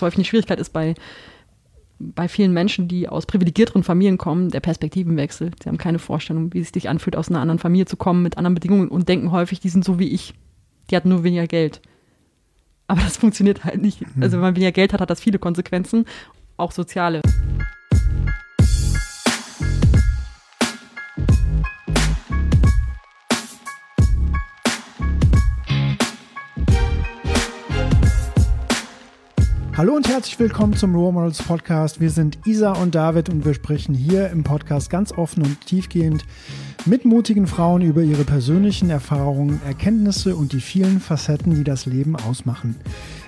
ganz häufig eine Schwierigkeit ist bei, bei vielen Menschen, die aus privilegierteren Familien kommen, der Perspektivenwechsel. Sie haben keine Vorstellung, wie es sich anfühlt, aus einer anderen Familie zu kommen, mit anderen Bedingungen und denken häufig, die sind so wie ich. Die hatten nur weniger Geld. Aber das funktioniert halt nicht. Also wenn man weniger Geld hat, hat das viele Konsequenzen, auch soziale. Hallo und herzlich willkommen zum Role Models Podcast. Wir sind Isa und David und wir sprechen hier im Podcast ganz offen und tiefgehend mit mutigen Frauen über ihre persönlichen Erfahrungen, Erkenntnisse und die vielen Facetten, die das Leben ausmachen.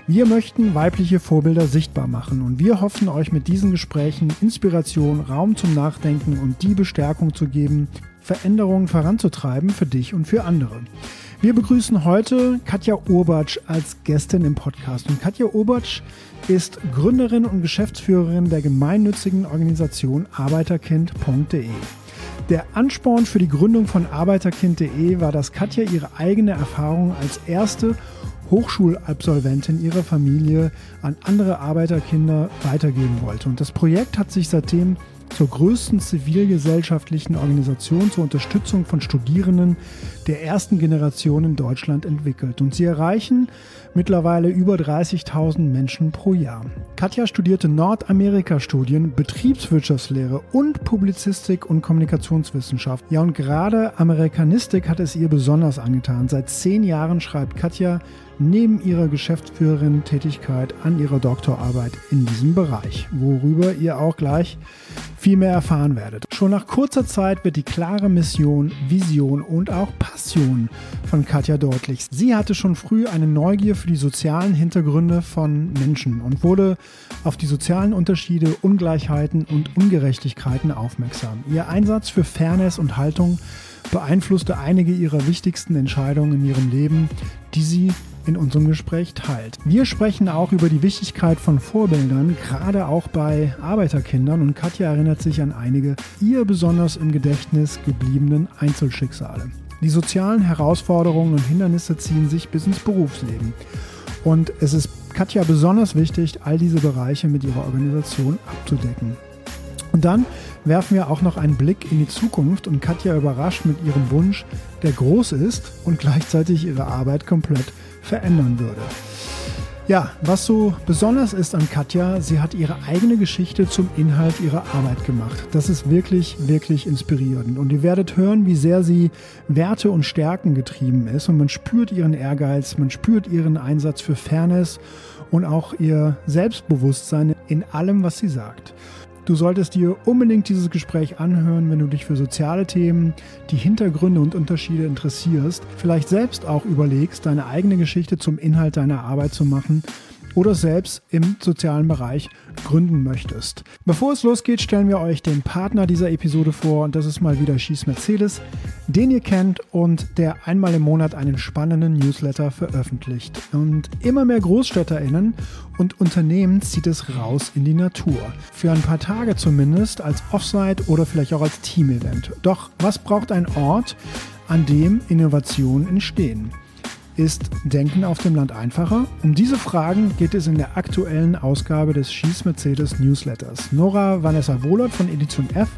Wir möchten weibliche Vorbilder sichtbar machen und wir hoffen euch mit diesen Gesprächen Inspiration, Raum zum Nachdenken und die Bestärkung zu geben, Veränderungen voranzutreiben für dich und für andere. Wir begrüßen heute Katja Urbatsch als Gästin im Podcast. Und Katja Urbatsch ist Gründerin und Geschäftsführerin der gemeinnützigen Organisation arbeiterkind.de. Der Ansporn für die Gründung von arbeiterkind.de war, dass Katja ihre eigene Erfahrung als erste Hochschulabsolventin ihrer Familie an andere Arbeiterkinder weitergeben wollte. Und das Projekt hat sich seitdem zur größten zivilgesellschaftlichen Organisation zur Unterstützung von Studierenden der ersten Generation in Deutschland entwickelt. Und sie erreichen mittlerweile über 30.000 Menschen pro Jahr. Katja studierte Nordamerika-Studien, Betriebswirtschaftslehre und Publizistik und Kommunikationswissenschaft. Ja, und gerade Amerikanistik hat es ihr besonders angetan. Seit zehn Jahren schreibt Katja neben ihrer Geschäftsführerin-Tätigkeit an ihrer Doktorarbeit in diesem Bereich, worüber ihr auch gleich viel mehr erfahren werdet. Schon nach kurzer Zeit wird die klare Mission, Vision und auch Passion von Katja deutlich. Sie hatte schon früh eine Neugier für die sozialen Hintergründe von Menschen und wurde auf die sozialen Unterschiede, Ungleichheiten und Ungerechtigkeiten aufmerksam. Ihr Einsatz für Fairness und Haltung beeinflusste einige ihrer wichtigsten Entscheidungen in ihrem Leben, die sie in unserem Gespräch teilt. Wir sprechen auch über die Wichtigkeit von Vorbildern, gerade auch bei Arbeiterkindern und Katja erinnert sich an einige ihr besonders im Gedächtnis gebliebenen Einzelschicksale. Die sozialen Herausforderungen und Hindernisse ziehen sich bis ins Berufsleben. Und es ist Katja besonders wichtig, all diese Bereiche mit ihrer Organisation abzudecken. Und dann werfen wir auch noch einen Blick in die Zukunft und Katja überrascht mit ihrem Wunsch, der groß ist und gleichzeitig ihre Arbeit komplett verändern würde. Ja, was so besonders ist an Katja, sie hat ihre eigene Geschichte zum Inhalt ihrer Arbeit gemacht. Das ist wirklich, wirklich inspirierend. Und ihr werdet hören, wie sehr sie Werte und Stärken getrieben ist. Und man spürt ihren Ehrgeiz, man spürt ihren Einsatz für Fairness und auch ihr Selbstbewusstsein in allem, was sie sagt. Du solltest dir unbedingt dieses Gespräch anhören, wenn du dich für soziale Themen, die Hintergründe und Unterschiede interessierst, vielleicht selbst auch überlegst, deine eigene Geschichte zum Inhalt deiner Arbeit zu machen oder selbst im sozialen Bereich gründen möchtest. Bevor es losgeht, stellen wir euch den Partner dieser Episode vor und das ist mal wieder Schieß Mercedes, den ihr kennt und der einmal im Monat einen spannenden Newsletter veröffentlicht. Und immer mehr GroßstädterInnen und Unternehmen zieht es raus in die Natur. Für ein paar Tage zumindest als Offsite oder vielleicht auch als Team-Event. Doch was braucht ein Ort, an dem Innovationen entstehen? Ist Denken auf dem Land einfacher? Um diese Fragen geht es in der aktuellen Ausgabe des Schieß Mercedes Newsletters. Nora Vanessa Wohlert von Edition F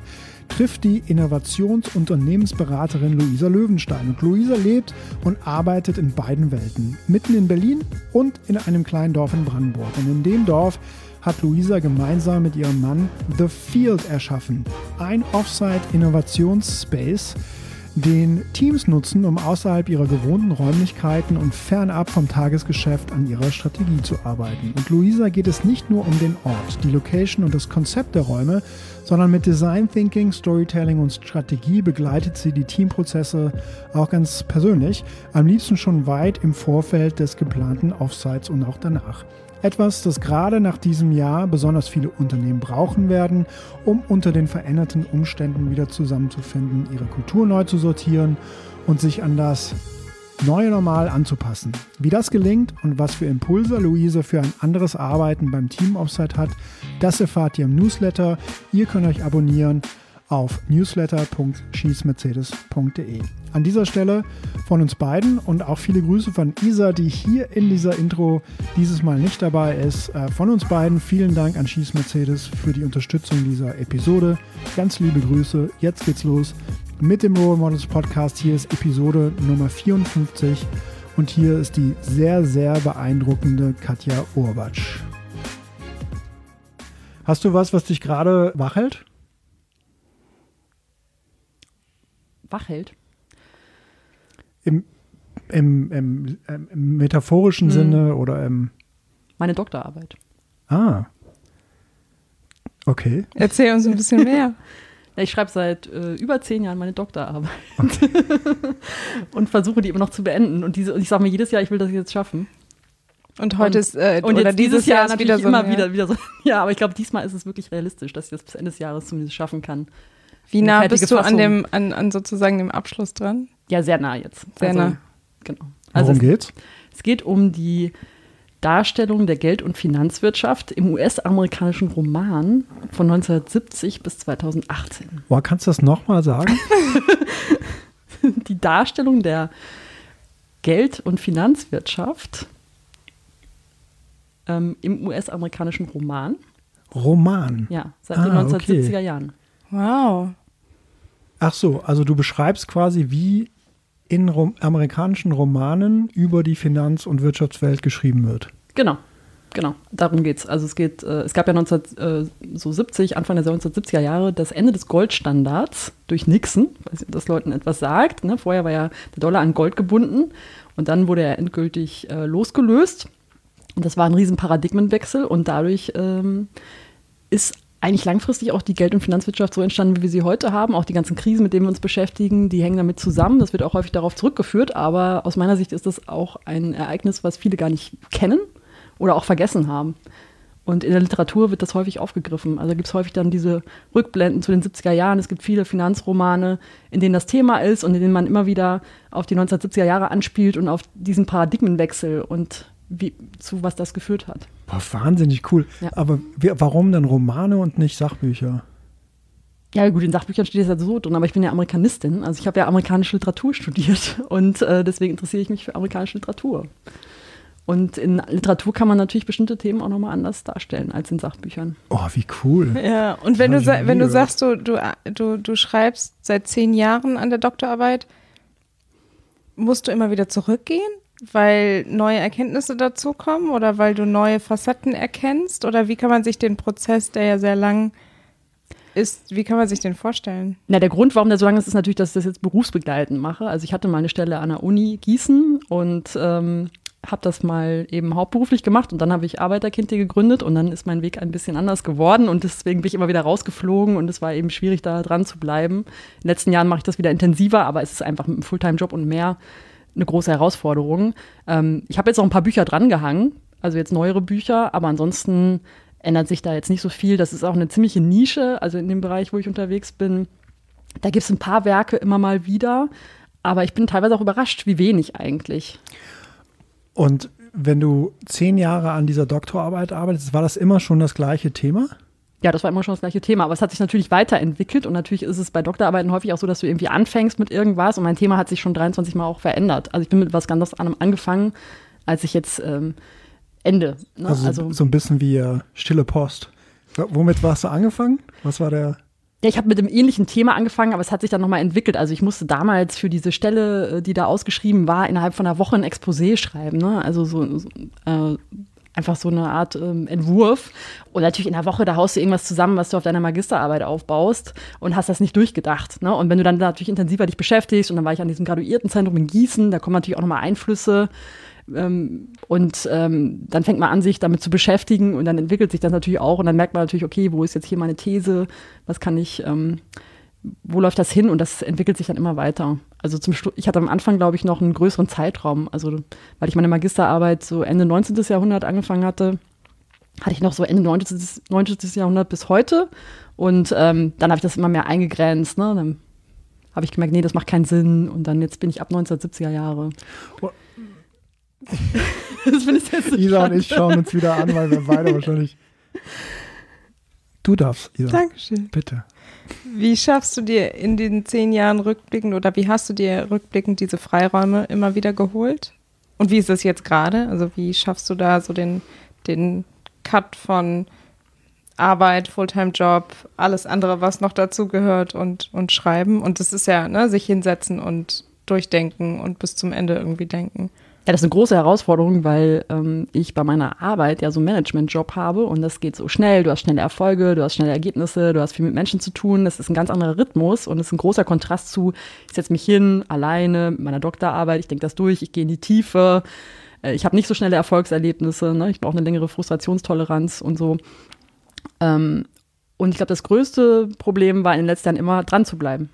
trifft die Innovations- und Unternehmensberaterin Luisa Löwenstein. Und Luisa lebt und arbeitet in beiden Welten, mitten in Berlin und in einem kleinen Dorf in Brandenburg. Und in dem Dorf hat Luisa gemeinsam mit ihrem Mann The Field erschaffen, ein Offsite-Innovationsspace, den Teams nutzen, um außerhalb ihrer gewohnten Räumlichkeiten und fernab vom Tagesgeschäft an ihrer Strategie zu arbeiten. Und Luisa geht es nicht nur um den Ort, die Location und das Konzept der Räume, sondern mit Design Thinking, Storytelling und Strategie begleitet sie die Teamprozesse auch ganz persönlich, am liebsten schon weit im Vorfeld des geplanten Offsites und auch danach. Etwas, das gerade nach diesem Jahr besonders viele Unternehmen brauchen werden, um unter den veränderten Umständen wieder zusammenzufinden, ihre Kultur neu zu sortieren und sich an das neue Normal anzupassen. Wie das gelingt und was für Impulse Luise für ein anderes Arbeiten beim Team Offsite hat, das erfahrt ihr im Newsletter. Ihr könnt euch abonnieren auf newsletter.schießmercedes.de. an dieser Stelle von uns beiden und auch viele Grüße von Isa, die hier in dieser Intro dieses Mal nicht dabei ist. Äh, von uns beiden vielen Dank an Schieß Mercedes für die Unterstützung dieser Episode. Ganz liebe Grüße. Jetzt geht's los mit dem Role Models Podcast. Hier ist Episode Nummer 54 und hier ist die sehr, sehr beeindruckende Katja Urbatsch. Hast du was, was dich gerade wachhält? Wachhält? Im, im, im, im metaphorischen Hm. Sinne oder im. Meine Doktorarbeit. Ah. Okay. Erzähl uns ein bisschen mehr. Ja, ich schreibe seit äh, über zehn Jahren meine Doktorarbeit und versuche die immer noch zu beenden. Und, diese, und ich sage mir jedes Jahr, ich will das jetzt schaffen. Und heute ist, äh, Und oder jetzt dieses Jahr, ist wieder so immer wieder, wieder so. Ja, aber ich glaube, diesmal ist es wirklich realistisch, dass ich das bis Ende des Jahres zumindest schaffen kann. Wie nah bist du an dem, an, an sozusagen dem Abschluss dran? Ja, sehr nah jetzt. Sehr also, nah. Genau. Also Worum es, geht's? es geht um die Darstellung der Geld- und Finanzwirtschaft im US-amerikanischen Roman von 1970 bis 2018. Boah, kannst du das nochmal sagen? Die Darstellung der Geld- und Finanzwirtschaft ähm, im US-amerikanischen Roman, Roman. ja, seit Ah, den okay. 1970er Jahren. Wow. Ach so, also du beschreibst quasi, wie in Rom amerikanischen Romanen über die Finanz- und Wirtschaftswelt geschrieben wird. Genau, genau. Darum geht's. Also es geht, äh, es gab ja 1970, Anfang der 1970er Jahre, das Ende des Goldstandards durch Nixon, weiß das Leuten etwas sagt. Ne? Vorher war ja der Dollar an Gold gebunden und dann wurde er endgültig äh, losgelöst. Und das war ein riesen Paradigmenwechsel und dadurch ähm, ist eigentlich langfristig auch die Geld- und Finanzwirtschaft so entstanden, wie wir sie heute haben. Auch die ganzen Krisen, mit denen wir uns beschäftigen, die hängen damit zusammen. Das wird auch häufig darauf zurückgeführt. Aber aus meiner Sicht ist das auch ein Ereignis, was viele gar nicht kennen oder auch vergessen haben. Und in der Literatur wird das häufig aufgegriffen. Also gibt es häufig dann diese Rückblenden zu den 70er Jahren. Es gibt viele Finanzromane, in denen das Thema ist und in denen man immer wieder auf die 1970er Jahre anspielt und auf diesen Paradigmenwechsel und wie, zu was das geführt hat. Boah, wahnsinnig cool. Ja. Aber wie, warum dann Romane und nicht Sachbücher? Ja, gut, in Sachbüchern steht es ja so drin, aber ich bin ja Amerikanistin. Also ich habe ja amerikanische Literatur studiert und äh, deswegen interessiere ich mich für amerikanische Literatur. Und in Literatur kann man natürlich bestimmte Themen auch nochmal anders darstellen als in Sachbüchern. Oh, wie cool. Ja, und wenn du, sa- wenn du sagst, du, du, du, du schreibst seit zehn Jahren an der Doktorarbeit, musst du immer wieder zurückgehen, weil neue Erkenntnisse dazukommen oder weil du neue Facetten erkennst? Oder wie kann man sich den Prozess, der ja sehr lang ist, wie kann man sich den vorstellen? Na, der Grund, warum der so lange ist, ist natürlich, dass ich das jetzt berufsbegleitend mache. Also ich hatte mal eine Stelle an der Uni Gießen und ähm, habe das mal eben hauptberuflich gemacht und dann habe ich Arbeiterkind hier gegründet und dann ist mein Weg ein bisschen anders geworden und deswegen bin ich immer wieder rausgeflogen und es war eben schwierig, da dran zu bleiben. In den letzten Jahren mache ich das wieder intensiver, aber es ist einfach mit einem Fulltime-Job und mehr eine große Herausforderung. Ähm, ich habe jetzt auch ein paar Bücher drangehangen, also jetzt neuere Bücher, aber ansonsten ändert sich da jetzt nicht so viel. Das ist auch eine ziemliche Nische, also in dem Bereich, wo ich unterwegs bin. Da gibt es ein paar Werke immer mal wieder, aber ich bin teilweise auch überrascht, wie wenig eigentlich. Und wenn du zehn Jahre an dieser Doktorarbeit arbeitest, war das immer schon das gleiche Thema? Ja, das war immer schon das gleiche Thema, aber es hat sich natürlich weiterentwickelt und natürlich ist es bei Doktorarbeiten häufig auch so, dass du irgendwie anfängst mit irgendwas und mein Thema hat sich schon 23 Mal auch verändert. Also ich bin mit was ganz anderem angefangen, als ich jetzt ähm, ende. Ne? Also, Also, so ein bisschen wie äh, Stille Post. Womit warst du angefangen? Was war der? Ja, ich habe mit einem ähnlichen Thema angefangen, aber es hat sich dann nochmal entwickelt. Also ich musste damals für diese Stelle, äh, die da ausgeschrieben war, innerhalb von einer Woche ein Exposé schreiben. Ne? Also so, so äh, einfach so eine Art ähm, Entwurf. Und natürlich in einer Woche, da haust du irgendwas zusammen, was du auf deiner Magisterarbeit aufbaust und hast das nicht durchgedacht. Ne? Und wenn du dann natürlich intensiver dich beschäftigst, und dann war ich an diesem Graduiertenzentrum in Gießen, da kommen natürlich auch nochmal Einflüsse. Ähm, und ähm, dann fängt man an, sich damit zu beschäftigen und dann entwickelt sich das natürlich auch und dann merkt man natürlich, okay, wo ist jetzt hier meine These, was kann ich, ähm, wo läuft das hin und das entwickelt sich dann immer weiter. Also zum Schluss, ich hatte am Anfang, glaube ich, noch einen größeren Zeitraum, also weil ich meine Magisterarbeit so Ende 19. Jahrhundert angefangen hatte, hatte ich noch so Ende 19. 19. Jahrhundert bis heute und ähm, dann habe ich das immer mehr eingegrenzt, ne? dann habe ich gemerkt, nee, das macht keinen Sinn und dann jetzt bin ich ab 1970er Jahre. Oh. das finde ich jetzt so Isa und ich schauen uns wieder an, weil wir beide wahrscheinlich Du darfst, Isa. Dankeschön. Bitte. Wie schaffst du dir in den zehn Jahren rückblickend oder wie hast du dir rückblickend diese Freiräume immer wieder geholt? Und wie ist das jetzt gerade? Also wie schaffst du da so den, den Cut von Arbeit, Fulltime-Job, alles andere, was noch dazu gehört und, und schreiben? Und das ist ja, ne, sich hinsetzen und durchdenken und bis zum Ende irgendwie denken. Ja, das ist eine große Herausforderung, weil ähm, ich bei meiner Arbeit ja so einen Management-Job habe und das geht so schnell. Du hast schnelle Erfolge, du hast schnelle Ergebnisse, du hast viel mit Menschen zu tun. Das ist ein ganz anderer Rhythmus und ist ein großer Kontrast zu, ich setze mich hin, alleine, mit meiner Doktorarbeit, ich denke das durch, ich gehe in die Tiefe. Äh, ich habe nicht so schnelle Erfolgserlebnisse, ne? ich brauche eine längere Frustrationstoleranz und so. Ähm, und ich glaube, das größte Problem war in den letzten Jahren immer dran zu bleiben.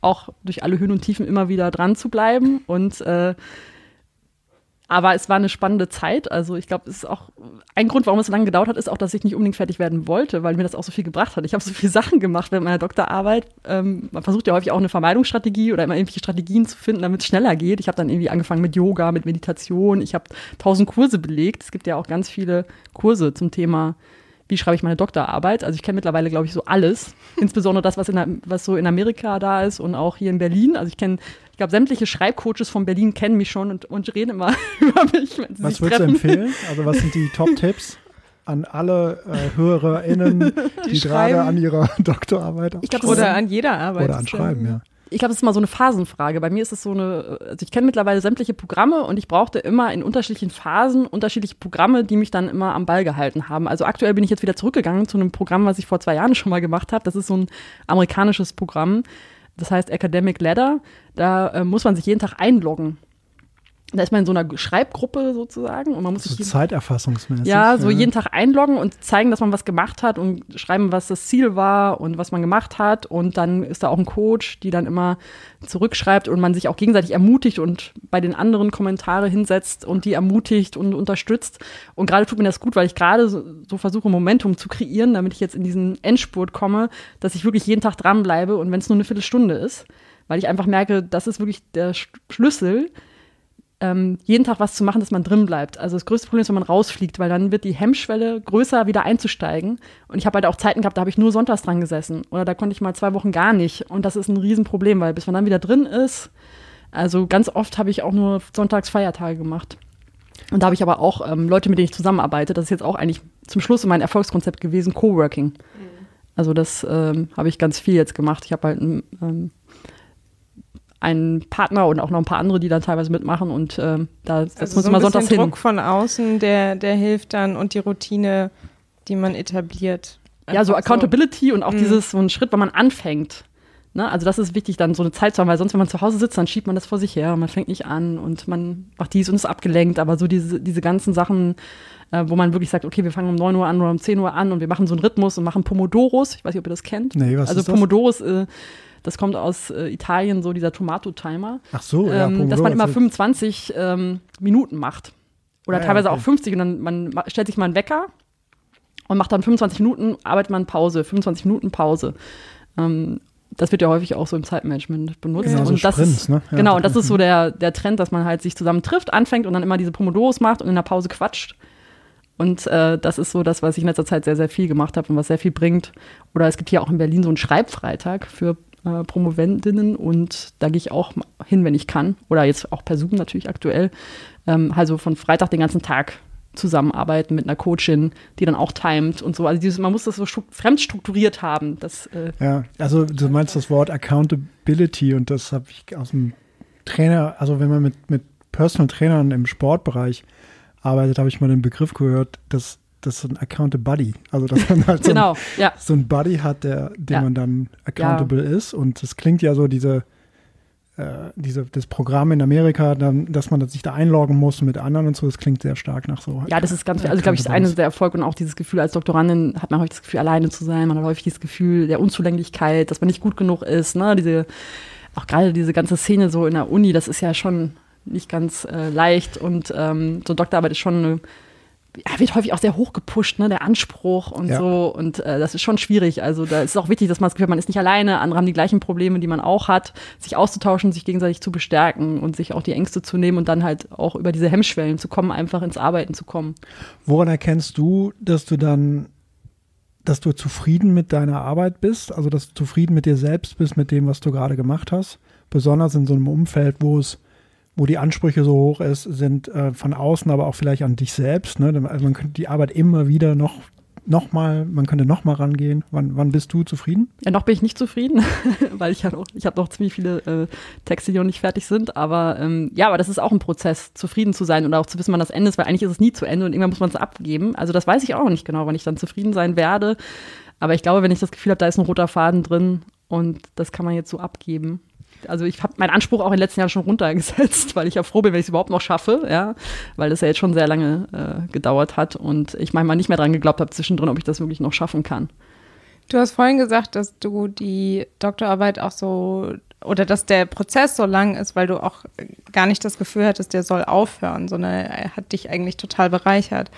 Auch durch alle Höhen und Tiefen immer wieder dran zu bleiben und äh, aber es war eine spannende Zeit. Also ich glaube, es ist auch ein Grund, warum es so lange gedauert hat, ist auch, dass ich nicht unbedingt fertig werden wollte, weil mir das auch so viel gebracht hat. Ich habe so viele Sachen gemacht während meiner Doktorarbeit. Ähm, man versucht ja häufig auch eine Vermeidungsstrategie oder immer irgendwelche Strategien zu finden, damit es schneller geht. Ich habe dann irgendwie angefangen mit Yoga, mit Meditation. Ich habe tausend Kurse belegt. Es gibt ja auch ganz viele Kurse zum Thema wie schreibe ich meine Doktorarbeit. Also ich kenne mittlerweile, glaube ich, so alles. Insbesondere das, was, in was so in Amerika da ist und auch hier in Berlin. Also ich kenne ich glaube, sämtliche Schreibcoaches von Berlin kennen mich schon und, und reden immer über mich. Wenn sie was würdest du empfehlen? Also, was sind die Top-Tipps an alle äh, HörerInnen, die, die gerade an ihrer Doktorarbeit ich glaub, Oder an jeder Arbeit. Oder an Schreiben, ja. Ich glaube, das ist mal so eine Phasenfrage. Bei mir ist es so eine, also ich kenne mittlerweile sämtliche Programme und ich brauchte immer in unterschiedlichen Phasen unterschiedliche Programme, die mich dann immer am Ball gehalten haben. Also aktuell bin ich jetzt wieder zurückgegangen zu einem Programm, was ich vor zwei Jahren schon mal gemacht habe. Das ist so ein amerikanisches Programm das heißt Academic Ladder. Da äh, muss man sich jeden Tag einloggen. Da ist man in so einer Schreibgruppe sozusagen und man muss so sich zeiterfassungsmäßig. Ja, so ja. jeden Tag einloggen und zeigen, dass man was gemacht hat und schreiben, was das Ziel war und was man gemacht hat und dann ist da auch ein Coach, die dann immer zurückschreibt und man sich auch gegenseitig ermutigt und bei den anderen Kommentare hinsetzt und die ermutigt und unterstützt und gerade tut mir das gut, weil ich gerade so, so versuche Momentum zu kreieren, damit ich jetzt in diesen Endspurt komme, dass ich wirklich jeden Tag dranbleibe und wenn es nur eine Viertelstunde ist, weil ich einfach merke, das ist wirklich der Schlüssel ähm, jeden Tag was zu machen, dass man drin bleibt. Also das größte Problem ist, wenn man rausfliegt, weil dann wird die Hemmschwelle größer, wieder einzusteigen. Und ich habe halt auch Zeiten gehabt, da habe ich nur sonntags dran gesessen. Oder da konnte ich mal zwei Wochen gar nicht. Und das ist ein Riesenproblem, weil bis man dann wieder drin ist, also ganz oft habe ich auch nur sonntags Feiertage gemacht. Und da habe ich aber auch ähm, Leute, mit denen ich zusammenarbeite. Das ist jetzt auch eigentlich zum Schluss mein Erfolgskonzept gewesen, Coworking. Mhm. Also das ähm, habe ich ganz viel jetzt gemacht. Ich habe halt ein ähm, einen Partner und auch noch ein paar andere, die dann teilweise mitmachen und äh, da setzen also wir uns mal sonntags hin. Druck von außen, der, der hilft dann und die Routine, die man etabliert. ja, so Accountability so. und auch mhm. dieses, so ein Schritt, wenn man anfängt. Ne? Also das ist wichtig, dann so eine Zeit zu haben, weil sonst, wenn man zu Hause sitzt, dann schiebt man das vor sich her und man fängt nicht an und man macht dies und ist abgelenkt, aber so diese, diese ganzen Sachen, äh, wo man wirklich sagt, okay, wir fangen um 9 Uhr an oder um 10 Uhr an und wir machen so einen Rhythmus und machen Pomodoros. Ich weiß nicht, ob ihr das kennt. Nee, was also ist das? Pomodoros äh, das kommt aus äh, Italien, so dieser Tomato-Timer. Ach so, ja. Ähm, dass man immer 25 ähm, Minuten macht. Oder ah, teilweise okay. auch 50 und dann man stellt sich mal einen Wecker und macht dann 25 Minuten, arbeitet man Pause, 25 Minuten Pause. Ähm, das wird ja häufig auch so im Zeitmanagement benutzt. Genau, und so das Sprints, ist, ne? ja. Genau, und das ist so der, der Trend, dass man halt sich zusammen trifft, anfängt und dann immer diese Pomodoros macht und in der Pause quatscht. Und äh, das ist so das, was ich in letzter Zeit sehr, sehr viel gemacht habe und was sehr viel bringt. Oder es gibt hier auch in Berlin so einen Schreibfreitag für äh, Promovendinnen und da gehe ich auch hin, wenn ich kann. Oder jetzt auch per Zoom natürlich aktuell. Ähm, also von Freitag den ganzen Tag zusammenarbeiten mit einer Coachin, die dann auch timet und so. Also dieses, man muss das so fremd strukturiert haben. Das, äh ja, also du meinst das Wort Accountability und das habe ich aus dem Trainer, also wenn man mit, mit Personal Trainern im Sportbereich arbeitet, habe ich mal den Begriff gehört, dass das ist so ein Accountable Buddy. Also, dass man halt so, genau, ein, ja. so ein Buddy hat, der, dem ja. man dann accountable ja. ist. Und das klingt ja so, diese, äh, diese, das Programm in Amerika, dann, dass man sich da einloggen muss mit anderen und so, das klingt sehr stark nach so. Ja, das ist ganz, also glaube ich, das eine der Erfolge und auch dieses Gefühl als Doktorandin hat man häufig das Gefühl, alleine zu sein. Man hat häufig das Gefühl der Unzulänglichkeit, dass man nicht gut genug ist. Ne? Diese, auch gerade diese ganze Szene so in der Uni, das ist ja schon nicht ganz äh, leicht und ähm, so Doktorarbeit ist schon eine ja, wird häufig auch sehr hoch gepusht, ne, der Anspruch und ja. so. Und äh, das ist schon schwierig. Also da ist es auch wichtig, dass man das Gefühl hat, man ist nicht alleine, andere haben die gleichen Probleme, die man auch hat, sich auszutauschen, sich gegenseitig zu bestärken und sich auch die Ängste zu nehmen und dann halt auch über diese Hemmschwellen zu kommen, einfach ins Arbeiten zu kommen. Woran erkennst du, dass du dann dass du zufrieden mit deiner Arbeit bist, also dass du zufrieden mit dir selbst bist, mit dem, was du gerade gemacht hast. Besonders in so einem Umfeld, wo es, wo die Ansprüche so hoch ist, sind äh, von außen, aber auch vielleicht an dich selbst. Ne? Also man könnte die Arbeit immer wieder noch noch mal, man könnte noch mal rangehen. Wann, wann bist du zufrieden? Ja, noch bin ich nicht zufrieden, weil ich habe habe noch ziemlich viele äh, Texte, die noch nicht fertig sind. Aber ähm, ja, aber das ist auch ein Prozess, zufrieden zu sein und auch zu wissen, wann das Ende ist, weil eigentlich ist es nie zu Ende und irgendwann muss man es abgeben. Also das weiß ich auch noch nicht genau, wann ich dann zufrieden sein werde. Aber ich glaube, wenn ich das Gefühl habe, da ist ein roter Faden drin und das kann man jetzt so abgeben, also ich habe meinen Anspruch auch in den letzten Jahren schon runtergesetzt, weil ich ja froh bin, wenn ich es überhaupt noch schaffe, ja, weil das ja jetzt schon sehr lange äh, gedauert hat und ich manchmal nicht mehr dran geglaubt habe zwischendrin, ob ich das wirklich noch schaffen kann. Du hast vorhin gesagt, dass du die Doktorarbeit auch so oder dass der Prozess so lang ist, weil du auch gar nicht das Gefühl hattest, der soll aufhören, sondern er hat dich eigentlich total bereichert.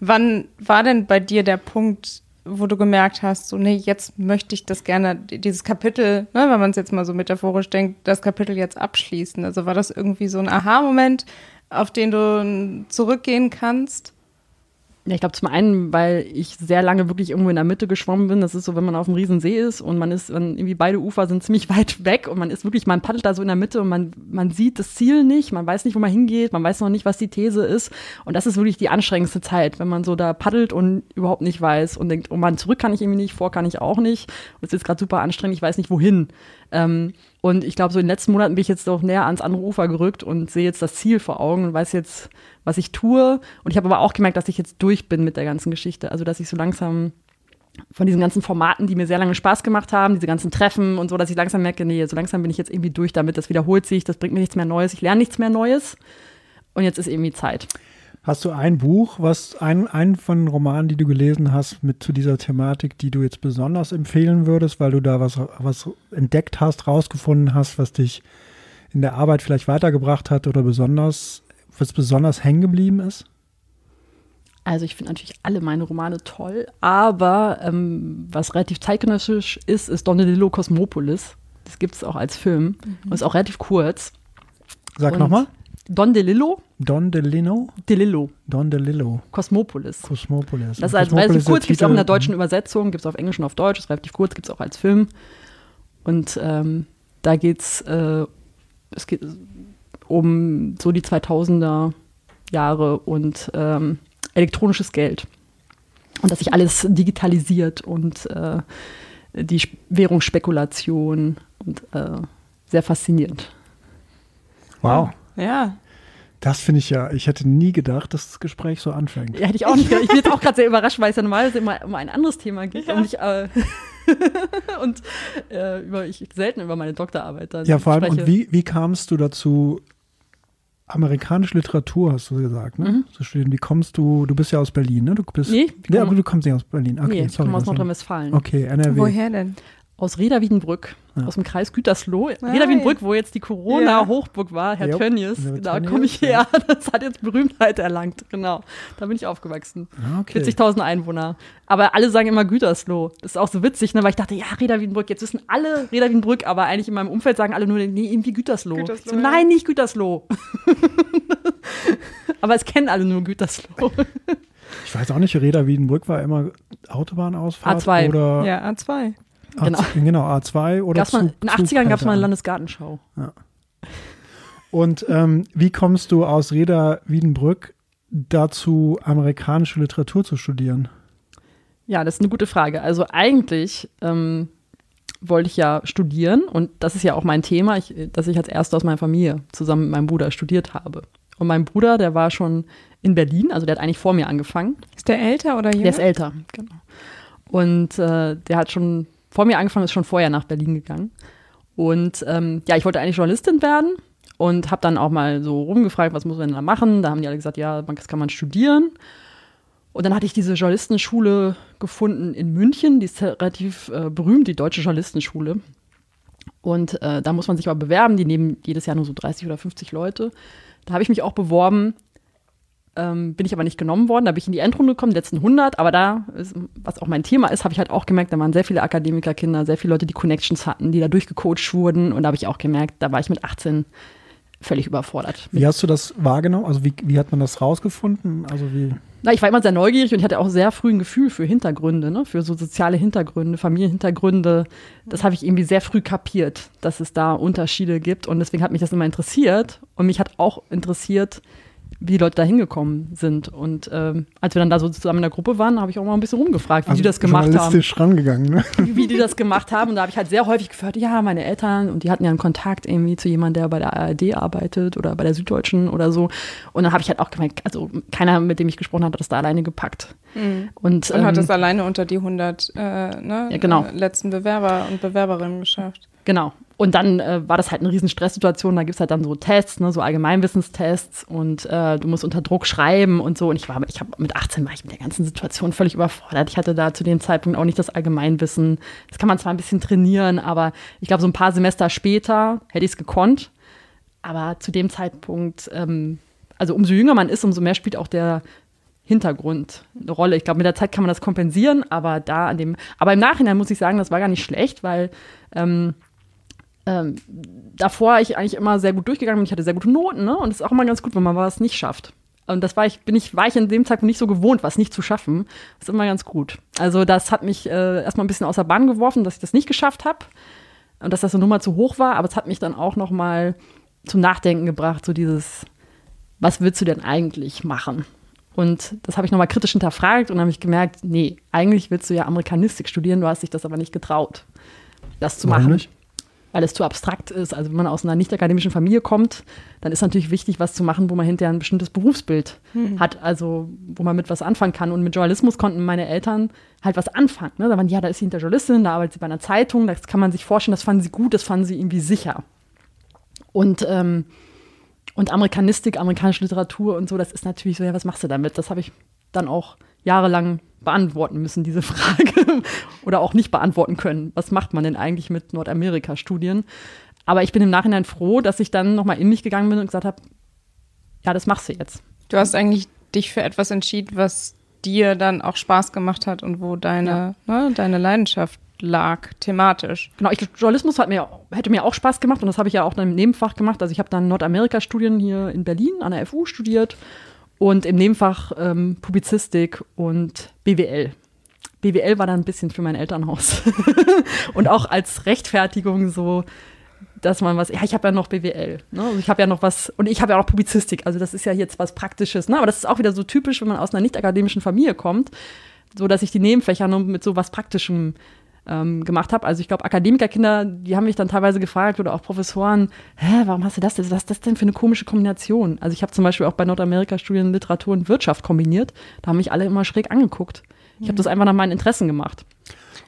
Wann war denn bei dir der Punkt, wo du gemerkt hast, so, nee, jetzt möchte ich das gerne, dieses Kapitel, ne, wenn man es jetzt mal so metaphorisch denkt, das Kapitel jetzt abschließen? Also war das irgendwie so ein Aha-Moment, auf den du zurückgehen kannst? Ja, ich glaube zum einen, weil ich sehr lange wirklich irgendwo in der Mitte geschwommen bin. Das ist so, wenn man auf einem riesen See ist und man ist, wenn irgendwie beide Ufer sind ziemlich weit weg und man ist wirklich, man paddelt da so in der Mitte und man, man sieht das Ziel nicht, man weiß nicht, wo man hingeht, man weiß noch nicht, was die These ist. Und das ist wirklich die anstrengendste Zeit, wenn man so da paddelt und überhaupt nicht weiß und denkt, oh man, zurück kann ich irgendwie nicht, vor kann ich auch nicht. Und es ist gerade super anstrengend, ich weiß nicht wohin. Ähm, und ich glaube, so in den letzten Monaten bin ich jetzt doch näher ans andere Ufer gerückt und sehe jetzt das Ziel vor Augen und weiß jetzt, was ich tue. Und ich habe aber auch gemerkt, dass ich jetzt durch bin mit der ganzen Geschichte. Also, dass ich so langsam von diesen ganzen Formaten, die mir sehr lange Spaß gemacht haben, diese ganzen Treffen und so, dass ich langsam merke, nee, so langsam bin ich jetzt irgendwie durch damit, das wiederholt sich, das bringt mir nichts mehr Neues, ich lerne nichts mehr Neues und jetzt ist irgendwie Zeit. Hast du ein Buch, was ein, ein von den Romanen, die du gelesen hast, mit zu dieser Thematik, die du jetzt besonders empfehlen würdest, weil du da was, was entdeckt hast, rausgefunden hast, was dich in der Arbeit vielleicht weitergebracht hat oder besonders was besonders hängen geblieben ist? Also ich finde natürlich alle meine Romane toll, aber ähm, was relativ zeitgenössisch ist, ist Dondelillo Cosmopolis. Das gibt es auch als Film mhm. und ist auch relativ kurz. Sag nochmal. Don DeLillo. Don DeLillo? DeLillo. Don DeLillo. Cosmopolis. Cosmopolis. Das ist also relativ kurz, gibt es auch in der deutschen Übersetzung, gibt es auf Englisch und auf Deutsch, ist relativ kurz, gibt es auch als Film. Und ähm, da geht's, äh, es geht um so die 2000er Jahre und ähm, elektronisches Geld. Und dass sich alles digitalisiert und äh, die Währungsspekulation und äh, sehr faszinierend. Wow. Ja. Das finde ich ja, ich hätte nie gedacht, dass das Gespräch so anfängt. Ja, hätte ich auch nicht gedacht. Ich bin jetzt auch gerade sehr überrascht, weil es ja normalerweise immer um ein anderes Thema geht. Ja. Und ich, äh, und äh, über, ich selten über meine Doktorarbeit dann Ja, vor allem, spreche. und wie, wie kamst du dazu, amerikanische Literatur, hast du gesagt, ne? Mhm. Zu studieren. Wie kommst du, du bist ja aus Berlin, ne? Du bist, nee, ja, aber du kommst nicht aus Berlin. Okay, nee, ich komme aus Nordrhein-Westfalen. Okay, NRW. Woher denn? Aus Reda Wiedenbrück, ja. aus dem Kreis Gütersloh. Reda Wiedenbrück, wo jetzt die Corona-Hochburg war, Herr jo. Tönnies, da komme ich her. Ja. Das hat jetzt Berühmtheit erlangt, genau. Da bin ich aufgewachsen. Ah, okay. 40.000 Einwohner. Aber alle sagen immer Gütersloh. Das ist auch so witzig, ne? weil ich dachte, ja, Reda Wiedenbrück, jetzt wissen alle Reda Wiedenbrück, aber eigentlich in meinem Umfeld sagen alle nur, nee, irgendwie Gütersloh. Gütersloh so, ja. Nein, nicht Gütersloh. aber es kennen alle nur Gütersloh. Ich weiß auch nicht, Reda Wiedenbrück war immer Autobahnausfahrt A2. oder ja, A2. Genau. A, genau, A2 oder gab's mal, In den 80ern gab es mal eine Landesgartenschau. Ja. Und ähm, wie kommst du aus Reda Wiedenbrück dazu, amerikanische Literatur zu studieren? Ja, das ist eine gute Frage. Also eigentlich ähm, wollte ich ja studieren und das ist ja auch mein Thema, ich, dass ich als Erster aus meiner Familie zusammen mit meinem Bruder studiert habe. Und mein Bruder, der war schon in Berlin, also der hat eigentlich vor mir angefangen. Ist der älter oder jünger? Der ist älter, genau. Und äh, der hat schon vor mir angefangen, ist schon vorher nach Berlin gegangen. Und ähm, ja, ich wollte eigentlich Journalistin werden und habe dann auch mal so rumgefragt, was muss man denn da machen? Da haben die alle gesagt, ja, das kann man studieren. Und dann hatte ich diese Journalistenschule gefunden in München, die ist relativ äh, berühmt, die Deutsche Journalistenschule. Und äh, da muss man sich aber bewerben, die nehmen jedes Jahr nur so 30 oder 50 Leute. Da habe ich mich auch beworben ähm, bin ich aber nicht genommen worden. Da bin ich in die Endrunde gekommen, die letzten 100. Aber da, ist, was auch mein Thema ist, habe ich halt auch gemerkt, da waren sehr viele Akademikerkinder, sehr viele Leute, die Connections hatten, die da durchgecoacht wurden. Und da habe ich auch gemerkt, da war ich mit 18 völlig überfordert. Wie hast du das wahrgenommen? Also wie, wie hat man das rausgefunden? Also wie Na, ich war immer sehr neugierig und ich hatte auch sehr früh ein Gefühl für Hintergründe, ne? für so soziale Hintergründe, Familienhintergründe. Das habe ich irgendwie sehr früh kapiert, dass es da Unterschiede gibt. Und deswegen hat mich das immer interessiert. Und mich hat auch interessiert, wie die Leute da hingekommen sind. Und ähm, als wir dann da so zusammen in der Gruppe waren, habe ich auch mal ein bisschen rumgefragt, wie Also die das gemacht haben. rangegangen, ne? Wie die das gemacht haben. Und da habe ich halt sehr häufig gehört, ja, meine Eltern, und die hatten ja einen Kontakt irgendwie zu jemandem, der bei der ARD arbeitet oder bei der Süddeutschen oder so. Und dann habe ich halt auch gemerkt, also keiner, mit dem ich gesprochen habe, hat das da alleine gepackt. Und, Und ähm, hat es alleine unter die 100 äh, ne, Ja, genau. äh, letzten Bewerber und Bewerberinnen geschafft. Genau. Und dann äh, war das halt eine riesen Stresssituation. Da gibt's halt dann so Tests, ne, so Allgemeinwissenstests und äh, du musst unter Druck schreiben und so. Und ich war, ich habe mit 18 war ich mit der ganzen Situation völlig überfordert. Ich hatte da zu dem Zeitpunkt auch nicht das Allgemeinwissen. Das kann man zwar ein bisschen trainieren, aber ich glaube, so ein paar Semester später hätte ich es gekonnt. Aber zu dem Zeitpunkt, ähm, also umso jünger man ist, umso mehr spielt auch der Hintergrund eine Rolle. Ich glaube, mit der Zeit kann man das kompensieren, aber da an dem, aber im Nachhinein muss ich sagen, das war gar nicht schlecht, weil ähm, ähm, davor ich eigentlich immer sehr gut durchgegangen bin. Ich hatte sehr gute Noten, ne? Und es ist auch immer ganz gut, wenn man was nicht schafft. Und das war ich, bin ich, war ich in dem Zeitpunkt nicht so gewohnt, was nicht zu schaffen. Das ist immer ganz gut. Also das hat mich äh, erstmal ein bisschen aus der Bahn geworfen, dass ich das nicht geschafft habe und dass das eine Nummer zu hoch war. Aber es hat mich dann auch noch mal zum Nachdenken gebracht, so dieses, was willst du denn eigentlich machen? Und das habe ich nochmal kritisch hinterfragt und habe ich gemerkt, nee, eigentlich willst du ja Amerikanistik studieren, du hast dich das aber nicht getraut, das zu Warum machen. nicht? Weil es zu abstrakt ist. Also wenn man aus einer nicht akademischen Familie kommt, dann ist natürlich wichtig, was zu machen, wo man hinterher ein bestimmtes Berufsbild hat, also wo man mit was anfangen kann. Und mit Journalismus konnten meine Eltern halt was anfangen. Ne? Da waren, ja, da ist sie hinter Journalistin, da arbeitet sie bei einer Zeitung, das kann man sich vorstellen, das fanden sie gut, das fanden sie irgendwie sicher. Und ähm, und Amerikanistik, amerikanische Literatur und so, das ist natürlich so, ja, was machst du damit? Das habe ich dann auch jahrelang beantworten müssen, diese Frage. Oder auch nicht beantworten können. Was macht man denn eigentlich mit Nordamerika-Studien? Aber ich bin im Nachhinein froh, dass ich dann nochmal in mich gegangen bin und gesagt habe, ja, das machst du jetzt. Du hast eigentlich dich für etwas entschieden, was dir dann auch Spaß gemacht hat und wo deine, ne, deine Leidenschaft lag, thematisch. Genau, ich, Journalismus hat mir, hätte mir auch Spaß gemacht und das habe ich ja auch dann im Nebenfach gemacht. Also ich habe dann Nordamerika-Studien hier in Berlin an der FU studiert und im Nebenfach ähm, Publizistik und BWL. BWL war dann ein bisschen für mein Elternhaus. und auch als Rechtfertigung so, dass man was, ja, ich habe ja noch BWL, ne? Also ich habe ja noch was, und ich habe ja auch Publizistik, also das ist ja jetzt was Praktisches, ne? aber das ist auch wieder so typisch, wenn man aus einer nicht akademischen Familie kommt, so dass ich die Nebenfächer nur mit so was Praktischem ähm, gemacht habe. Also ich glaube, Akademikerkinder, die haben mich dann teilweise gefragt oder auch Professoren, hä, warum hast du das denn? Was ist das denn für eine komische Kombination? Also ich habe zum Beispiel auch bei Nordamerika-Studien Literatur und Wirtschaft kombiniert. Da haben mich alle immer schräg angeguckt. Ich habe das einfach nach meinen Interessen gemacht.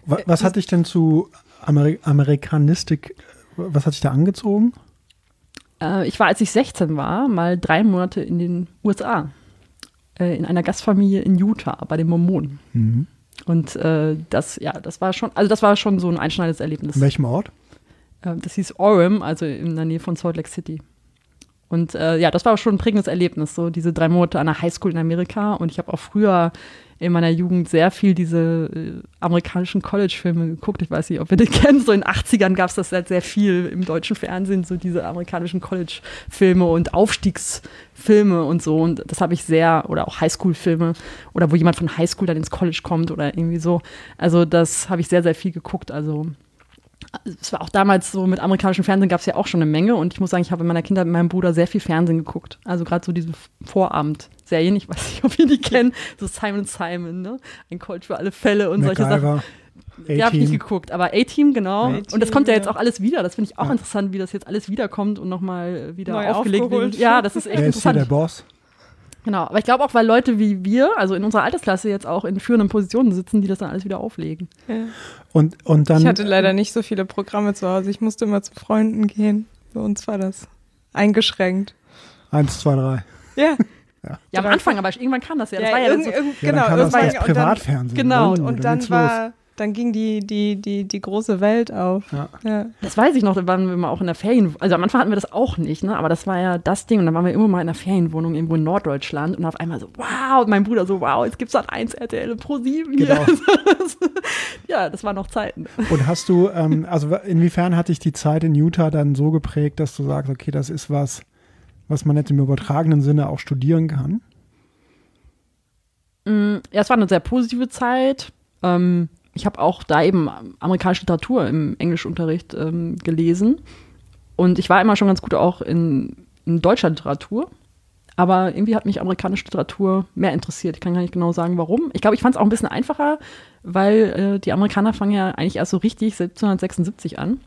Wa- Was hat dich denn zu Ameri Amerikanistik, was hat dich da angezogen? Äh, ich war, als ich 16 war, mal drei Monate in den USA. Äh, in einer Gastfamilie in Utah bei den Mormonen. Mhm. Und äh, das, ja, das war schon, also das war schon so ein einschneidendes Erlebnis. In welchem Ort? Äh, das hieß Orem, also in der Nähe von Salt Lake City. Und äh, ja, das war schon ein prägendes Erlebnis, so diese drei Monate an der Highschool in Amerika. Und ich habe auch früher in meiner Jugend sehr viel diese äh, amerikanischen College-Filme geguckt. Ich weiß nicht, ob ihr die kennt. So in den 80ern gab es das halt sehr viel im deutschen Fernsehen, so diese amerikanischen College-Filme und Aufstiegsfilme und so. Und das habe ich sehr, oder auch Highschool-Filme, oder wo jemand von Highschool dann ins College kommt oder irgendwie so. Also das habe ich sehr, sehr viel geguckt. Also es war auch damals so, mit amerikanischem Fernsehen gab es ja auch schon eine Menge und ich muss sagen, ich habe in meiner Kindheit mit meinem Bruder sehr viel Fernsehen geguckt. Also gerade so diese Vorabendserien, ich weiß nicht, ob ihr die kennt, so Simon Simon, ne? Ein Colt für alle Fälle und solche Sachen. MacGyver, Die habe ich nicht geguckt, aber A-Team, genau. A-Team, und das kommt ja jetzt ja. auch alles wieder. Das finde ich auch Ja. interessant, wie das jetzt alles wiederkommt und nochmal wieder Neu aufgelegt aufgeholt. wird. Ja, das ist echt Wer ist hier der interessant. Boss? Genau, aber ich glaube auch, weil Leute wie wir, also in unserer Altersklasse jetzt auch in führenden Positionen sitzen, die das dann alles wieder auflegen. Ja. Und, und dann, Ich hatte leider nicht so viele Programme zu Hause. Ich musste immer zu Freunden gehen. Bei uns war das eingeschränkt. eins, zwei, drei. Ja, Ja, am Anfang, aber irgendwann kam das ja. Das ja, war ja so, irgend, Ja, genau. dann kam das und dann- Privatfernsehen. genau, Oh, Und, dann dann war, dann ging die, die, die, die große Welt auf. Ja. Ja. Das weiß ich noch, da waren wir mal auch in der Ferien. Also am Anfang hatten wir das auch nicht, ne? Aber das war ja das Ding. Und dann waren wir immer mal in einer Ferienwohnung irgendwo in Norddeutschland und auf einmal so, wow, und mein Bruder so, wow, jetzt gibt's halt 1 RTL Pro 7 hier. Genau. ja, das waren noch Zeiten. Und hast du, ähm, also inwiefern hat dich die Zeit in Utah dann so geprägt, dass du sagst, okay, das ist was, was man jetzt im übertragenen Sinne auch studieren kann? Mm, Ja, es war eine sehr positive Zeit. Ähm, ich habe auch da eben amerikanische Literatur im Englischunterricht ähm, gelesen. Und ich war immer schon ganz gut auch in, in deutscher Literatur. Aber irgendwie hat mich amerikanische Literatur mehr interessiert. Ich kann gar nicht genau sagen, warum. Ich glaube, ich fand es auch ein bisschen einfacher, weil äh, die Amerikaner fangen ja eigentlich erst so richtig 1776 an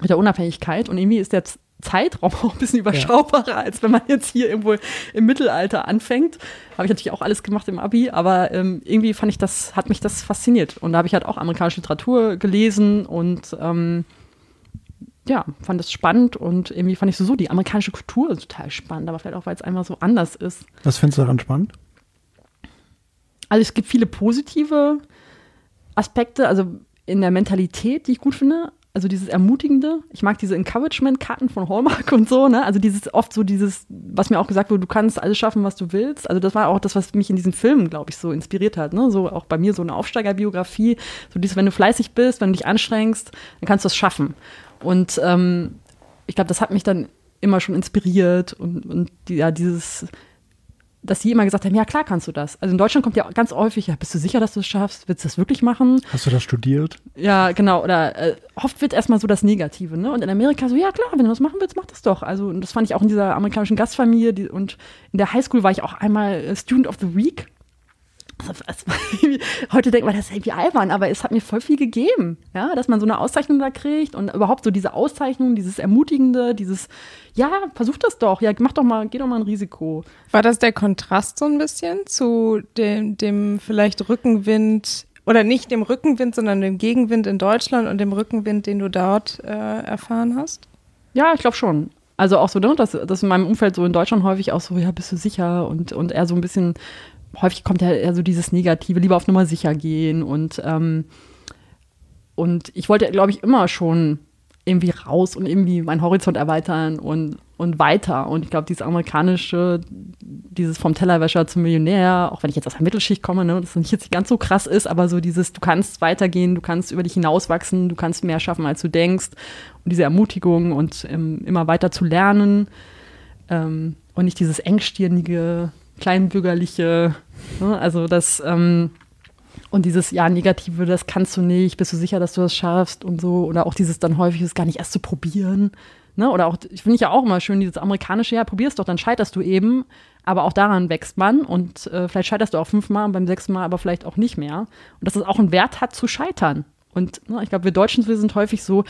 mit der Unabhängigkeit. Und irgendwie ist der Zeitraum auch ein bisschen überschaubarer, als wenn man jetzt hier irgendwo im Mittelalter anfängt. Habe ich natürlich auch alles gemacht im Abi, aber ähm, irgendwie fand ich das, hat mich das fasziniert. Und da habe ich halt auch amerikanische Literatur gelesen und ähm, ja, fand das spannend und irgendwie fand ich so, so die amerikanische Kultur total spannend, aber vielleicht auch, weil es einfach so anders ist. Was findest du daran spannend? Also es gibt viele positive Aspekte, also in der Mentalität, die ich gut finde. Also dieses Ermutigende. Ich mag diese Encouragement-Karten von Hallmark und so, ne? Also dieses oft so dieses, was mir auch gesagt wurde, du kannst alles schaffen, was du willst. Also das war auch das, was mich in diesen Filmen, glaube ich, so inspiriert hat, ne? So auch bei mir so eine Aufsteigerbiografie. So dieses, wenn du fleißig bist, wenn du dich anstrengst, dann kannst du es schaffen. Und ähm, ich glaube, das hat mich dann immer schon inspiriert und, und ja, dieses, dass sie immer gesagt haben, ja klar kannst du das. Also in Deutschland kommt ja ganz häufig, ja, bist du sicher, dass du es schaffst? Willst du das wirklich machen? Hast du das studiert? Ja, genau. Oder äh, oft wird erstmal so das Negative, ne? Und in Amerika so, ja klar, wenn du das machen willst, mach das doch. Also und das fand ich auch in dieser amerikanischen Gastfamilie die, und in der Highschool war ich auch einmal äh, Student of the Week. Also, Heute denkt man, das ist irgendwie albern, aber es hat mir voll viel gegeben, ja, dass man so eine Auszeichnung da kriegt und überhaupt so diese Auszeichnung, dieses Ermutigende, dieses, ja, versuch das doch, ja, mach doch mal, geh doch mal ein Risiko. War das der Kontrast so ein bisschen zu dem, dem vielleicht Rückenwind oder nicht dem Rückenwind, sondern dem Gegenwind in Deutschland und dem Rückenwind, den du dort äh, erfahren hast? Ja, ich glaube schon. Also auch so, ne, dass, dass in meinem Umfeld so in Deutschland häufig auch so, ja, bist du sicher? Und, und eher so ein bisschen, häufig kommt ja eher so dieses Negative, lieber auf Nummer sicher gehen. Und, ähm, und ich wollte, glaube ich, immer schon irgendwie raus und irgendwie meinen Horizont erweitern und, und weiter. Und ich glaube, dieses amerikanische, dieses vom Tellerwäscher zum Millionär, auch wenn ich jetzt aus der Mittelschicht komme, ne, das nicht jetzt nicht ganz so krass ist, aber so dieses, du kannst weitergehen, du kannst über dich hinauswachsen, du kannst mehr schaffen, als du denkst. Und diese Ermutigung und ähm, immer weiter zu lernen ähm, und nicht dieses engstirnige, kleinbürgerliche, ne, also das, ähm, und dieses ja Negative, das kannst du nicht, bist du sicher, dass du das schaffst und so. Oder auch dieses dann häufig, es gar nicht erst zu probieren. Ne? Oder auch, ich finde ich ja auch immer schön, dieses amerikanische, ja, probier's doch, dann scheiterst du eben. Aber auch daran wächst man und äh, vielleicht scheiterst du auch fünfmal und beim sechsten Mal aber vielleicht auch nicht mehr. Und dass es auch einen Wert hat zu scheitern. Und ne, ich glaube, wir Deutschen, wir sind häufig so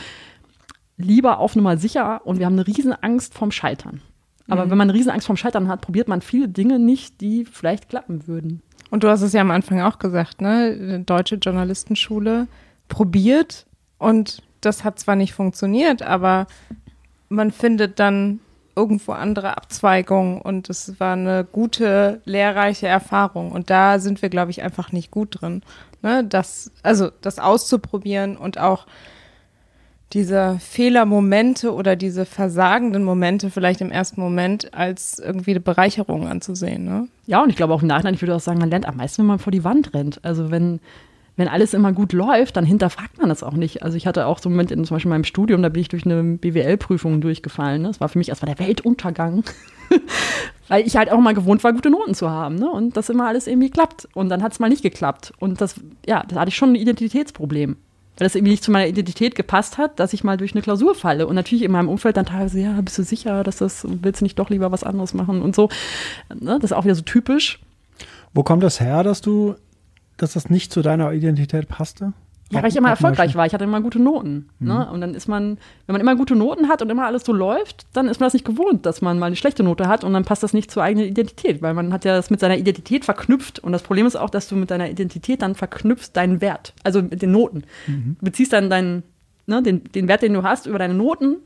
lieber auf Nummer sicher und wir haben eine riesen Angst vorm Scheitern. Aber wenn man eine riesen Angst vorm Scheitern hat, probiert man viele Dinge nicht, die vielleicht klappen würden. Und du hast es ja am Anfang auch gesagt, ne? Deutsche Journalistenschule probiert und das hat zwar nicht funktioniert, aber man findet dann irgendwo andere Abzweigungen und es war eine gute, lehrreiche Erfahrung. Und da sind wir, glaube ich, einfach nicht gut drin. Ne? Das, also das auszuprobieren und auch diese Fehlermomente oder diese versagenden Momente vielleicht im ersten Moment als irgendwie eine Bereicherung anzusehen. Ne? Ja, und ich glaube auch im Nachhinein, ich würde auch sagen, man lernt am meisten, wenn man vor die Wand rennt. Also wenn, wenn alles immer gut läuft, dann hinterfragt man das auch nicht. Also ich hatte auch so einen Moment in zum Beispiel meinem Studium, da bin ich durch eine BWL-Prüfung durchgefallen. Ne? Das war für mich erstmal der Weltuntergang. Weil ich halt auch mal gewohnt war, gute Noten zu haben, ne? Und dass immer alles irgendwie klappt. Und dann hat es mal nicht geklappt. Und das, ja, da hatte ich schon ein Identitätsproblem. Weil das irgendwie nicht zu meiner Identität gepasst hat, dass ich mal durch eine Klausur falle. Und natürlich in meinem Umfeld dann teilweise, ja, bist du sicher, dass das, willst du nicht doch lieber was anderes machen und so. Ne? Das ist auch wieder so typisch. Wo kommt das her, dass du, dass das nicht zu deiner Identität passte? Ja, weil ich immer erfolgreich war. Ich hatte immer gute Noten. Ne? Und dann ist man, wenn man immer gute Noten hat und immer alles so läuft, dann ist man das nicht gewohnt, dass man mal eine schlechte Note hat und dann passt das nicht zur eigenen Identität, weil man hat ja das mit seiner Identität verknüpft. Und das Problem ist auch, dass du mit deiner Identität dann verknüpfst deinen Wert, also mit den Noten. Du beziehst dann deinen, ne, den, den Wert, den du hast, über deine Noten.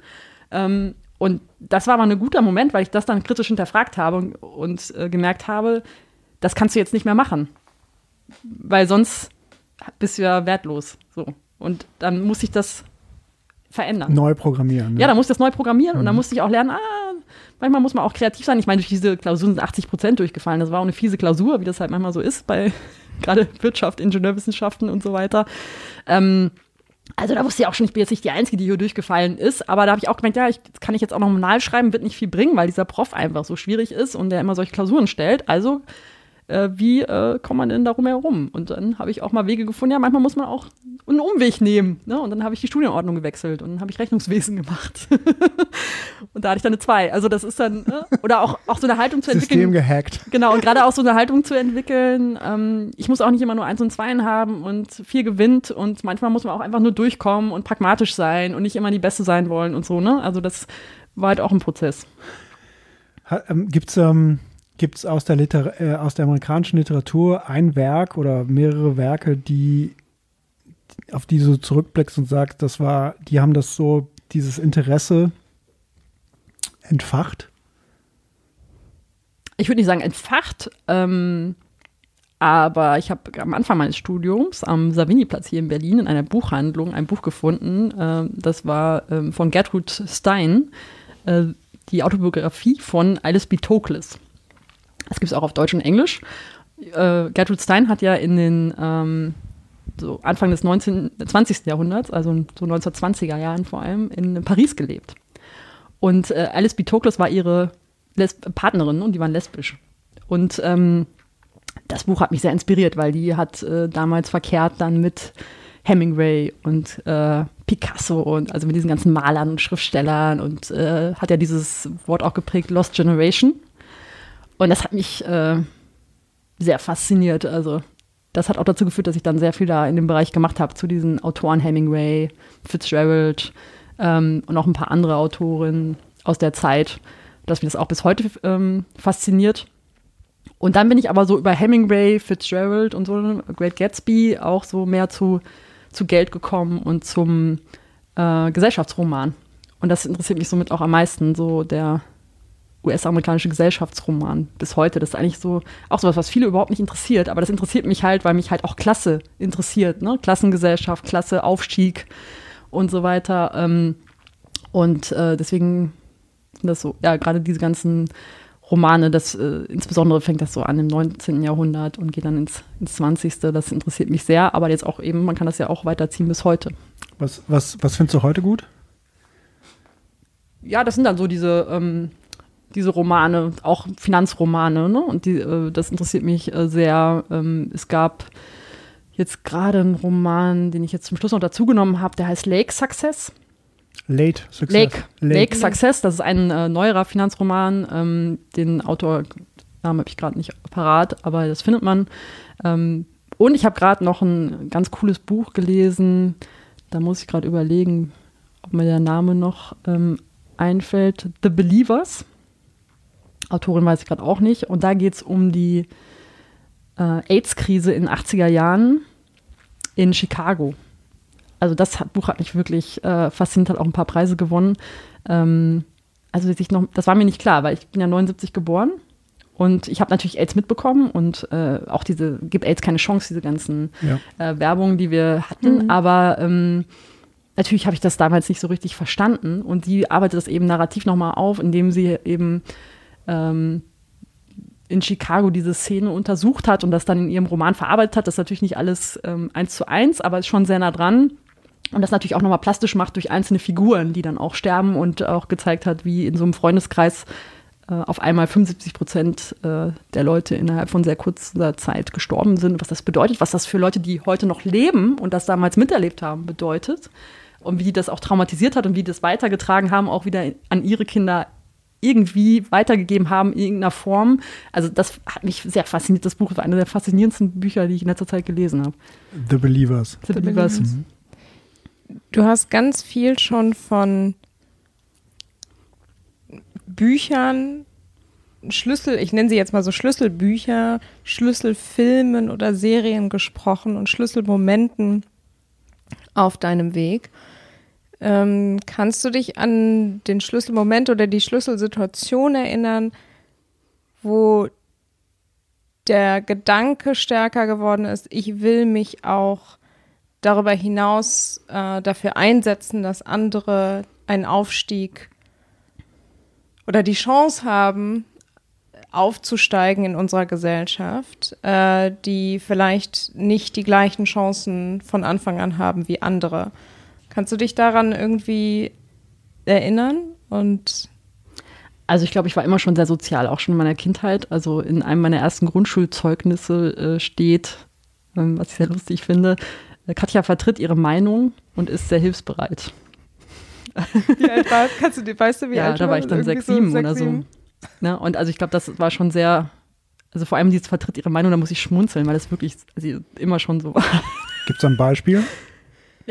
Ähm, und das war mal ein guter Moment, weil ich das dann kritisch hinterfragt habe und, und äh, gemerkt habe, das kannst du jetzt nicht mehr machen. Weil sonst bist du ja wertlos. So. Und dann muss ich das verändern. Neu programmieren. ne? Ja, dann muss ich das neu programmieren und dann musste ich auch lernen, ah, manchmal muss man auch kreativ sein. Ich meine, durch diese Klausuren sind 80 Prozent durchgefallen. Das war auch eine fiese Klausur, wie das halt manchmal so ist bei gerade Wirtschaft, Ingenieurwissenschaften und so weiter. Ähm, also da wusste ich auch schon, ich bin jetzt nicht die Einzige, die hier durchgefallen ist, aber da habe ich auch gemerkt, ja, ich, das kann ich jetzt auch nominal schreiben, wird nicht viel bringen, weil dieser Prof einfach so schwierig ist und der immer solche Klausuren stellt. Also äh, wie äh, kommt man denn darum herum? Und dann habe ich auch mal Wege gefunden, ja, manchmal muss man auch einen Umweg nehmen. Ne? Und dann habe ich die Studienordnung gewechselt und dann habe ich Rechnungswesen gemacht. und da hatte ich dann eine 2. Also das ist dann, ne? oder auch, auch so eine Haltung zu entwickeln. System gehackt. Genau, und gerade auch so eine Haltung zu entwickeln. Ähm, ich muss auch nicht immer nur eins und zwei haben und viel gewinnt und manchmal muss man auch einfach nur durchkommen und pragmatisch sein und nicht immer die Beste sein wollen und so, ne? Also das war halt auch ein Prozess. Ähm, Gibt es ähm, gibt's aus, der äh, aus der amerikanischen Literatur ein Werk oder mehrere Werke, die auf die du zurückblickst und sagst, das war, die haben das so, dieses Interesse entfacht? Ich würde nicht sagen entfacht, ähm, aber ich habe am Anfang meines Studiums am Savini-Platz hier in Berlin in einer Buchhandlung ein Buch gefunden. Äh, das war äh, von Gertrud Stein, äh, die Autobiografie von Alice B. Toklas. Das gibt es auch auf Deutsch und Englisch. Äh, Gertrud Stein hat ja in den ähm, so Anfang des 19, 20. Jahrhunderts, also so 1920er Jahren vor allem, in Paris gelebt. Und äh, Alice B. Toklas war ihre Les Partnerin und die waren lesbisch. Und ähm, das Buch hat mich sehr inspiriert, weil die hat äh, damals verkehrt dann mit Hemingway und äh, Picasso und also mit diesen ganzen Malern und Schriftstellern und äh, hat ja dieses Wort auch geprägt, Lost Generation. Und das hat mich äh, sehr fasziniert. Also das hat auch dazu geführt, dass ich dann sehr viel da in dem Bereich gemacht habe zu diesen Autoren Hemingway, Fitzgerald ähm, und auch ein paar andere Autorinnen aus der Zeit, dass mich das auch bis heute ähm, fasziniert. Und dann bin ich aber so über Hemingway, Fitzgerald und so, Great Gatsby, auch so mehr zu, zu Geld gekommen und zum äh, Gesellschaftsroman. Und das interessiert mich somit auch am meisten, so der US-amerikanische Gesellschaftsroman bis heute. Das ist eigentlich so auch sowas, was viele überhaupt nicht interessiert, aber das interessiert mich halt, weil mich halt auch Klasse interessiert, ne? Klassengesellschaft, Klasse, Aufstieg und so weiter. Ähm, und äh, deswegen sind das so, ja, gerade diese ganzen Romane, das äh, insbesondere fängt das so an im 19. Jahrhundert und geht dann ins, ins 20. Das interessiert mich sehr, aber jetzt auch eben, man kann das ja auch weiterziehen bis heute. Was, was, was findest du heute gut? Ja, das sind dann so diese, ähm, diese Romane, auch Finanzromane, ne? Und die, äh, das interessiert mich äh, sehr. Ähm, es gab jetzt gerade einen Roman, den ich jetzt zum Schluss noch dazugenommen habe, der heißt Lake Success. Late Success. Lake, Lake. Lake Success, das ist ein äh, neuerer Finanzroman. Ähm, den Autor, Namen habe ich gerade nicht parat, aber das findet man. Ähm, und ich habe gerade noch ein ganz cooles Buch gelesen. Da muss ich gerade überlegen, ob mir der Name noch ähm, einfällt. The Believers. Autorin weiß ich gerade auch nicht. Und da geht es um die äh, AIDS-Krise in den 80er Jahren in Chicago also das Buch hat mich wirklich äh, fasziniert, hat auch ein paar Preise gewonnen. Ähm, also ich noch, das war mir nicht klar, weil ich bin ja 79 geboren und ich habe natürlich AIDS mitbekommen und äh, auch diese, gibt AIDS keine Chance, diese ganzen ja. äh, Werbungen, die wir hatten, mhm. aber ähm, natürlich habe ich das damals nicht so richtig verstanden und sie arbeitet das eben narrativ nochmal auf, indem sie eben ähm, in Chicago diese Szene untersucht hat und das dann in ihrem Roman verarbeitet hat. Das ist natürlich nicht alles ähm, eins zu eins, aber ist schon sehr nah dran und das natürlich auch nochmal plastisch macht durch einzelne Figuren, die dann auch sterben und auch gezeigt hat, wie in so einem Freundeskreis äh, auf einmal 75 Prozent äh, der Leute innerhalb von sehr kurzer Zeit gestorben sind. Was das bedeutet, was das für Leute, die heute noch leben und das damals miterlebt haben, bedeutet. Und wie die das auch traumatisiert hat und wie die das weitergetragen haben, auch wieder an ihre Kinder irgendwie weitergegeben haben in irgendeiner Form. Also das hat mich sehr fasziniert. Das Buch war eine der faszinierendsten Bücher, die ich in letzter Zeit gelesen habe. The Believers. The, The Believers. Believers. Mhm. Du hast ganz viel schon von Büchern, Schlüssel, ich nenne sie jetzt mal so Schlüsselbücher, Schlüsselfilmen oder Serien gesprochen und Schlüsselmomenten auf deinem Weg. Ähm, kannst du dich an den Schlüsselmoment oder die Schlüsselsituation erinnern, wo der Gedanke stärker geworden ist, ich will mich auch darüber hinaus äh, dafür einsetzen, dass andere einen Aufstieg oder die Chance haben, aufzusteigen in unserer Gesellschaft, äh, die vielleicht nicht die gleichen Chancen von Anfang an haben wie andere. Kannst du dich daran irgendwie erinnern? Und Also ich glaube, ich war immer schon sehr sozial, auch schon in meiner Kindheit. Also in einem meiner ersten Grundschulzeugnisse äh, steht, ähm, was ich sehr lustig finde, äh, Katja vertritt ihre Meinung und ist sehr hilfsbereit. Wie alt war, kannst du weißt du, wie ja, alt da war ich dann sechs, sieben oder so. sieben? Ne? Und also ich glaube, das war schon sehr, also vor allem dieses vertritt ihre Meinung, da muss ich schmunzeln, weil das wirklich also immer schon so war. Gibt es ein Beispiel?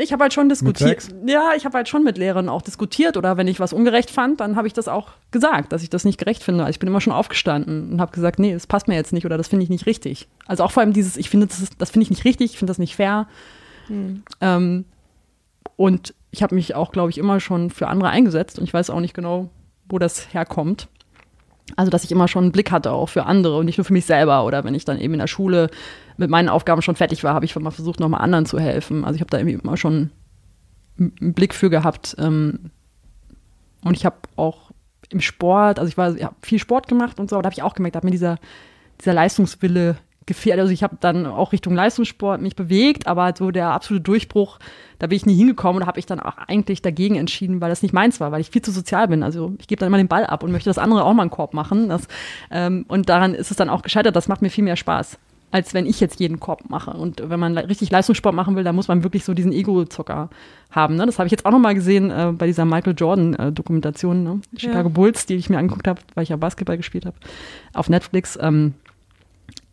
Ich habe halt schon diskutiert. Ja, ich habe halt schon mit Lehrern auch diskutiert oder wenn ich was ungerecht fand, dann habe ich das auch gesagt, dass ich das nicht gerecht finde. Also ich bin immer schon aufgestanden und habe gesagt, nee, das passt mir jetzt nicht oder das finde ich nicht richtig. Also auch vor allem dieses, ich finde das, das finde ich nicht richtig, ich finde das nicht fair. Ähm, und ich habe mich auch, glaube ich, immer schon für andere eingesetzt und ich weiß auch nicht genau, wo das herkommt. Also, dass ich immer schon einen Blick hatte auch für andere und nicht nur für mich selber. Oder wenn ich dann eben in der Schule mit meinen Aufgaben schon fertig war, habe ich mal versucht, nochmal anderen zu helfen. Also ich habe da irgendwie immer schon einen Blick für gehabt. Ähm, und ich habe auch im Sport, also ich war, habe viel Sport gemacht und so, da habe ich auch gemerkt, da hat mir dieser, dieser Leistungswille gefehlt. Also ich habe dann auch Richtung Leistungssport mich bewegt, aber so der absolute Durchbruch, da bin ich nie hingekommen und habe ich dann auch eigentlich dagegen entschieden, weil das nicht meins war, weil ich viel zu sozial bin. Also ich gebe dann immer den Ball ab und möchte, dass andere auch mal einen Korb machen. Das, ähm, und daran ist es dann auch gescheitert. Das macht mir viel mehr Spaß, als wenn ich jetzt jeden Korb mache. Und wenn man richtig Leistungssport machen will, dann muss man wirklich so diesen Ego-Zocker haben. Ne? Das habe ich jetzt auch noch mal gesehen äh, bei dieser Michael Jordan-Dokumentation, ne? die Ja. Chicago Bulls, die ich mir angeguckt habe, weil ich ja Basketball gespielt habe, auf Netflix. Ähm,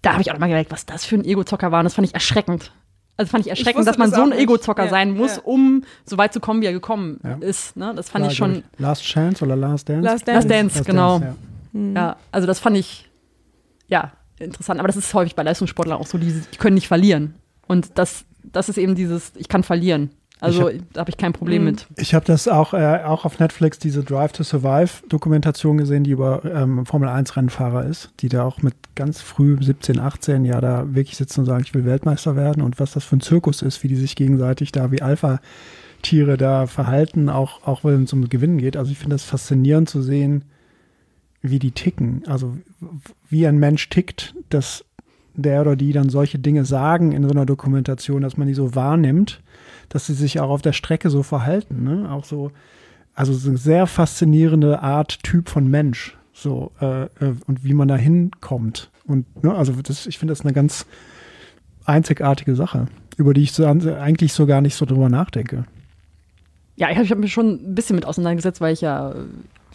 da habe ich auch noch mal gemerkt, was das für ein Ego-Zocker war. Und das fand ich erschreckend. Also fand ich erschreckend, wusste dass man das so ein. Ego-Zocker Ja, sein muss, ja. um so weit zu kommen, wie er gekommen Ja. ist. Ne? Das fand War, ich schon, ich, Last Chance oder Last Dance? Last Last Dance, genau. ja. ja, also das fand ich, ja, interessant. Aber das ist häufig bei Leistungssportlern auch so, die, die können nicht verlieren. Und das, das ist eben dieses, ich kann verlieren. Also Ich da habe ich kein Problem Mhm. mit. Ich habe das auch, äh, auch auf Netflix, diese Drive to Survive Dokumentation gesehen, die über ähm, Formel 1 Rennfahrer ist, die da auch mit ganz früh 17, 18 ja da wirklich sitzen und sagen, ich will Weltmeister werden und was das für ein Zirkus ist, wie die sich gegenseitig da wie Alpha-Tiere da verhalten, auch, auch wenn es um Gewinnen geht. Also ich finde das faszinierend zu sehen, wie die ticken. Also wie ein Mensch tickt, dass der oder die dann solche Dinge sagen in so einer Dokumentation, dass man die so wahrnimmt, dass sie sich auch auf der Strecke so verhalten. Ne? Auch so, also so eine sehr faszinierende Art, Typ von Mensch. So, äh, äh, und wie man da hinkommt. Und ne, also das, ich finde das eine ganz einzigartige Sache, über die ich so, eigentlich so gar nicht so drüber nachdenke. Ja, ich habe hab mich schon ein bisschen mit auseinandergesetzt, weil ich ja,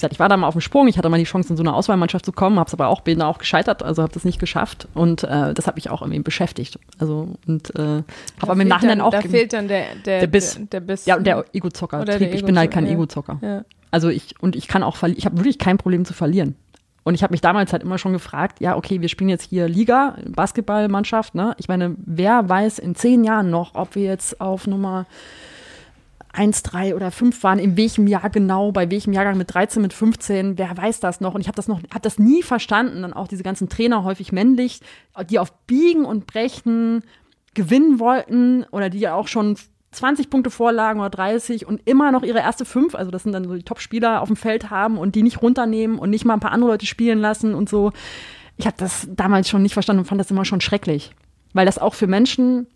ich war da mal auf dem Sprung, ich hatte mal die Chance, in so eine Auswahlmannschaft zu kommen, habe es aber auch, bin da auch gescheitert, also habe das nicht geschafft und äh, das hat mich auch irgendwie beschäftigt. Also und äh, habe aber im Nachhinein dann, auch Da fehlt dann der, der, Der Biss. Der, der Biss. ja und der Ego-Zocker. Ich bin halt kein Ego-Zocker, Ego-Zocker. Ja. Also ich, und ich kann auch verlieren, ich habe wirklich kein Problem zu verlieren. Und ich habe mich damals halt immer schon gefragt, ja, okay, wir spielen jetzt hier Liga, Basketballmannschaft, ne? Ich meine, wer weiß in zehn Jahren noch, ob wir jetzt auf Nummer 1, 3 oder 5 waren, in welchem Jahr genau, bei welchem Jahrgang mit 13, mit 15, wer weiß das noch? Und ich habe das noch, habe das nie verstanden. Dann auch diese ganzen Trainer, häufig männlich, die auf Biegen und Brechen gewinnen wollten oder die ja auch schon 20 Punkte vorlagen oder 30 und immer noch ihre erste fünf, also das sind dann so die Top-Spieler auf dem Feld haben und die nicht runternehmen und nicht mal ein paar andere Leute spielen lassen und so. Ich habe das damals schon nicht verstanden und fand das immer schon schrecklich, weil das auch für Menschen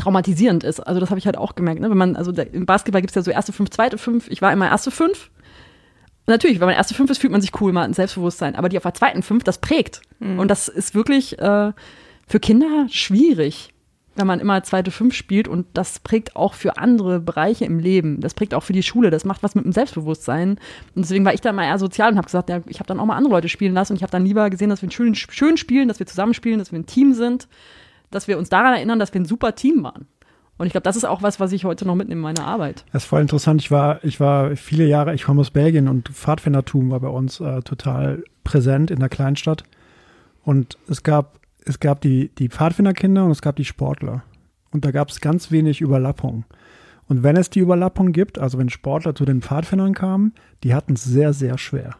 traumatisierend ist. Also das habe ich halt auch gemerkt. Ne? Wenn man, also im Basketball gibt es ja so erste fünf, zweite fünf. Ich war immer erste fünf. Und natürlich, wenn man erste fünf ist, fühlt man sich cool, man hat ein Selbstbewusstsein. Aber die auf der zweiten fünf, das prägt. Und das ist wirklich äh, für Kinder schwierig, wenn man immer zweite fünf spielt. Und das prägt auch für andere Bereiche im Leben. Das prägt auch für die Schule. Das macht was mit dem Selbstbewusstsein. Und deswegen war ich dann mal eher sozial und habe gesagt, ja, ich habe dann auch mal andere Leute spielen lassen. Und ich habe dann lieber gesehen, dass wir schön, schön spielen, dass wir zusammen spielen, dass wir ein Team sind, dass wir uns daran erinnern, dass wir ein super Team waren. Und ich glaube, das ist auch was, was ich heute noch mitnehme in meiner Arbeit. Das ist voll interessant. Ich war, ich war viele Jahre, ich komme aus Belgien und Pfadfindertum war bei uns äh, total präsent in der Kleinstadt. Und es gab, es gab die, die Pfadfinderkinder und es gab die Sportler. Und da gab es ganz wenig Überlappung. Und wenn es die Überlappung gibt, also wenn Sportler zu den Pfadfindern kamen, die hatten es sehr, sehr schwer.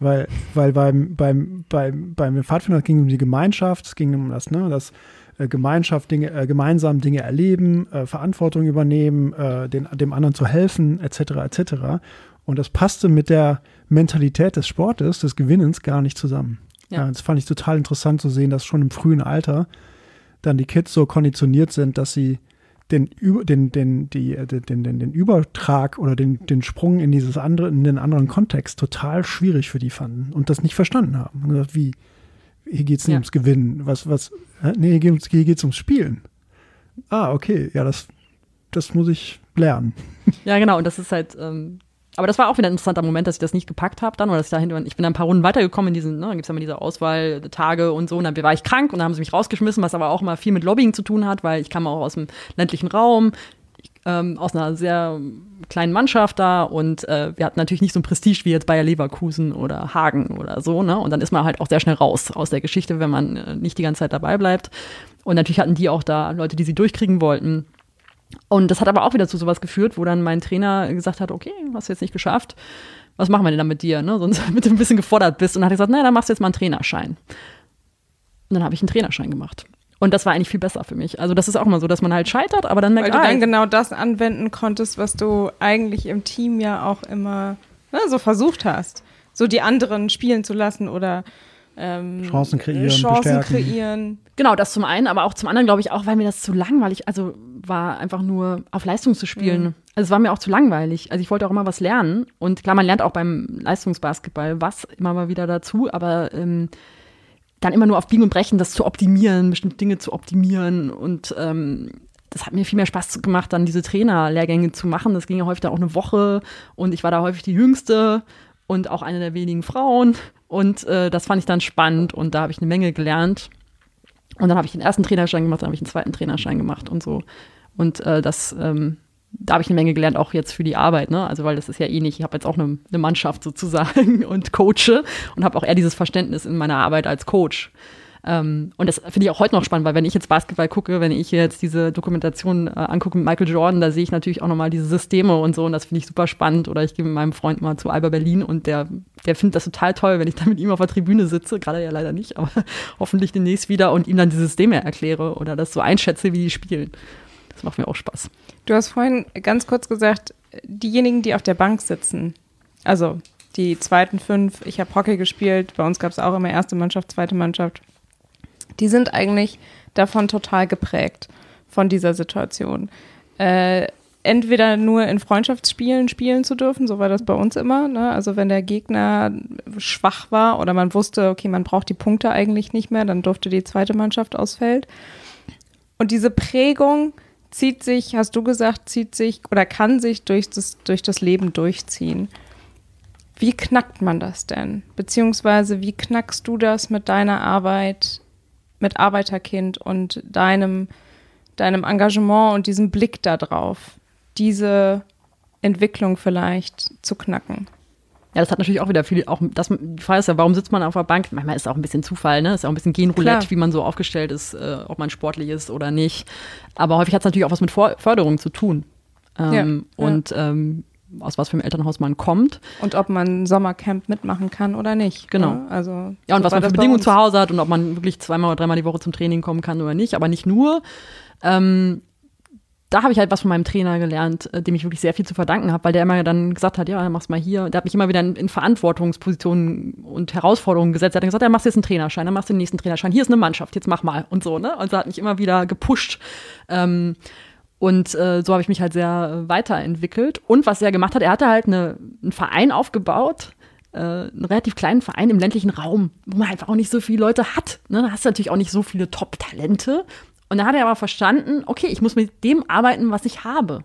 Weil, weil beim, beim, beim, beim Pfadfinder ging es um die Gemeinschaft, es ging um das, ne, das Gemeinschaft, Dinge, äh, gemeinsam Dinge erleben, äh, Verantwortung übernehmen, äh, den, dem anderen zu helfen, etc., etc. Und das passte mit der Mentalität des Sportes, des Gewinnens gar nicht zusammen. Ja. Das fand ich total interessant zu sehen, dass schon im frühen Alter dann die Kids so konditioniert sind, dass sie den, den, den, die, äh, den, den, den Übertrag oder den, den Sprung in dieses andere, in den anderen Kontext total schwierig für die fanden und das nicht verstanden haben. Und gesagt, wie, hier geht es nicht ja. ums Gewinnen. Was, was, nee, hier geht es hier geht's ums Spielen. Ah, okay, ja, das, das muss ich lernen. Ja, genau, und das ist halt, ähm, aber das war auch wieder ein interessanter Moment, dass ich das nicht gepackt habe dann, oder dass ich dahin, ich bin dann ein paar Runden weitergekommen in diesen, ne, dann gibt es ja immer diese Auswahltage und so, und dann war ich krank und dann haben sie mich rausgeschmissen, was aber auch immer viel mit Lobbying zu tun hat, weil ich kam auch aus dem ländlichen Raum, ähm, aus einer sehr kleinen Mannschaft da und äh, wir hatten natürlich nicht so ein Prestige wie jetzt Bayer Leverkusen oder Hagen oder so, ne? Und dann ist man halt auch sehr schnell raus aus der Geschichte, wenn man äh, nicht die ganze Zeit dabei bleibt. Und natürlich hatten die auch da Leute, die sie durchkriegen wollten. Und das hat aber auch wieder zu sowas geführt, wo dann mein Trainer gesagt hat, okay, hast du jetzt nicht geschafft, was machen wir denn da mit dir, ne? Sonst mit du ein bisschen gefordert bist. Und dann hat er gesagt, naja, dann machst du jetzt mal einen Trainerschein. Und dann habe ich einen Trainerschein gemacht. Und das war eigentlich viel besser für mich. Also das ist auch mal so, dass man halt scheitert, aber dann merkt Weil du dann genau das anwenden konntest, was du eigentlich im Team ja auch immer ne, so versucht hast. So die anderen spielen zu lassen oder ähm, Chancen kreieren, Chancen bestärken. kreieren. Genau, das zum einen, aber auch zum anderen glaube ich auch, weil mir das zu langweilig, also war einfach nur auf Leistung zu spielen. Mhm. Also es war mir auch zu langweilig. Also ich wollte auch immer was lernen und klar, man lernt auch beim Leistungsbasketball was immer mal wieder dazu, aber ähm, dann immer nur auf Biegen und Brechen, das zu optimieren, bestimmte Dinge zu optimieren. Und ähm, das hat mir viel mehr Spaß gemacht, dann diese Trainerlehrgänge zu machen. Das ging ja häufig dann auch eine Woche und ich war da häufig die Jüngste und auch eine der wenigen Frauen. Und äh, das fand ich dann spannend und da habe ich eine Menge gelernt. Und dann habe ich den ersten Trainerschein gemacht, dann habe ich den zweiten Trainerschein gemacht und so. Und äh, das ähm, da habe ich eine Menge gelernt, auch jetzt für die Arbeit, ne? Also weil das ist ja eh nicht, ich habe jetzt auch eine, eine, Mannschaft sozusagen und coache und habe auch eher dieses Verständnis in meiner Arbeit als Coach. Ähm, und das finde ich auch heute noch spannend, weil wenn ich jetzt Basketball gucke, wenn ich jetzt diese Dokumentation äh, angucke mit Michael Jordan, da sehe ich natürlich auch nochmal diese Systeme und so und das finde ich super spannend. Oder ich gehe mit meinem Freund mal zu Alba Berlin und der, der findet das total toll, wenn ich da mit ihm auf der Tribüne sitze, gerade ja leider nicht, aber hoffentlich demnächst wieder und ihm dann die Systeme erkläre oder das so einschätze, wie die spielen. Das macht mir auch Spaß. Du hast vorhin ganz kurz gesagt, diejenigen, die auf der Bank sitzen, also die zweiten fünf, ich habe Hockey gespielt, bei uns gab es auch immer erste Mannschaft, zweite Mannschaft, die sind eigentlich davon total geprägt, von dieser Situation. Äh, entweder nur in Freundschaftsspielen spielen zu dürfen, so war das bei uns immer. Ne? Also wenn der Gegner schwach war oder man wusste, okay, man braucht die Punkte eigentlich nicht mehr, dann durfte die zweite Mannschaft ausfällt. Und diese Prägung zieht sich, hast du gesagt, zieht sich oder kann sich durch das, durch das Leben durchziehen. Wie knackt man das denn? Beziehungsweise wie knackst du das mit deiner Arbeit, mit Arbeiterkind und deinem, deinem Engagement und diesem Blick darauf, diese Entwicklung vielleicht zu knacken? Ja, das hat natürlich auch wieder viel, auch das, die Frage ist ja, warum sitzt man auf der Bank? Manchmal ist es auch ein bisschen Zufall, ne? Ist auch ein bisschen Genroulette, wie man so aufgestellt ist, äh, ob man sportlich ist oder nicht. Aber häufig hat es natürlich auch was mit For Förderung zu tun. Ähm, ja, und ja. Ähm, aus was für einem Elternhaus man kommt. Und ob man Sommercamp mitmachen kann oder nicht. Genau. Ne? Also, ja, und so was man für Bedingungen zu Hause hat und ob man wirklich zweimal oder dreimal die Woche zum Training kommen kann oder nicht. Aber nicht nur. Ähm, da habe ich halt was von meinem Trainer gelernt, äh, dem ich wirklich sehr viel zu verdanken habe, weil der immer dann gesagt hat, ja, mach's mal hier. Der hat mich immer wieder in, in Verantwortungspositionen und Herausforderungen gesetzt. Er hat dann gesagt, ja, machst jetzt einen Trainerschein, dann machst du den nächsten Trainerschein. Hier ist eine Mannschaft, jetzt mach mal und so, ne? Und so hat mich immer wieder gepusht. Ähm, und äh, so habe ich mich halt sehr äh, weiterentwickelt. Und was er gemacht hat, er hatte halt eine, einen Verein aufgebaut, äh, einen relativ kleinen Verein im ländlichen Raum, wo man einfach auch nicht so viele Leute hat. Ne? Da hast du natürlich auch nicht so viele Top-Talente. Und da hat er aber verstanden, okay, ich muss mit dem arbeiten, was ich habe.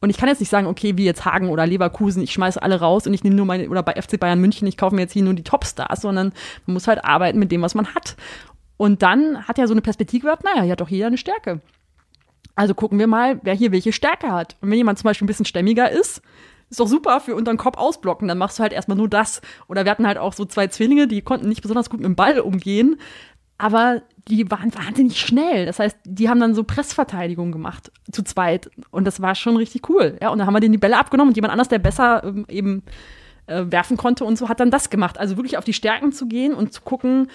Und ich kann jetzt nicht sagen, okay, wie jetzt Hagen oder Leverkusen, ich schmeiße alle raus und ich nehme nur meine, oder bei FC Bayern München, ich kaufe mir jetzt hier nur die Topstars, sondern man muss halt arbeiten mit dem, was man hat. Und dann hat er so eine Perspektive gehabt, naja, hier hat doch jeder eine Stärke. Also gucken wir mal, wer hier welche Stärke hat. Und wenn jemand zum Beispiel ein bisschen stämmiger ist, ist doch super für unter den Kopf ausblocken, dann machst du halt erstmal nur das. Oder wir hatten halt auch so zwei Zwillinge, die konnten nicht besonders gut mit dem Ball umgehen aber die waren wahnsinnig schnell. Das heißt, die haben dann so Pressverteidigung gemacht, zu zweit. Und das war schon richtig cool. Ja, und dann haben wir denen die Bälle abgenommen und jemand anders, der besser ähm, eben äh, werfen konnte und so, hat dann das gemacht. Also wirklich auf die Stärken zu gehen und zu gucken,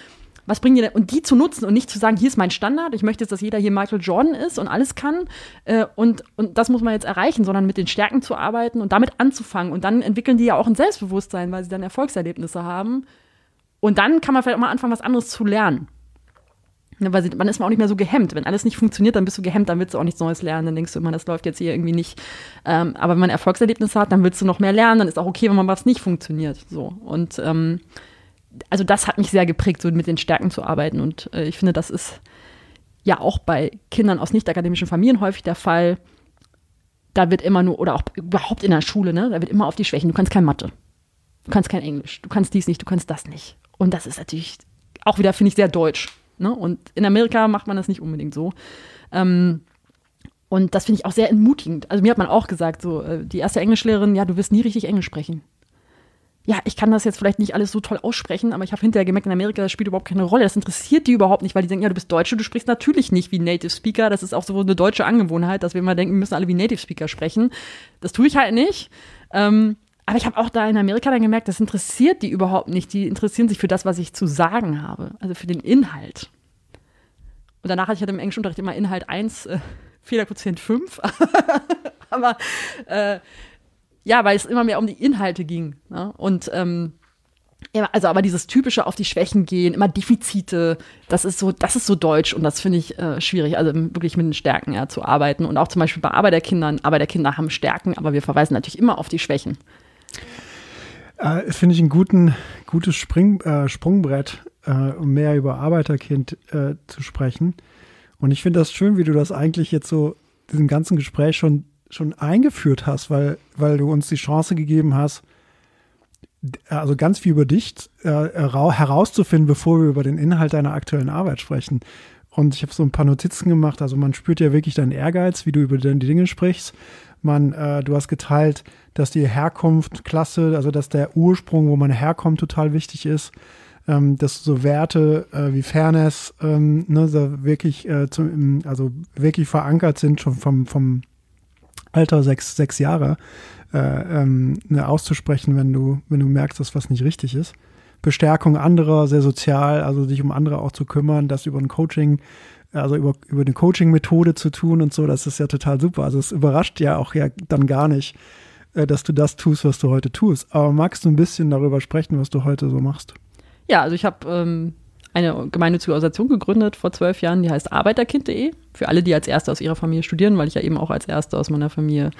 was bringen die denn? Und die zu nutzen und nicht zu sagen, hier ist mein Standard, ich möchte jetzt, dass jeder hier Michael Jordan ist und alles kann. Äh, und, und das muss man jetzt erreichen, sondern mit den Stärken zu arbeiten und damit anzufangen. Und dann entwickeln die ja auch ein Selbstbewusstsein, weil sie dann Erfolgserlebnisse haben. Und dann kann man vielleicht auch mal anfangen, was anderes zu lernen. Ne, weil man ist man auch nicht mehr so gehemmt. Wenn alles nicht funktioniert, dann bist du gehemmt, dann willst du auch nichts Neues lernen. Dann denkst du immer, das läuft jetzt hier irgendwie nicht. Ähm, aber wenn man Erfolgserlebnisse hat, dann willst du noch mehr lernen. Dann ist auch okay, wenn man was nicht funktioniert. So. Und ähm, also das hat mich sehr geprägt, so mit den Stärken zu arbeiten. Und äh, ich finde, das ist ja auch bei Kindern aus nicht akademischen Familien häufig der Fall. Da wird immer nur, oder auch überhaupt in der Schule, ne, da wird immer auf die Schwächen. Du kannst kein Mathe. Du kannst kein Englisch. Du kannst dies nicht, du kannst das nicht. Und das ist natürlich auch wieder, finde ich, sehr deutsch Ne? Und in Amerika macht man das nicht unbedingt so. Ähm, und das finde ich auch sehr entmutigend. Also mir hat man auch gesagt, so äh, die erste Englischlehrerin, ja, du wirst nie richtig Englisch sprechen. Ja, ich kann das jetzt vielleicht nicht alles so toll aussprechen, aber ich habe hinterher gemerkt, in Amerika, das spielt überhaupt keine Rolle. Das interessiert die überhaupt nicht, weil die denken, ja, du bist Deutsche, du sprichst natürlich nicht wie Native Speaker. Das ist auch so eine deutsche Angewohnheit, dass wir immer denken, wir müssen alle wie Native Speaker sprechen. Das tue ich halt nicht. Ähm, aber ich habe auch da in Amerika dann gemerkt, das interessiert die überhaupt nicht. Die interessieren sich für das, was ich zu sagen habe, also für den Inhalt. Und danach hatte ich halt im Englischunterricht immer Inhalt 1, äh, Fehlerquotient 5. aber äh, ja, weil es immer mehr um die Inhalte ging. Ne? Und ähm, also aber dieses typische auf die Schwächen gehen, immer Defizite, das ist so, das ist so deutsch und das finde ich äh, schwierig, also wirklich mit den Stärken ja, zu arbeiten und auch zum Beispiel bei Arbeiterkindern. Arbeiterkinder haben Stärken, aber wir verweisen natürlich immer auf die Schwächen. Äh, Finde ich ein guten, gutes Spring, äh, Sprungbrett, äh, um mehr über Arbeiterkind äh, zu sprechen. Und ich finde das schön, wie du das eigentlich jetzt so, diesen ganzen Gespräch schon, schon eingeführt hast, weil, weil du uns die Chance gegeben hast, also ganz viel über dich äh, herauszufinden, bevor wir über den Inhalt deiner aktuellen Arbeit sprechen. Und ich habe so ein paar Notizen gemacht. Also man spürt ja wirklich deinen Ehrgeiz, wie du über die Dinge sprichst. Man, äh, du hast geteilt, dass die Herkunft klasse, also dass der Ursprung, wo man herkommt, total wichtig ist. Ähm, dass so Werte äh, wie Fairness ähm, ne, so wirklich, äh, zum, also wirklich verankert sind, schon vom, vom Alter sechs, sechs Jahre, äh, ähm, ne, auszusprechen, wenn du, wenn du merkst, dass was nicht richtig ist. Bestärkung anderer, sehr sozial, also sich um andere auch zu kümmern, das über ein Coaching also über, über eine Coaching-Methode zu tun und so, das ist ja total super. Also es überrascht ja auch ja dann gar nicht, äh, dass du das tust, was du heute tust. Aber magst du ein bisschen darüber sprechen, was du heute so machst? Ja, also ich habe ähm, eine gemeinnützige Organisation gegründet vor zwölf Jahren, die heißt Arbeiterkind.de. Für alle, die als Erste aus ihrer Familie studieren, weil ich ja eben auch als Erste aus meiner Familie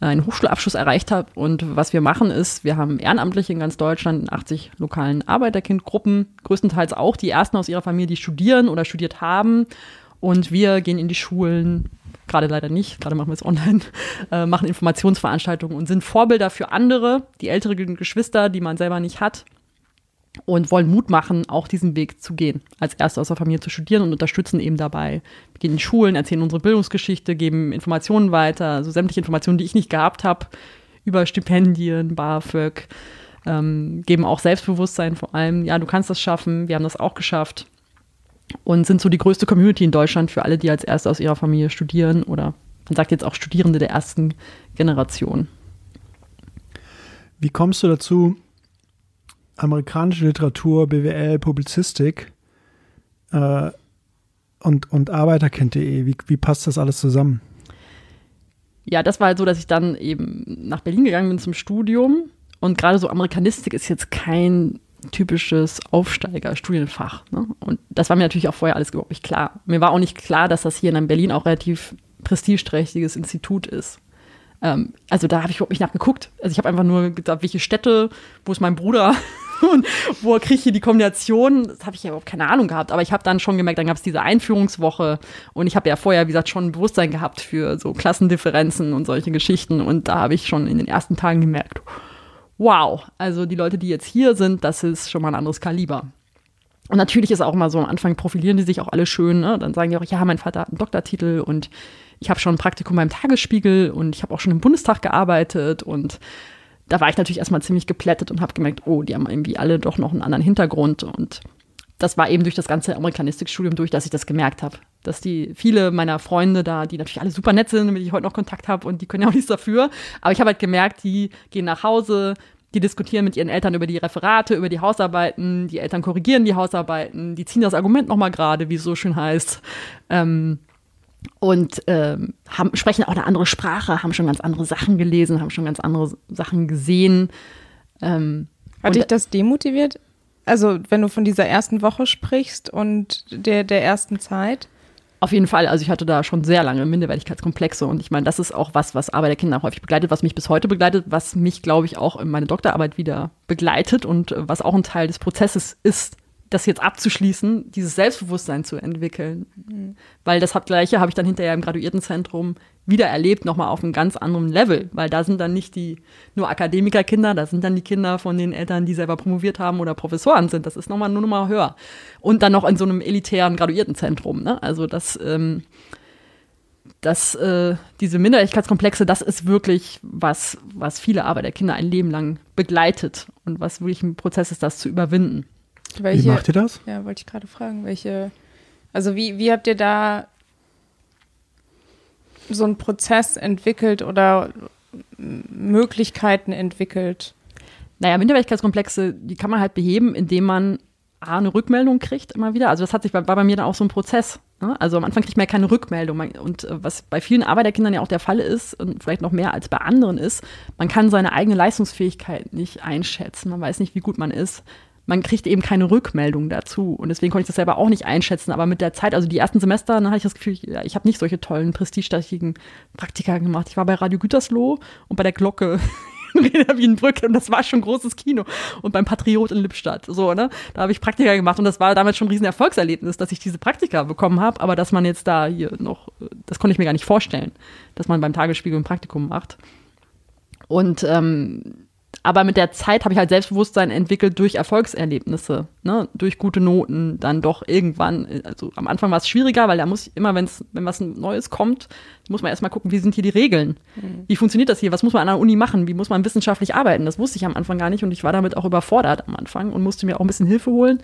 einen Hochschulabschluss erreicht habe. Und was wir machen ist, wir haben Ehrenamtliche in ganz Deutschland in 80 lokalen Arbeiterkindgruppen, größtenteils auch die ersten aus ihrer Familie, die studieren oder studiert haben. Und wir gehen in die Schulen, gerade leider nicht, gerade machen wir es online, äh, machen Informationsveranstaltungen und sind Vorbilder für andere, die älteren Geschwister, die man selber nicht hat, und wollen Mut machen, auch diesen Weg zu gehen, als Erste aus der Familie zu studieren und unterstützen eben dabei. Wir gehen in Schulen, erzählen unsere Bildungsgeschichte, geben Informationen weiter, also sämtliche Informationen, die ich nicht gehabt habe, über Stipendien, BAföG, ähm, geben auch Selbstbewusstsein vor allem. Ja, du kannst das schaffen, wir haben das auch geschafft und sind so die größte Community in Deutschland für alle, die als Erste aus ihrer Familie studieren oder man sagt jetzt auch Studierende der ersten Generation. Wie kommst du dazu, amerikanische Literatur, BWL, Publizistik äh, und, und Arbeiterkind.de. Wie, wie passt das alles zusammen? Ja, das war halt so, dass ich dann eben nach Berlin gegangen bin zum Studium. Und gerade so Amerikanistik ist jetzt kein typisches Aufsteiger-Studienfach. Ne? Und das war mir natürlich auch vorher alles überhaupt nicht klar. Mir war auch nicht klar, dass das hier in Berlin auch relativ prestigeträchtiges Institut ist. Ähm, also da habe ich überhaupt nicht nachgeguckt. Also ich habe einfach nur gesagt, welche Städte, wo ist mein Bruder und wo kriege ich hier die Kombination? Das habe ich ja überhaupt keine Ahnung gehabt. Aber ich habe dann schon gemerkt, dann gab es diese Einführungswoche und ich habe ja vorher, wie gesagt, schon ein Bewusstsein gehabt für so Klassendifferenzen und solche Geschichten. Und da habe ich schon in den ersten Tagen gemerkt, wow, also die Leute, die jetzt hier sind, das ist schon mal ein anderes Kaliber. Und natürlich ist auch mal so am Anfang profilieren die sich auch alle schön. Ne? Dann sagen die auch, ja, mein Vater hat einen Doktortitel und ich habe schon ein Praktikum beim Tagesspiegel und ich habe auch schon im Bundestag gearbeitet und da war ich natürlich erstmal ziemlich geplättet und habe gemerkt, oh, die haben irgendwie alle doch noch einen anderen Hintergrund und das war eben durch das ganze Amerikanistikstudium durch, dass ich das gemerkt habe. Dass die viele meiner Freunde da, die natürlich alle super nett sind, mit denen ich heute noch Kontakt habe und die können ja auch nichts dafür. Aber ich habe halt gemerkt, die gehen nach Hause, die diskutieren mit ihren Eltern über die Referate, über die Hausarbeiten, die Eltern korrigieren die Hausarbeiten, die ziehen das Argument nochmal gerade, wie es so schön heißt. Ähm, und ähm, haben, sprechen auch eine andere Sprache, haben schon ganz andere Sachen gelesen, haben schon ganz andere Sachen gesehen. Ähm, Hat dich das demotiviert? Also wenn du von dieser ersten Woche sprichst und der, der ersten Zeit. Auf jeden Fall. Also ich hatte da schon sehr lange Minderwertigkeitskomplexe und ich meine, das ist auch was, was Arbeit der Kinder häufig begleitet, was mich bis heute begleitet, was mich, glaube ich, auch in meine Doktorarbeit wieder begleitet und was auch ein Teil des Prozesses ist, das jetzt abzuschließen, dieses Selbstbewusstsein zu entwickeln. Mhm. Weil das Gleiche habe ich dann hinterher im Graduiertenzentrum wieder erlebt, nochmal auf einem ganz anderen Level. Weil da sind dann nicht die nur Akademikerkinder, da sind dann die Kinder von den Eltern, die selber promoviert haben oder Professoren sind. Das ist nochmal nur nochmal höher. Und dann noch in so einem elitären Graduiertenzentrum. Ne? Also das, ähm, das, äh, diese Minderwertigkeitskomplexe, das ist wirklich was, was viele Arbeiterkinder ein Leben lang begleitet und was wirklich ein Prozess ist, das zu überwinden. Welche, wie macht ihr das? Ja, wollte ich gerade fragen. Welche, also wie, wie habt ihr da so einen Prozess entwickelt oder Möglichkeiten entwickelt? Naja, Minderwertigkeitskomplexe, die kann man halt beheben, indem man A, eine Rückmeldung kriegt immer wieder. Also das hat sich war bei mir dann auch so ein Prozess. Ne? Also am Anfang kriegt man ja keine Rückmeldung. Und äh, was bei vielen Arbeiterkindern ja auch der Fall ist und vielleicht noch mehr als bei anderen ist, man kann seine eigene Leistungsfähigkeit nicht einschätzen. Man weiß nicht, wie gut man ist man kriegt eben keine Rückmeldung dazu. Und deswegen konnte ich das selber auch nicht einschätzen. Aber mit der Zeit, also die ersten Semester, dann hatte ich das Gefühl, ich, ja, ich habe nicht solche tollen, prestigeträchtigen Praktika gemacht. Ich war bei Radio Gütersloh und bei der Glocke in Reda Wienbrücke und das war schon großes Kino. Und beim Patriot in Lippstadt, so, ne? Da habe ich Praktika gemacht und das war damals schon ein riesen Erfolgserlebnis, dass ich diese Praktika bekommen habe. Aber dass man jetzt da hier noch, das konnte ich mir gar nicht vorstellen, dass man beim Tagesspiegel ein Praktikum macht. Und ähm, aber mit der Zeit habe ich halt Selbstbewusstsein entwickelt durch Erfolgserlebnisse, ne? durch gute Noten, dann doch irgendwann, also am Anfang war es schwieriger, weil da muss ich immer, wenn's, wenn was Neues kommt, muss man erstmal gucken, wie sind hier die Regeln? Mhm. Wie funktioniert das hier? Was muss man an der Uni machen? Wie muss man wissenschaftlich arbeiten? Das wusste ich am Anfang gar nicht und ich war damit auch überfordert am Anfang und musste mir auch ein bisschen Hilfe holen.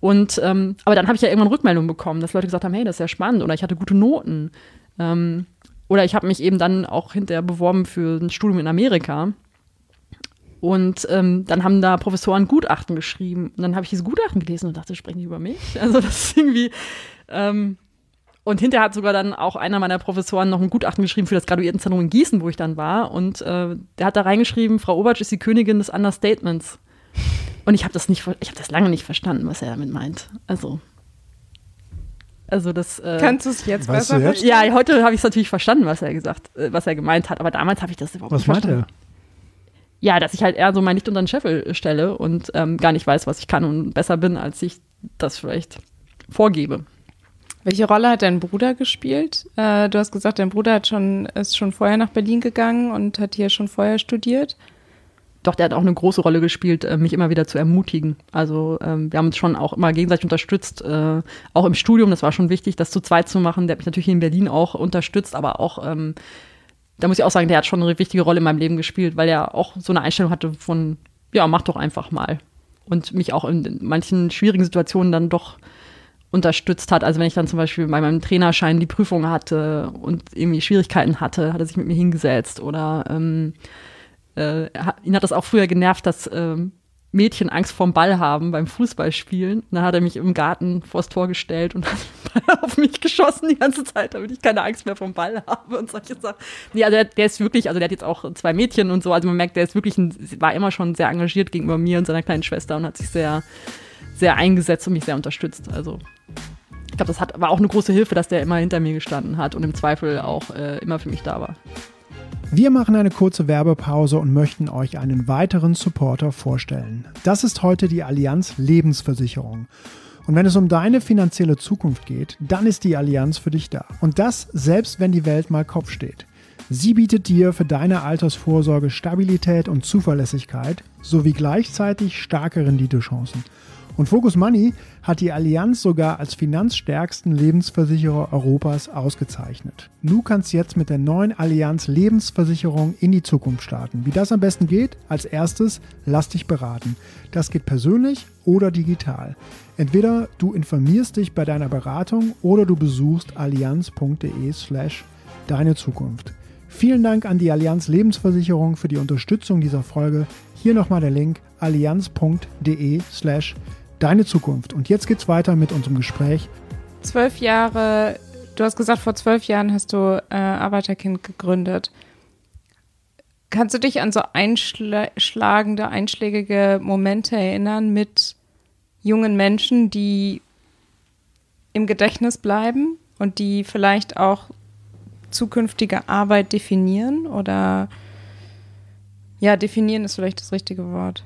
Und ähm, aber dann habe ich ja irgendwann Rückmeldungen bekommen, dass Leute gesagt haben, hey, das ist ja spannend oder ich hatte gute Noten. Ähm, oder ich habe mich eben dann auch hinterher beworben für ein Studium in Amerika und ähm, dann haben da Professoren Gutachten geschrieben. Und dann habe ich diese Gutachten gelesen und dachte, sprechen die über mich? Also das ist irgendwie. Ähm, und hinterher hat sogar dann auch einer meiner Professoren noch ein Gutachten geschrieben für das Graduiertenzentrum in Gießen, wo ich dann war. Und äh, der hat da reingeschrieben, Frau Obertsch ist die Königin des Understatements. Und ich habe das nicht, ich habe das lange nicht verstanden, was er damit meint. Also, also das. Äh, Kannst du es jetzt weißt besser jetzt? Ja, heute habe ich es natürlich verstanden, was er gesagt, äh, was er gemeint hat. Aber damals habe ich das überhaupt was nicht verstanden. Was meint er? Ja, dass ich halt eher so mein Licht unter den Scheffel stelle und ähm, gar nicht weiß, was ich kann und besser bin, als ich das vielleicht vorgebe. Welche Rolle hat dein Bruder gespielt? Äh, du hast gesagt, dein Bruder hat schon, ist schon vorher nach Berlin gegangen und hat hier schon vorher studiert. Doch, der hat auch eine große Rolle gespielt, äh, mich immer wieder zu ermutigen. Also ähm, wir haben uns schon auch immer gegenseitig unterstützt, äh, auch im Studium. Das war schon wichtig, das zu zweit zu machen. Der hat mich natürlich hier in Berlin auch unterstützt, aber auch ähm, da muss ich auch sagen, der hat schon eine wichtige Rolle in meinem Leben gespielt, weil er auch so eine Einstellung hatte von, ja, mach doch einfach mal. Und mich auch in manchen schwierigen Situationen dann doch unterstützt hat. Also wenn ich dann zum Beispiel bei meinem Trainerschein die Prüfung hatte und irgendwie Schwierigkeiten hatte, hat er sich mit mir hingesetzt. Oder ähm, äh, ihn hat das auch früher genervt, dass ähm, Mädchen Angst vorm Ball haben beim Fußballspielen. Und dann hat er mich im Garten vors Tor gestellt und hat auf mich geschossen die ganze Zeit, damit ich keine Angst mehr vom Ball habe und solche Sachen. Nee, also der, der, ist wirklich, also der hat jetzt auch zwei Mädchen und so, also man merkt, der ist wirklich, ein, war immer schon sehr engagiert gegenüber mir und seiner kleinen Schwester und hat sich sehr, sehr eingesetzt und mich sehr unterstützt. Also ich glaube, das hat, war auch eine große Hilfe, dass der immer hinter mir gestanden hat und im Zweifel auch äh, immer für mich da war. Wir machen eine kurze Werbepause und möchten euch einen weiteren Supporter vorstellen. Das ist heute die Allianz Lebensversicherung. Und wenn es um deine finanzielle Zukunft geht, dann ist die Allianz für dich da. Und das selbst wenn die Welt mal Kopf steht. Sie bietet dir für deine Altersvorsorge Stabilität und Zuverlässigkeit sowie gleichzeitig starke Renditechancen. Und Focus Money hat die Allianz sogar als finanzstärksten Lebensversicherer Europas ausgezeichnet. Du kannst jetzt mit der neuen Allianz Lebensversicherung in die Zukunft starten. Wie das am besten geht? Als erstes, lass dich beraten. Das geht persönlich oder digital. Entweder du informierst dich bei deiner Beratung oder du besuchst allianz.de slash deine Zukunft. Vielen Dank an die Allianz Lebensversicherung für die Unterstützung dieser Folge. Hier nochmal der Link allianz.de slash deine Zukunft. Und jetzt geht's weiter mit unserem Gespräch. Zwölf Jahre, du hast gesagt, vor zwölf Jahren hast du äh, Arbeiterkind gegründet. Kannst du dich an so einschlagende, einschlägige Momente erinnern mit jungen Menschen, die im Gedächtnis bleiben und die vielleicht auch zukünftige Arbeit definieren oder ja, definieren ist vielleicht das richtige Wort.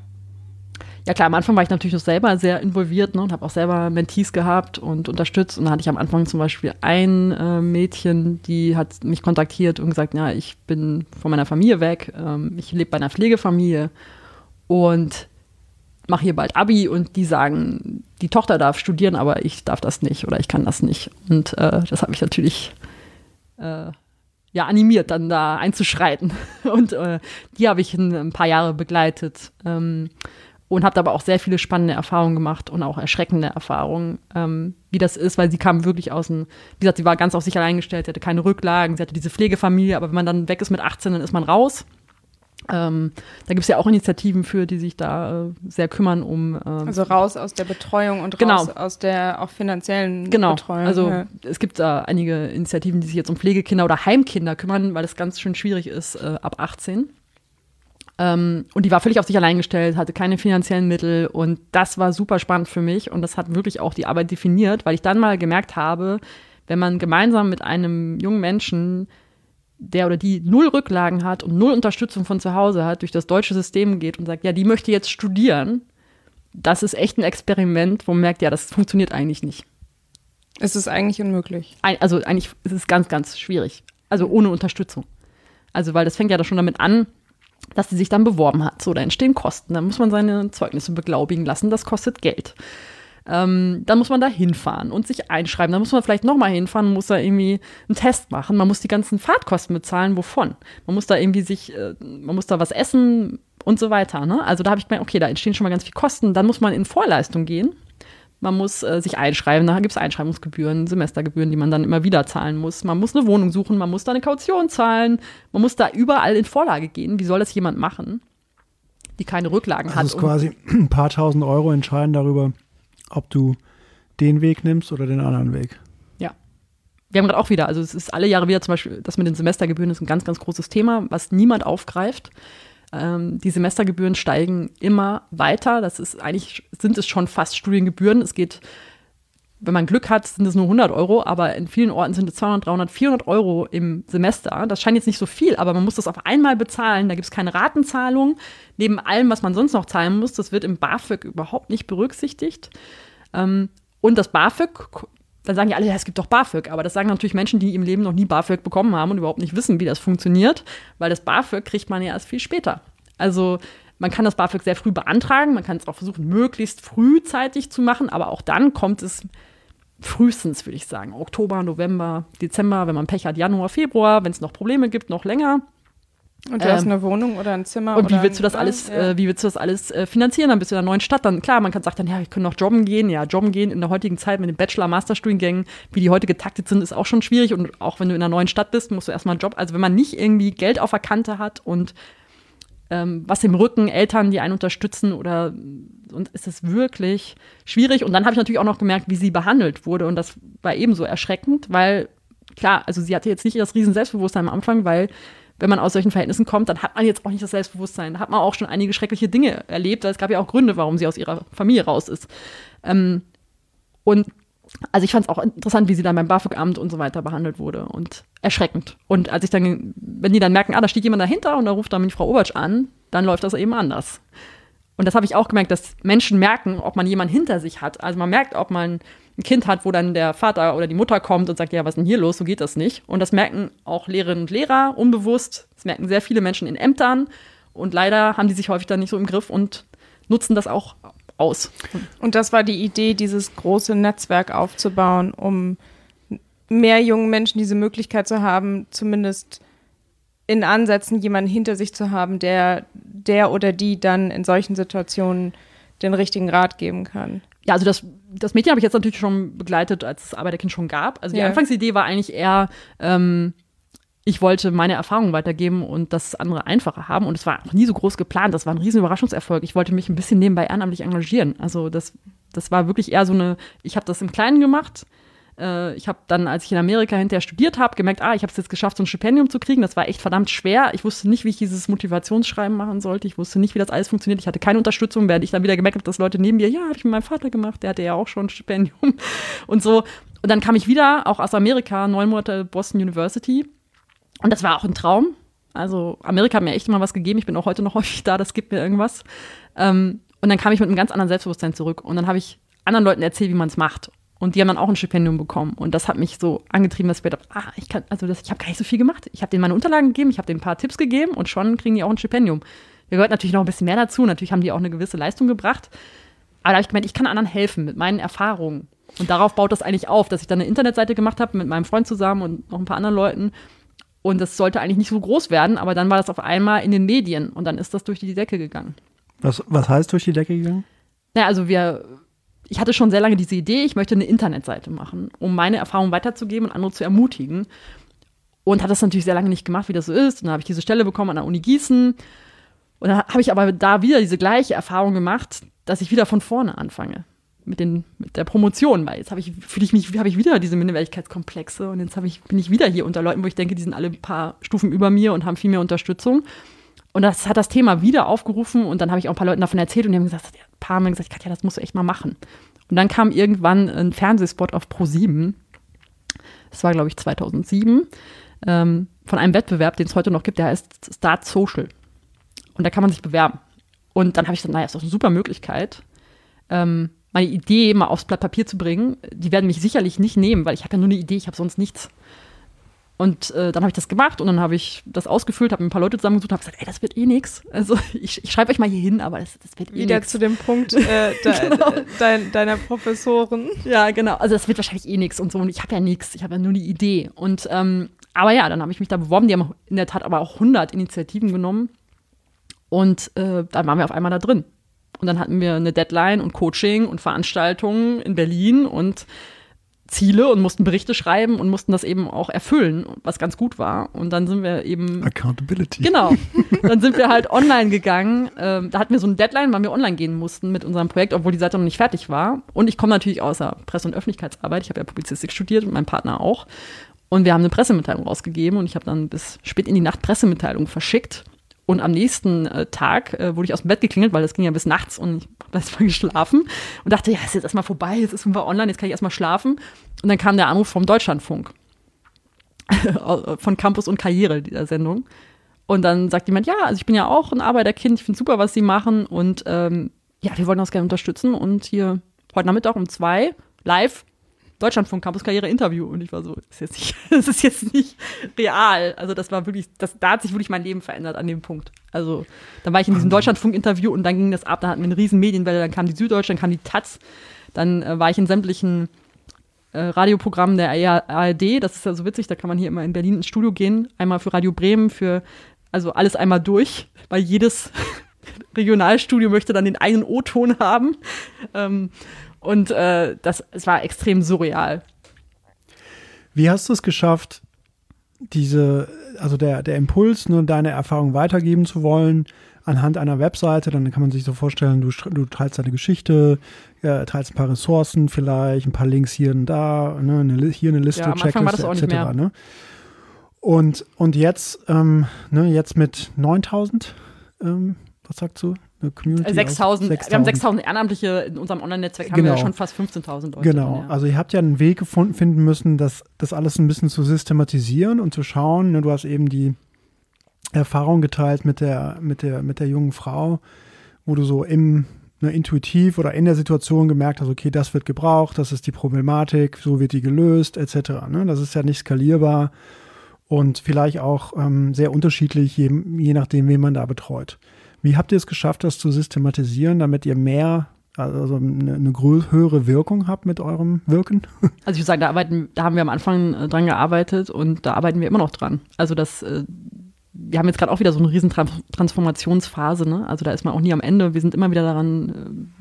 Ja klar, am Anfang war ich natürlich noch selber sehr involviert ne, und habe auch selber Mentees gehabt und unterstützt. Und da hatte ich am Anfang zum Beispiel ein äh, Mädchen, die hat mich kontaktiert und gesagt, ja, ich bin von meiner Familie weg, ähm, ich lebe bei einer Pflegefamilie und mache hier bald Abi und die sagen, die Tochter darf studieren, aber ich darf das nicht oder ich kann das nicht. Und äh, das hat mich natürlich äh, ja, animiert, dann da einzuschreiten. Und äh, die habe ich ein, ein, paar Jahre begleitet. Ähm, und habe aber auch sehr viele spannende Erfahrungen gemacht und auch erschreckende Erfahrungen, ähm, wie das ist, weil sie kam wirklich aus dem, wie gesagt, sie war ganz auf sich allein gestellt, sie hatte keine Rücklagen, sie hatte diese Pflegefamilie, aber wenn man dann weg ist mit 18, dann ist man raus. Ähm, da gibt es ja auch Initiativen für, die sich da äh, sehr kümmern um. Ähm, also raus aus der Betreuung und genau. raus aus der auch finanziellen genau. Betreuung. Also ja. es gibt da einige Initiativen, die sich jetzt um Pflegekinder oder Heimkinder kümmern, weil das ganz schön schwierig ist äh, ab 18. Ähm, und die war völlig auf sich allein gestellt, hatte keine finanziellen Mittel und das war super spannend für mich und das hat wirklich auch die Arbeit definiert, weil ich dann mal gemerkt habe, wenn man gemeinsam mit einem jungen Menschen, der oder die null Rücklagen hat und null Unterstützung von zu Hause hat, durch das deutsche System geht und sagt, ja, die möchte jetzt studieren, das ist echt ein Experiment, wo man merkt, ja, das funktioniert eigentlich nicht. Es ist eigentlich unmöglich. Also eigentlich ist es ganz, ganz schwierig. Also ohne Unterstützung. Also, weil das fängt ja da schon damit an, dass sie sich dann beworben hat. So, da entstehen Kosten. Da muss man seine Zeugnisse beglaubigen lassen. Das kostet Geld. Ähm, dann muss man da hinfahren und sich einschreiben. Dann muss man vielleicht nochmal hinfahren, muss da irgendwie einen Test machen. Man muss die ganzen Fahrtkosten bezahlen. Wovon? Man muss da irgendwie sich, äh, man muss da was essen und so weiter. Ne? Also da habe ich gemeint, okay, da entstehen schon mal ganz viele Kosten. Dann muss man in Vorleistung gehen. Man muss äh, sich einschreiben, da gibt es Einschreibungsgebühren, Semestergebühren, die man dann immer wieder zahlen muss. Man muss eine Wohnung suchen, man muss da eine Kaution zahlen, man muss da überall in Vorlage gehen. Wie soll das jemand machen, die keine Rücklagen also hat? Also quasi ein paar tausend Euro entscheiden darüber, ob du den Weg nimmst oder den anderen Weg. Ja. Wir haben gerade auch wieder, also es ist alle Jahre wieder zum Beispiel, das mit den Semestergebühren ist ein ganz, ganz großes Thema, was niemand aufgreift. Ähm, die Semestergebühren steigen immer weiter. Das ist eigentlich, sind es schon fast Studiengebühren. Es geht, wenn man Glück hat, sind es nur 100 Euro, aber in vielen Orten sind es 200, 300, 400 Euro im Semester. Das scheint jetzt nicht so viel, aber man muss das auf einmal bezahlen. Da gibt es keine Ratenzahlung. Neben allem, was man sonst noch zahlen muss, das wird im BAföG überhaupt nicht berücksichtigt. Ähm, und das BAföG dann sagen ja alle, ja, es gibt doch BAföG. Aber das sagen natürlich Menschen, die im Leben noch nie BAföG bekommen haben und überhaupt nicht wissen, wie das funktioniert, weil das BAföG kriegt man ja erst viel später. Also man kann das BAföG sehr früh beantragen, man kann es auch versuchen, möglichst frühzeitig zu machen, aber auch dann kommt es frühestens, würde ich sagen, Oktober, November, Dezember, wenn man Pech hat, Januar, Februar, wenn es noch Probleme gibt, noch länger. Und du ähm, hast eine Wohnung oder ein Zimmer. Und wie willst du das alles, ja. äh, wie willst du das alles äh, finanzieren? Dann bist du in einer neuen Stadt. Dann klar, man kann sagen dann, ja, ich kann noch jobben gehen. Ja, jobben gehen in der heutigen Zeit mit den Bachelor-Masterstudiengängen, wie die heute getaktet sind, ist auch schon schwierig. Und auch wenn du in einer neuen Stadt bist, musst du erstmal einen Job. Also wenn man nicht irgendwie Geld auf der Kante hat und ähm, was im Rücken, Eltern, die einen unterstützen oder und ist es wirklich schwierig. Und dann habe ich natürlich auch noch gemerkt, wie sie behandelt wurde. Und das war ebenso erschreckend, weil klar, also sie hatte jetzt nicht das riesen Selbstbewusstsein am Anfang, weil wenn man aus solchen Verhältnissen kommt, dann hat man jetzt auch nicht das Selbstbewusstsein. Da hat man auch schon einige schreckliche Dinge erlebt. Es gab ja auch Gründe, warum sie aus ihrer Familie raus ist. Ähm, und also ich fand es auch interessant, wie sie dann beim BAföG-Amt und so weiter behandelt wurde und erschreckend. Und als ich dann, wenn die dann merken, ah, da steht jemand dahinter und da ruft dann die Frau Obertsch an, dann läuft das eben anders. Und das habe ich auch gemerkt, dass Menschen merken, ob man jemanden hinter sich hat. Also man merkt, ob man ein Kind hat, wo dann der Vater oder die Mutter kommt und sagt, ja, was ist denn hier los? So geht das nicht. Und das merken auch Lehrerinnen und Lehrer unbewusst. Das merken sehr viele Menschen in Ämtern. Und leider haben die sich häufig dann nicht so im Griff und nutzen das auch aus. Und das war die Idee, dieses große Netzwerk aufzubauen, um mehr jungen Menschen diese Möglichkeit zu haben, zumindest in Ansätzen jemanden hinter sich zu haben, der der oder die dann in solchen Situationen den richtigen Rat geben kann. Ja, also das, das Mädchen habe ich jetzt natürlich schon begleitet, als es Arbeiterkind schon gab. Also die ja. Anfangsidee war eigentlich eher, ähm, ich wollte meine Erfahrungen weitergeben und das andere einfacher haben. Und es war auch nie so groß geplant. Das war ein riesen Überraschungserfolg. Ich wollte mich ein bisschen nebenbei ehrenamtlich engagieren. Also das, das war wirklich eher so eine, ich habe das im Kleinen gemacht. Äh, ich habe dann, als ich in Amerika hinterher studiert habe, gemerkt, ah, ich habe es jetzt geschafft, so ein Stipendium zu kriegen. Das war echt verdammt schwer. Ich wusste nicht, wie ich dieses Motivationsschreiben machen sollte. Ich wusste nicht, wie das alles funktioniert. Ich hatte keine Unterstützung, während ich dann wieder gemerkt habe, dass Leute neben mir, ja, habe ich mit meinem Vater gemacht, der hatte ja auch schon ein Stipendium und so. Und dann kam ich wieder, auch aus Amerika, neun Monate Boston University. Und das war auch ein Traum. Also Amerika hat mir echt immer was gegeben. Ich bin auch heute noch häufig da, das gibt mir irgendwas. Ähm, und dann kam ich mit einem ganz anderen Selbstbewusstsein zurück. Und dann habe ich anderen Leuten erzählt, wie man es macht. Und die haben dann auch ein Stipendium bekommen. Und das hat mich so angetrieben, dass ich gedacht ah, ich kann, also das, ich habe gar nicht so viel gemacht. Ich habe denen meine Unterlagen gegeben, ich habe denen ein paar Tipps gegeben und schon kriegen die auch ein Stipendium. Da gehört natürlich noch ein bisschen mehr dazu. Natürlich haben die auch eine gewisse Leistung gebracht. Aber da habe ich gemeint, ich kann anderen helfen mit meinen Erfahrungen. Und darauf baut das eigentlich auf, dass ich dann eine Internetseite gemacht habe mit meinem Freund zusammen und noch ein paar anderen Leuten. Und das sollte eigentlich nicht so groß werden, aber dann war das auf einmal in den Medien und dann ist das durch die Decke gegangen. Was, was heißt durch die Decke gegangen? Naja, also wir, ich hatte schon sehr lange diese Idee, ich möchte eine Internetseite machen, um meine Erfahrungen weiterzugeben und andere zu ermutigen. Und hat das natürlich sehr lange nicht gemacht, wie das so ist. Und dann habe ich diese Stelle bekommen an der Uni Gießen. Und dann habe ich aber da wieder diese gleiche Erfahrung gemacht, dass ich wieder von vorne anfange mit, den, mit der Promotion, weil jetzt habe ich, fühle ich mich, habe ich wieder diese Minderwertigkeitskomplexe und jetzt ich, bin ich wieder hier unter Leuten, wo ich denke, die sind alle ein paar Stufen über mir und haben viel mehr Unterstützung. Und das hat das Thema wieder aufgerufen und dann habe ich auch ein paar Leuten davon erzählt und die haben gesagt, ein paar Mal gesagt, Katja, das musst du echt mal machen. Und dann kam irgendwann ein Fernsehspot auf Pro7. Das war, glaube ich, 2007. Ähm, von einem Wettbewerb, den es heute noch gibt, der heißt Start Social. Und da kann man sich bewerben. Und dann habe ich gesagt, naja, ist doch eine super Möglichkeit, ähm, meine Idee mal aufs Blatt Papier zu bringen. Die werden mich sicherlich nicht nehmen, weil ich habe ja nur eine Idee, ich habe sonst nichts. Und äh, dann habe ich das gemacht und dann habe ich das ausgefüllt, habe ein paar Leute zusammengesucht und habe gesagt, ey, das wird eh nix. Also ich, ich schreibe euch mal hier hin, aber das, das wird eh Wieder nix. zu dem Punkt äh, de, genau. dein, deiner Professoren. Ja, genau. Also das wird wahrscheinlich eh nix und so. Und ich habe ja nichts, ich habe ja nur die Idee. Und ähm, aber ja, dann habe ich mich da beworben. Die haben in der Tat aber auch 100 Initiativen genommen. Und äh, dann waren wir auf einmal da drin. Und dann hatten wir eine Deadline und Coaching und Veranstaltungen in Berlin und Ziele und mussten Berichte schreiben und mussten das eben auch erfüllen, was ganz gut war. Und dann sind wir eben. Accountability. Genau. Dann sind wir halt online gegangen. Ähm, da hatten wir so eine Deadline, weil wir online gehen mussten mit unserem Projekt, obwohl die Seite noch nicht fertig war. Und ich komme natürlich aus der Presse- und Öffentlichkeitsarbeit. Ich habe ja Publizistik studiert und mein Partner auch. Und wir haben eine Pressemitteilung rausgegeben und ich habe dann bis spät in die Nacht Pressemitteilungen verschickt. Und am nächsten äh, Tag äh, wurde ich aus dem Bett geklingelt, weil das ging ja bis nachts und ich habe erstmal geschlafen und dachte, ja, ist jetzt erstmal vorbei, jetzt ist wir online, jetzt kann ich erstmal schlafen. Und dann kam der Anruf vom Deutschlandfunk von Campus und Karriere, dieser Sendung. Und dann sagt jemand, ja, also ich bin ja auch ein Arbeiterkind, ich finde super, was sie machen und ähm, ja, wir wollen das gerne unterstützen und hier heute Nachmittag um zwei live Deutschlandfunk Campus Karriere Interview. Und ich war so, das ist jetzt nicht, das ist jetzt nicht real. Also das war wirklich, das, da hat sich wirklich mein Leben verändert an dem Punkt. Also dann war ich in diesem Deutschlandfunk Interview und dann ging das ab, da hatten wir eine riesen Medienwelle, dann kam die Süddeutsche, dann kam die Taz, dann äh, war ich in sämtlichen äh, Radioprogrammen der ARD, das ist ja so witzig, da kann man hier immer in Berlin ins Studio gehen, einmal für Radio Bremen, für also alles einmal durch, weil jedes Regionalstudio möchte dann den einen O-Ton haben. Ähm, und äh, das, es war extrem surreal. Wie hast du es geschafft, diese, also der, der Impuls, nur deine Erfahrung weitergeben zu wollen, anhand einer Webseite, dann kann man sich so vorstellen, du, du teilst deine Geschichte, ja, teilst ein paar Ressourcen vielleicht, ein paar Links hier und da, ne, eine, hier eine Liste, ja, Checkliste etc. Ne? Und, und jetzt, ähm, ne, jetzt mit 9000, ähm, was sagst du? Eine Community. 6000, 6000. Wir haben 6000 Ehrenamtliche in unserem Online-Netzwerk, haben genau. wir schon fast 15.000 Leute. Genau, drin, ja. also ihr habt ja einen Weg gefunden, finden müssen, das, das alles ein bisschen zu systematisieren und zu schauen. Ne, du hast eben die Erfahrung geteilt mit der, mit der, mit der jungen Frau, wo du so im ne, intuitiv oder in der Situation gemerkt hast, okay, das wird gebraucht, das ist die Problematik, so wird die gelöst, etc. Ne? Das ist ja nicht skalierbar und vielleicht auch ähm, sehr unterschiedlich, je, je nachdem, wen man da betreut. Wie habt ihr es geschafft, das zu systematisieren, damit ihr mehr, also eine, eine höhere Wirkung habt mit eurem Wirken? Also ich würde sagen, da, arbeiten, da haben wir am Anfang äh, dran gearbeitet und da arbeiten wir immer noch dran. Also das, äh, wir haben jetzt gerade auch wieder so eine riesen Transformationsphase, ne? Also da ist man auch nie am Ende. Wir sind immer wieder daran, äh,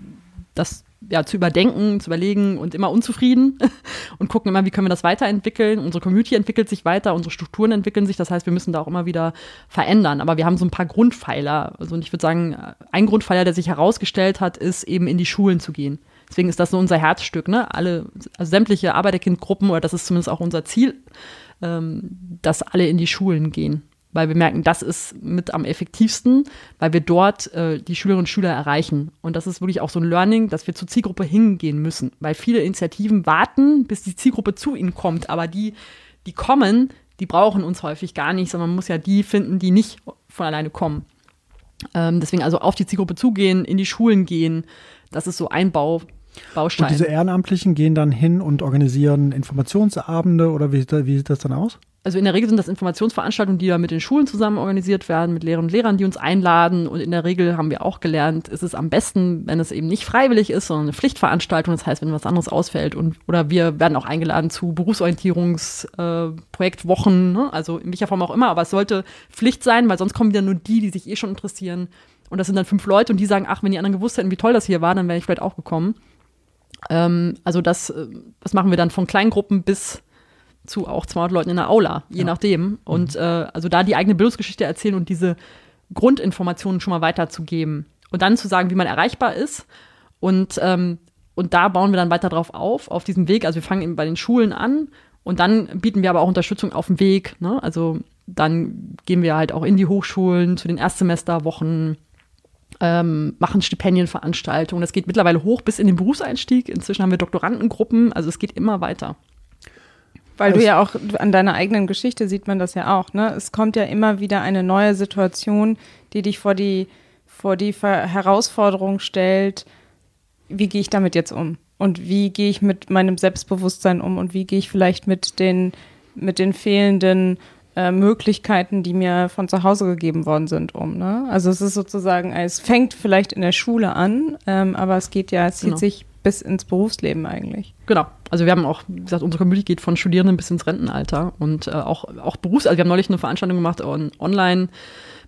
das ja, zu überdenken, zu überlegen und immer unzufrieden und gucken immer, wie können wir das weiterentwickeln. Unsere Community entwickelt sich weiter, unsere Strukturen entwickeln sich. Das heißt, wir müssen da auch immer wieder verändern. Aber wir haben so ein paar Grundpfeiler. Also ich würde sagen, ein Grundpfeiler, der sich herausgestellt hat, ist eben in die Schulen zu gehen. Deswegen ist das so unser Herzstück, ne? Alle, also sämtliche Arbeiterkindgruppen, oder das ist zumindest auch unser Ziel, ähm, dass alle in die Schulen gehen. Weil wir merken, das ist mit am effektivsten, weil wir dort äh, die Schülerinnen und Schüler erreichen. Und das ist wirklich auch so ein Learning, dass wir zur Zielgruppe hingehen müssen. Weil viele Initiativen warten, bis die Zielgruppe zu ihnen kommt. Aber die, die kommen, die brauchen uns häufig gar nicht, sondern man muss ja die finden, die nicht von alleine kommen. Ähm, deswegen also auf die Zielgruppe zugehen, in die Schulen gehen, das ist so ein Bau, Baustein. Und diese Ehrenamtlichen gehen dann hin und organisieren Informationsabende oder wie, wie sieht das dann aus? Also in der Regel sind das Informationsveranstaltungen, die da mit den Schulen zusammen organisiert werden, mit Lehrern und Lehrern, die uns einladen. Und in der Regel haben wir auch gelernt, ist es am besten, wenn es eben nicht freiwillig ist, sondern eine Pflichtveranstaltung. Das heißt, wenn was anderes ausfällt und oder wir werden auch eingeladen zu Berufsorientierungsprojektwochen, äh, ne? also in welcher Form auch immer. Aber es sollte Pflicht sein, weil sonst kommen wieder nur die, die sich eh schon interessieren. Und das sind dann fünf Leute und die sagen, ach, wenn die anderen gewusst hätten, wie toll das hier war, dann wäre ich vielleicht auch gekommen. Ähm, also das, äh, das machen wir dann von Kleingruppen bis zu auch 200 Leuten in der Aula, je ja. nachdem. Und mhm. äh, also da die eigene Bildungsgeschichte erzählen und diese Grundinformationen schon mal weiterzugeben und dann zu sagen, wie man erreichbar ist. Und, ähm, und da bauen wir dann weiter drauf auf, auf diesem Weg. Also wir fangen eben bei den Schulen an und dann bieten wir aber auch Unterstützung auf dem Weg. Ne? Also dann gehen wir halt auch in die Hochschulen zu den Erstsemesterwochen, ähm, machen Stipendienveranstaltungen. Das geht mittlerweile hoch bis in den Berufseinstieg. Inzwischen haben wir Doktorandengruppen. Also es geht immer weiter. Weil du ja auch an deiner eigenen Geschichte sieht man das ja auch, ne? Es kommt ja immer wieder eine neue Situation, die dich vor die, vor die Herausforderung stellt, wie gehe ich damit jetzt um? Und wie gehe ich mit meinem Selbstbewusstsein um? Und wie gehe ich vielleicht mit den, mit den fehlenden äh, Möglichkeiten, die mir von zu Hause gegeben worden sind, um? Ne? Also es ist sozusagen, es fängt vielleicht in der Schule an, ähm, aber es geht ja, es zieht genau. sich bis ins Berufsleben eigentlich. Genau. Also wir haben auch, wie gesagt, unsere Community geht von Studierenden bis ins Rentenalter und äh, auch, auch Berufs-, also wir haben neulich eine Veranstaltung gemacht on, online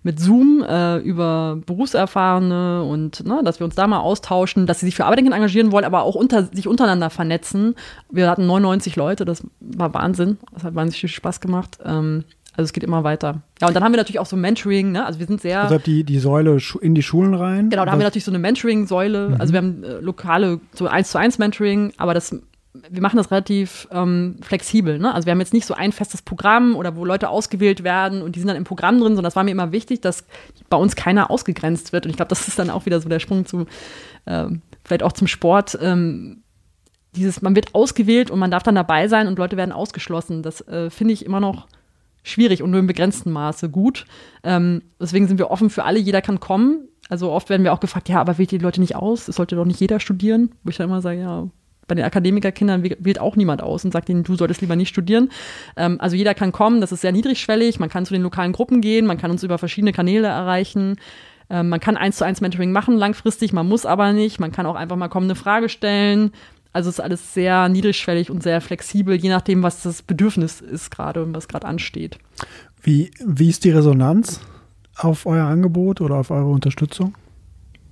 mit Zoom äh, über Berufserfahrene und ne, dass wir uns da mal austauschen, dass sie sich für Arbeiten engagieren wollen, aber auch unter, sich untereinander vernetzen. Wir hatten 99 Leute, das war Wahnsinn. Das hat wahnsinnig viel Spaß gemacht. Ähm, also es geht immer weiter. Ja, und dann haben wir natürlich auch so Mentoring, ne? Also wir sind sehr. Also die, die Säule in die Schulen rein. Genau, da haben wir natürlich so eine Mentoring-Säule. Mhm. Also wir haben äh, lokale, so eins zu eins Mentoring, aber das, wir machen das relativ ähm, flexibel, ne? Also wir haben jetzt nicht so ein festes Programm oder wo Leute ausgewählt werden und die sind dann im Programm drin, sondern das war mir immer wichtig, dass bei uns keiner ausgegrenzt wird. Und ich glaube, das ist dann auch wieder so der Sprung zu, äh, vielleicht auch zum Sport. Ähm, dieses, man wird ausgewählt und man darf dann dabei sein und Leute werden ausgeschlossen. Das äh, finde ich immer noch schwierig und nur im begrenzten Maße gut. Ähm, deswegen sind wir offen für alle, jeder kann kommen. Also oft werden wir auch gefragt, ja, aber wählt die Leute nicht aus? Es sollte doch nicht jeder studieren. Wo ich dann immer sage, ja, bei den Akademikerkindern wählt auch niemand aus und sagt ihnen, du solltest lieber nicht studieren. Ähm, also jeder kann kommen, das ist sehr niedrigschwellig, man kann zu den lokalen Gruppen gehen, man kann uns über verschiedene Kanäle erreichen. Ähm, man kann eins zu eins Mentoring machen langfristig, man muss aber nicht. Man kann auch einfach mal kommen, eine Frage stellen. Also ist alles sehr niedrigschwellig und sehr flexibel, je nachdem, was das Bedürfnis ist gerade und was gerade ansteht. Wie, wie ist die Resonanz auf euer Angebot oder auf eure Unterstützung?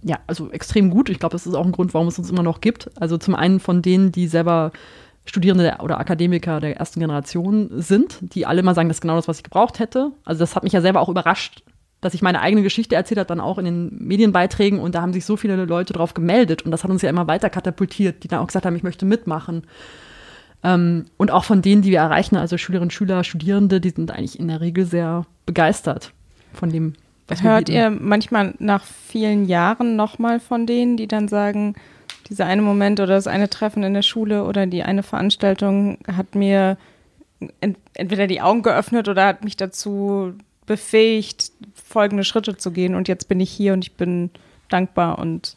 Ja, also extrem gut. Ich glaube, das ist auch ein Grund, warum es uns immer noch gibt. Also zum einen von denen, die selber Studierende oder Akademiker der ersten Generation sind, die alle mal sagen, das ist genau das, was ich gebraucht hätte. Also das hat mich ja selber auch überrascht, dass ich meine eigene Geschichte erzählt habe, dann auch in den Medienbeiträgen und da haben sich so viele Leute drauf gemeldet und das hat uns ja immer weiter katapultiert, die dann auch gesagt haben, ich möchte mitmachen. Ähm, und auch von denen, die wir erreichen, also Schülerinnen, Schüler, Studierende, die sind eigentlich in der Regel sehr begeistert von dem, Hört ihr manchmal nach vielen Jahren nochmal von denen, die dann sagen, dieser eine Moment oder das eine Treffen in der Schule oder die eine Veranstaltung hat mir ent entweder die Augen geöffnet oder hat mich dazu befähigt, folgende Schritte zu gehen. Und jetzt bin ich hier und ich bin dankbar und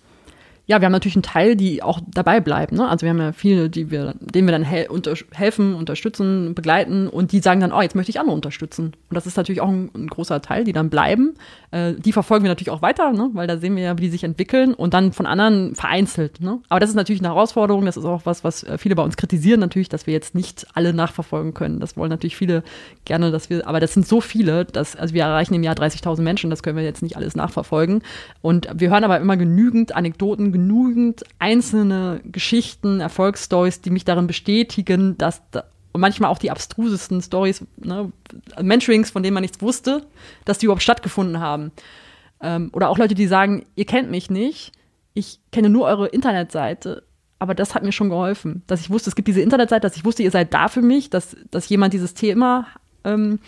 ja, wir haben natürlich einen Teil, die auch dabei bleiben. Ne? Also wir haben ja viele, die wir, denen wir dann hel unter helfen, unterstützen, begleiten und die sagen dann, oh, jetzt möchte ich andere unterstützen. Und das ist natürlich auch ein, ein großer Teil, die dann bleiben. Äh, die verfolgen wir natürlich auch weiter, ne? weil da sehen wir ja, wie die sich entwickeln und dann von anderen vereinzelt. Ne? Aber das ist natürlich eine Herausforderung. Das ist auch was, was äh, viele bei uns kritisieren natürlich, dass wir jetzt nicht alle nachverfolgen können. Das wollen natürlich viele gerne, dass wir, aber das sind so viele, dass, also wir erreichen im Jahr 30.000 Menschen, das können wir jetzt nicht alles nachverfolgen. Und wir hören aber immer genügend Anekdoten, genügend einzelne Geschichten, Erfolgsstories, die mich darin bestätigen, dass da, und manchmal auch die abstrusesten Stories, ne, Mentorings, von denen man nichts wusste, dass die überhaupt stattgefunden haben. Ähm, oder auch Leute, die sagen, ihr kennt mich nicht, ich kenne nur eure Internetseite, aber das hat mir schon geholfen, dass ich wusste, es gibt diese Internetseite, dass ich wusste, ihr seid da für mich, dass, dass jemand dieses Thema ähm,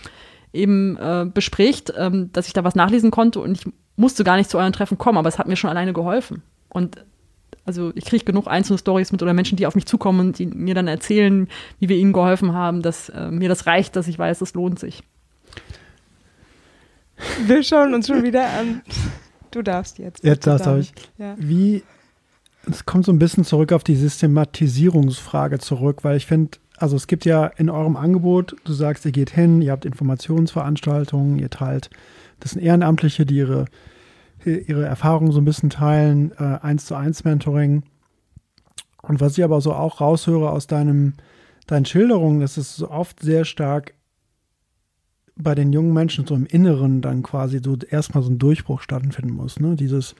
eben äh, bespricht, ähm, dass ich da was nachlesen konnte und ich musste gar nicht zu euren Treffen kommen, aber es hat mir schon alleine geholfen. Und also ich kriege genug einzelne Stories mit oder Menschen, die auf mich zukommen und die mir dann erzählen, wie wir ihnen geholfen haben, dass äh, mir das reicht, dass ich weiß, es lohnt sich. Wir schauen uns schon wieder an. Du darfst jetzt. Jetzt darfst du. Ja. Wie, es kommt so ein bisschen zurück auf die Systematisierungsfrage zurück, weil ich finde, also es gibt ja in eurem Angebot, du sagst, ihr geht hin, ihr habt Informationsveranstaltungen, ihr teilt, das sind Ehrenamtliche, die ihre, ihre Erfahrungen so ein bisschen teilen, äh, eins zu eins Mentoring. Und was ich aber so auch raushöre aus deinem, deinen Schilderungen, dass es so oft sehr stark bei den jungen Menschen so im Inneren dann quasi so erstmal so ein Durchbruch stattfinden muss. Ne? Dieses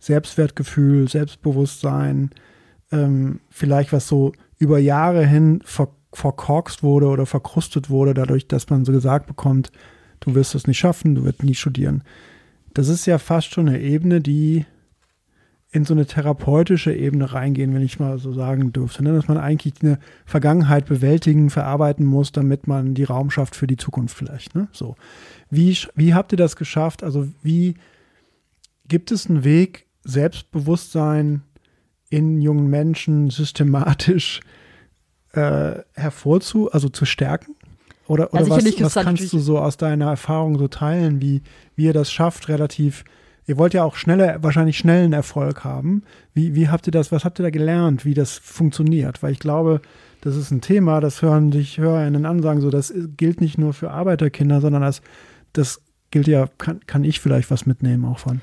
Selbstwertgefühl, Selbstbewusstsein, ähm, vielleicht was so über Jahre hin ver verkorkst wurde oder verkrustet wurde, dadurch, dass man so gesagt bekommt, du wirst es nicht schaffen, du wirst nie studieren. Das ist ja fast schon eine Ebene, die in so eine therapeutische Ebene reingehen, wenn ich mal so sagen dürfte, ne? dass man eigentlich eine Vergangenheit bewältigen, verarbeiten muss, damit man die Raum schafft für die Zukunft vielleicht. Ne? So, wie, wie habt ihr das geschafft? Also wie gibt es einen Weg, Selbstbewusstsein in jungen Menschen systematisch äh, hervorzu, also zu stärken? Oder, oder ja, was, was kannst du so aus deiner Erfahrung so teilen, wie, wie ihr das schafft, relativ Ihr wollt ja auch schneller, wahrscheinlich schnellen Erfolg haben. Wie, wie habt ihr das, was habt ihr da gelernt, wie das funktioniert? Weil ich glaube, das ist ein Thema, das hören sich HörerInnen an, sagen so, das gilt nicht nur für Arbeiterkinder, sondern das, das gilt ja, kann, kann ich vielleicht was mitnehmen auch von.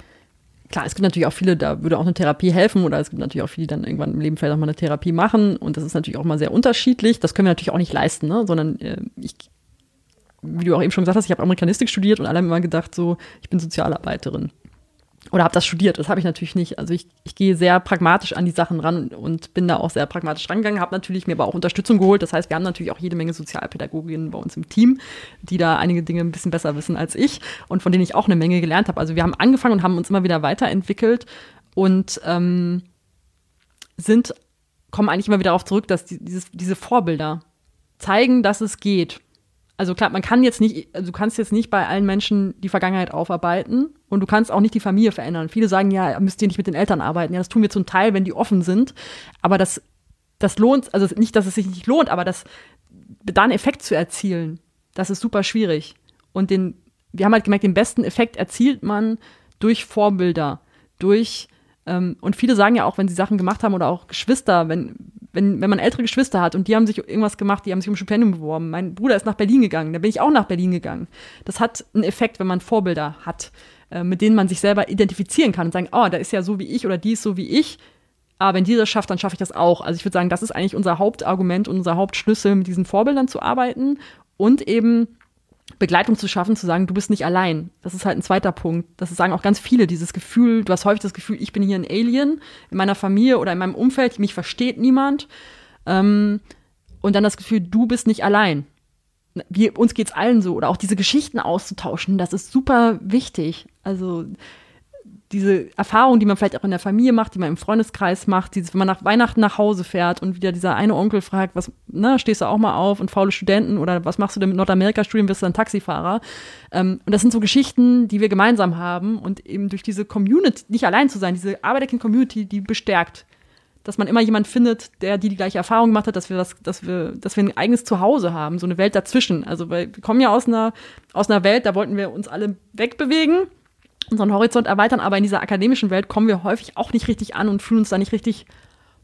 Klar, es gibt natürlich auch viele, da würde auch eine Therapie helfen oder es gibt natürlich auch viele, die dann irgendwann im Leben vielleicht auch mal eine Therapie machen und das ist natürlich auch mal sehr unterschiedlich. Das können wir natürlich auch nicht leisten, ne? sondern äh, ich, wie du auch eben schon gesagt hast, ich habe Amerikanistik studiert und alle haben immer gedacht, so, ich bin Sozialarbeiterin oder habe das studiert. Das habe ich natürlich nicht. Also ich, ich gehe sehr pragmatisch an die Sachen ran und bin da auch sehr pragmatisch rangegangen, habe natürlich mir aber auch Unterstützung geholt. Das heißt, wir haben natürlich auch jede Menge Sozialpädagoginnen bei uns im Team, die da einige Dinge ein bisschen besser wissen als ich und von denen ich auch eine Menge gelernt habe. Also wir haben angefangen und haben uns immer wieder weiterentwickelt und ähm, sind, kommen eigentlich immer wieder darauf zurück, dass die, dieses, diese Vorbilder zeigen, dass es geht also klar, man kann jetzt nicht, also du kannst jetzt nicht bei allen Menschen die Vergangenheit aufarbeiten und du kannst auch nicht die Familie verändern. Viele sagen, ja, müsst ihr nicht mit den Eltern arbeiten. Ja, das tun wir zum Teil, wenn die offen sind. Aber das, das lohnt, also nicht, dass es sich nicht lohnt, aber das, da einen Effekt zu erzielen, das ist super schwierig. Und den, wir haben halt gemerkt, den besten Effekt erzielt man durch Vorbilder, durch, ähm, und viele sagen ja auch, wenn sie Sachen gemacht haben oder auch Geschwister, wenn, wenn, wenn man ältere Geschwister hat und die haben sich irgendwas gemacht, die haben sich um Stipendium beworben. Mein Bruder ist nach Berlin gegangen, da bin ich auch nach Berlin gegangen. Das hat einen Effekt, wenn man Vorbilder hat, äh, mit denen man sich selber identifizieren kann und sagen, oh, da ist ja so wie ich oder die ist so wie ich. Aber wenn die das schafft, dann schaffe ich das auch. Also ich würde sagen, das ist eigentlich unser Hauptargument, unser Hauptschlüssel, mit diesen Vorbildern zu arbeiten und eben Begleitung zu schaffen, zu sagen, du bist nicht allein. Das ist halt ein zweiter Punkt. Das sagen auch ganz viele, dieses Gefühl, du hast häufig das Gefühl, ich bin hier ein Alien in meiner Familie oder in meinem Umfeld, mich versteht niemand. Ähm, und dann das Gefühl, du bist nicht allein. Wir, uns geht's allen so. Oder auch diese Geschichten auszutauschen, das ist super wichtig. Also diese Erfahrung, die man vielleicht auch in der Familie macht, die man im Freundeskreis macht, dieses, wenn man nach Weihnachten nach Hause fährt und wieder dieser eine Onkel fragt, was, ne, stehst du auch mal auf und faule Studenten oder was machst du denn mit Nordamerika-Studien, bist du ein Taxifahrer? Ähm, und das sind so Geschichten, die wir gemeinsam haben und eben durch diese Community, nicht allein zu sein, diese Arbeiterkind-Community, die bestärkt, dass man immer jemand findet, der die die gleiche Erfahrung gemacht hat, dass wir das, dass wir, dass wir ein eigenes Zuhause haben, so eine Welt dazwischen. Also weil wir kommen ja aus einer, aus einer Welt, da wollten wir uns alle wegbewegen unseren Horizont erweitern, aber in dieser akademischen Welt kommen wir häufig auch nicht richtig an und fühlen uns da nicht richtig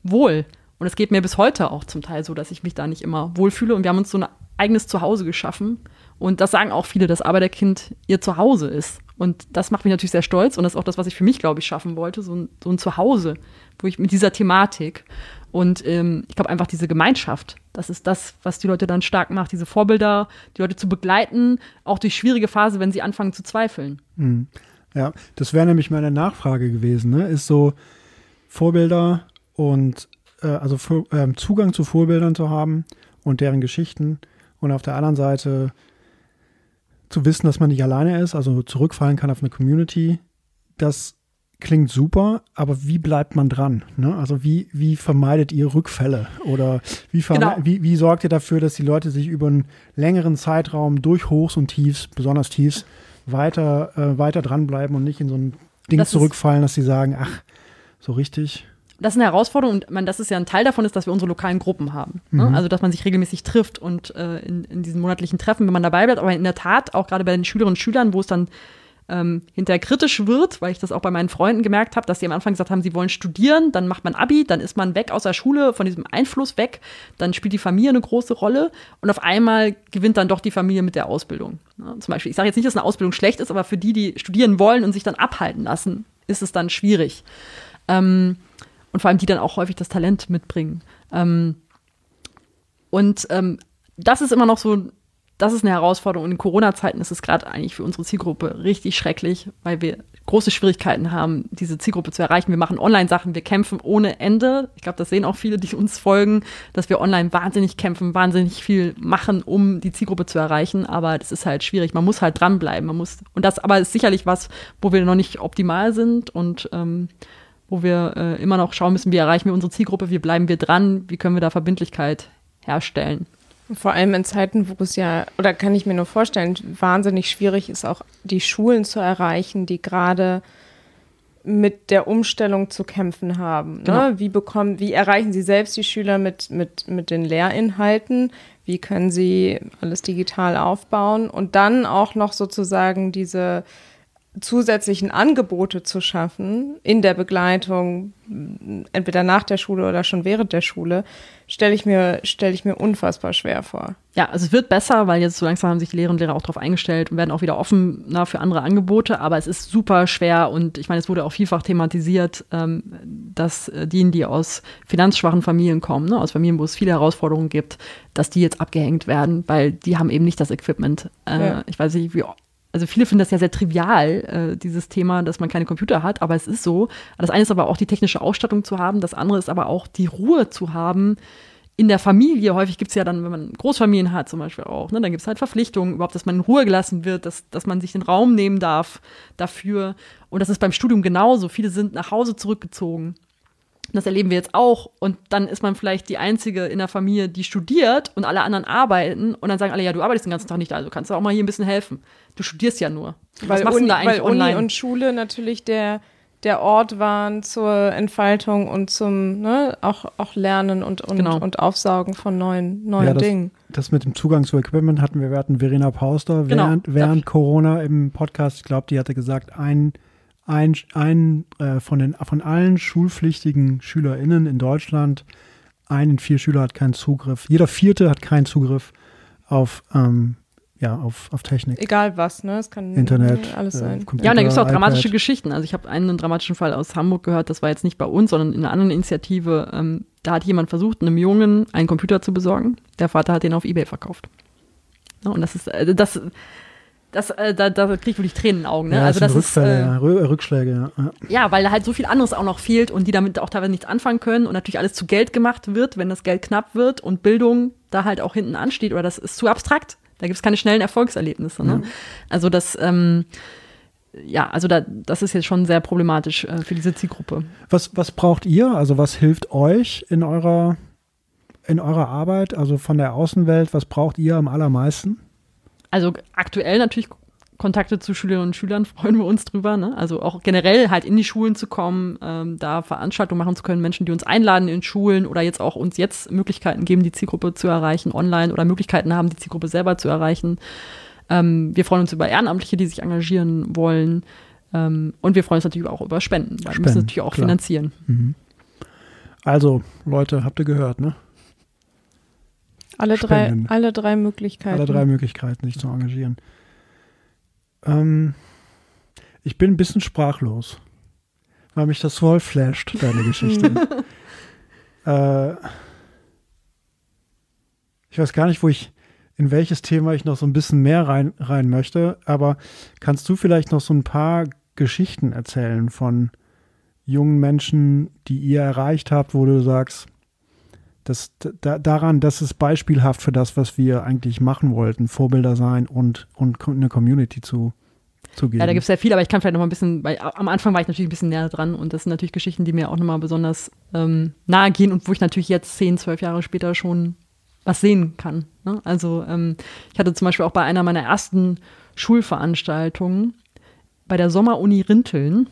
wohl. Und es geht mir bis heute auch zum Teil so, dass ich mich da nicht immer wohlfühle. Und wir haben uns so ein eigenes Zuhause geschaffen. Und das sagen auch viele, dass Arbeiterkind ihr Zuhause ist. Und das macht mich natürlich sehr stolz. Und das ist auch das, was ich für mich, glaube ich, schaffen wollte. So ein, so ein Zuhause, wo ich mit dieser Thematik und ähm, ich glaube einfach diese Gemeinschaft, das ist das, was die Leute dann stark macht, diese Vorbilder, die Leute zu begleiten, auch durch schwierige Phase, wenn sie anfangen zu zweifeln. Mhm. Ja, das wäre nämlich meine Nachfrage gewesen. Ne? Ist so Vorbilder und äh, also für, äh, Zugang zu Vorbildern zu haben und deren Geschichten und auf der anderen Seite zu wissen, dass man nicht alleine ist, also zurückfallen kann auf eine Community. Das klingt super, aber wie bleibt man dran? Ne? Also wie, wie vermeidet ihr Rückfälle? Oder wie, genau. wie, wie sorgt ihr dafür, dass die Leute sich über einen längeren Zeitraum durch Hochs und Tiefs, besonders Tiefs, weiter, äh, weiter dranbleiben und nicht in so ein Ding das zurückfallen, dass sie sagen, ach, so richtig das ist eine Herausforderung und man, das ist ja ein Teil davon ist, dass wir unsere lokalen Gruppen haben. Ne? Mhm. Also dass man sich regelmäßig trifft und äh, in, in, diesen monatlichen Treffen, wenn man dabei bleibt, aber in der Tat auch gerade bei den Schülerinnen und Schülern, wo es dann ähm, hinterher kritisch wird, weil ich das auch bei meinen Freunden gemerkt habe, dass sie am Anfang gesagt haben, sie wollen studieren, dann macht man Abi, dann ist man weg aus der Schule, von diesem Einfluss weg, dann spielt die Familie eine große Rolle und auf einmal gewinnt dann doch die Familie mit der Ausbildung. Ja, zum Beispiel, ich sage jetzt nicht, dass eine Ausbildung schlecht ist, aber für die, die studieren wollen und sich dann abhalten lassen, ist es dann schwierig. Ähm, und vor allem die dann auch häufig das Talent mitbringen. Ähm, und ähm, das ist immer noch so das ist eine Herausforderung. Und in Corona-Zeiten ist es gerade eigentlich für unsere Zielgruppe richtig schrecklich, weil wir große Schwierigkeiten haben, diese Zielgruppe zu erreichen. Wir machen Online-Sachen, wir kämpfen ohne Ende. Ich glaube, das sehen auch viele, die uns folgen, dass wir online wahnsinnig kämpfen, wahnsinnig viel machen, um die Zielgruppe zu erreichen. Aber das ist halt schwierig. Man muss halt dranbleiben. Man muss, und das aber ist sicherlich was, wo wir noch nicht optimal sind und ähm, wo wir äh, immer noch schauen müssen, wie erreichen wir unsere Zielgruppe, wie bleiben wir dran, wie können wir da Verbindlichkeit herstellen. Vor allem in Zeiten, wo es ja, oder kann ich mir nur vorstellen, wahnsinnig schwierig ist auch die Schulen zu erreichen, die gerade mit der Umstellung zu kämpfen haben. Ne? Genau. Wie, bekommen, wie erreichen Sie selbst die Schüler mit, mit, mit den Lehrinhalten? Wie können Sie alles digital aufbauen? Und dann auch noch sozusagen diese zusätzlichen Angebote zu schaffen in der Begleitung, entweder nach der Schule oder schon während der Schule, stelle ich mir, stelle ich mir unfassbar schwer vor. Ja, also es wird besser, weil jetzt so langsam haben sich die Lehrerinnen und Lehrer auch darauf eingestellt und werden auch wieder offener für andere Angebote, aber es ist super schwer und ich meine, es wurde auch vielfach thematisiert, ähm, dass äh, diejenigen, die aus finanzschwachen Familien kommen, ne, aus Familien, wo es viele Herausforderungen gibt, dass die jetzt abgehängt werden, weil die haben eben nicht das Equipment. Äh, ja. Ich weiß nicht, wie also viele finden das ja sehr trivial, äh, dieses Thema, dass man keine Computer hat, aber es ist so. Das eine ist aber auch die technische Ausstattung zu haben, das andere ist aber auch die Ruhe zu haben in der Familie. Häufig gibt es ja dann, wenn man Großfamilien hat zum Beispiel auch, ne, dann gibt es halt Verpflichtungen, überhaupt, dass man in Ruhe gelassen wird, dass, dass man sich den Raum nehmen darf dafür. Und das ist beim Studium genauso. Viele sind nach Hause zurückgezogen das erleben wir jetzt auch. Und dann ist man vielleicht die Einzige in der Familie, die studiert und alle anderen arbeiten. Und dann sagen alle, ja, du arbeitest den ganzen Tag nicht, also kannst du auch mal hier ein bisschen helfen. Du studierst ja nur. Was weil machst Uni, du da eigentlich weil online? Uni und Schule natürlich der, der Ort waren zur Entfaltung und zum ne, auch, auch Lernen und, und, genau. und Aufsaugen von neuen, neuen ja, das, Dingen. Das mit dem Zugang zu Equipment hatten wir, wir hatten Verena Pauster genau, während, während Corona im Podcast, ich glaube, die hatte gesagt, ein ein, ein äh, von, den, von allen schulpflichtigen SchülerInnen in Deutschland, ein in vier Schüler hat keinen Zugriff. Jeder vierte hat keinen Zugriff auf, ähm, ja, auf, auf Technik. Egal was, ne? Es kann Internet, alles sein. Äh, Computer, ja, und da gibt es auch dramatische iPad. Geschichten. Also ich habe einen dramatischen Fall aus Hamburg gehört, das war jetzt nicht bei uns, sondern in einer anderen Initiative. Ähm, da hat jemand versucht, einem Jungen einen Computer zu besorgen. Der Vater hat den auf Ebay verkauft. Ja, und das ist, äh, das, das, äh, da, da kriege ich wirklich Tränen in den Augen. Ne? Ja, also das Rückfälle, ist, äh, ja. Rückschläge, ja. Ja, weil da halt so viel anderes auch noch fehlt und die damit auch teilweise nichts anfangen können und natürlich alles zu Geld gemacht wird, wenn das Geld knapp wird und Bildung da halt auch hinten ansteht oder das ist zu abstrakt. Da gibt es keine schnellen Erfolgserlebnisse. Ne? Also das, ähm, ja, also da, das ist jetzt schon sehr problematisch äh, für diese Zielgruppe. Was, was braucht ihr? Also was hilft euch in eurer, in eurer Arbeit, also von der Außenwelt? Was braucht ihr am allermeisten? Also aktuell natürlich Kontakte zu Schülerinnen und Schülern freuen wir uns drüber. Ne? Also auch generell halt in die Schulen zu kommen, ähm, da Veranstaltungen machen zu können, Menschen, die uns einladen in Schulen oder jetzt auch uns jetzt Möglichkeiten geben, die Zielgruppe zu erreichen online oder Möglichkeiten haben, die Zielgruppe selber zu erreichen. Ähm, wir freuen uns über Ehrenamtliche, die sich engagieren wollen. Ähm, und wir freuen uns natürlich auch über Spenden, weil Spenden, wir müssen natürlich auch klar. finanzieren. Mhm. Also, Leute, habt ihr gehört, ne? Alle drei, alle drei Möglichkeiten. Alle drei Möglichkeiten, sich zu engagieren. Ähm, ich bin ein bisschen sprachlos, weil mich das voll flasht, deine Geschichte. äh, ich weiß gar nicht, wo ich, in welches Thema ich noch so ein bisschen mehr rein, rein möchte, aber kannst du vielleicht noch so ein paar Geschichten erzählen von jungen Menschen, die ihr erreicht habt, wo du sagst, das, da, daran, das ist beispielhaft für das, was wir eigentlich machen wollten, Vorbilder sein und, und eine Community zu, zugeben. Ja, da gibt es sehr viel, aber ich kann vielleicht noch mal ein bisschen, weil am Anfang war ich natürlich ein bisschen näher dran und das sind natürlich Geschichten, die mir auch nochmal besonders ähm, nahe gehen und wo ich natürlich jetzt zehn, zwölf Jahre später schon was sehen kann. Ne? Also ähm, ich hatte zum Beispiel auch bei einer meiner ersten Schulveranstaltungen bei der Sommeruni Rinteln,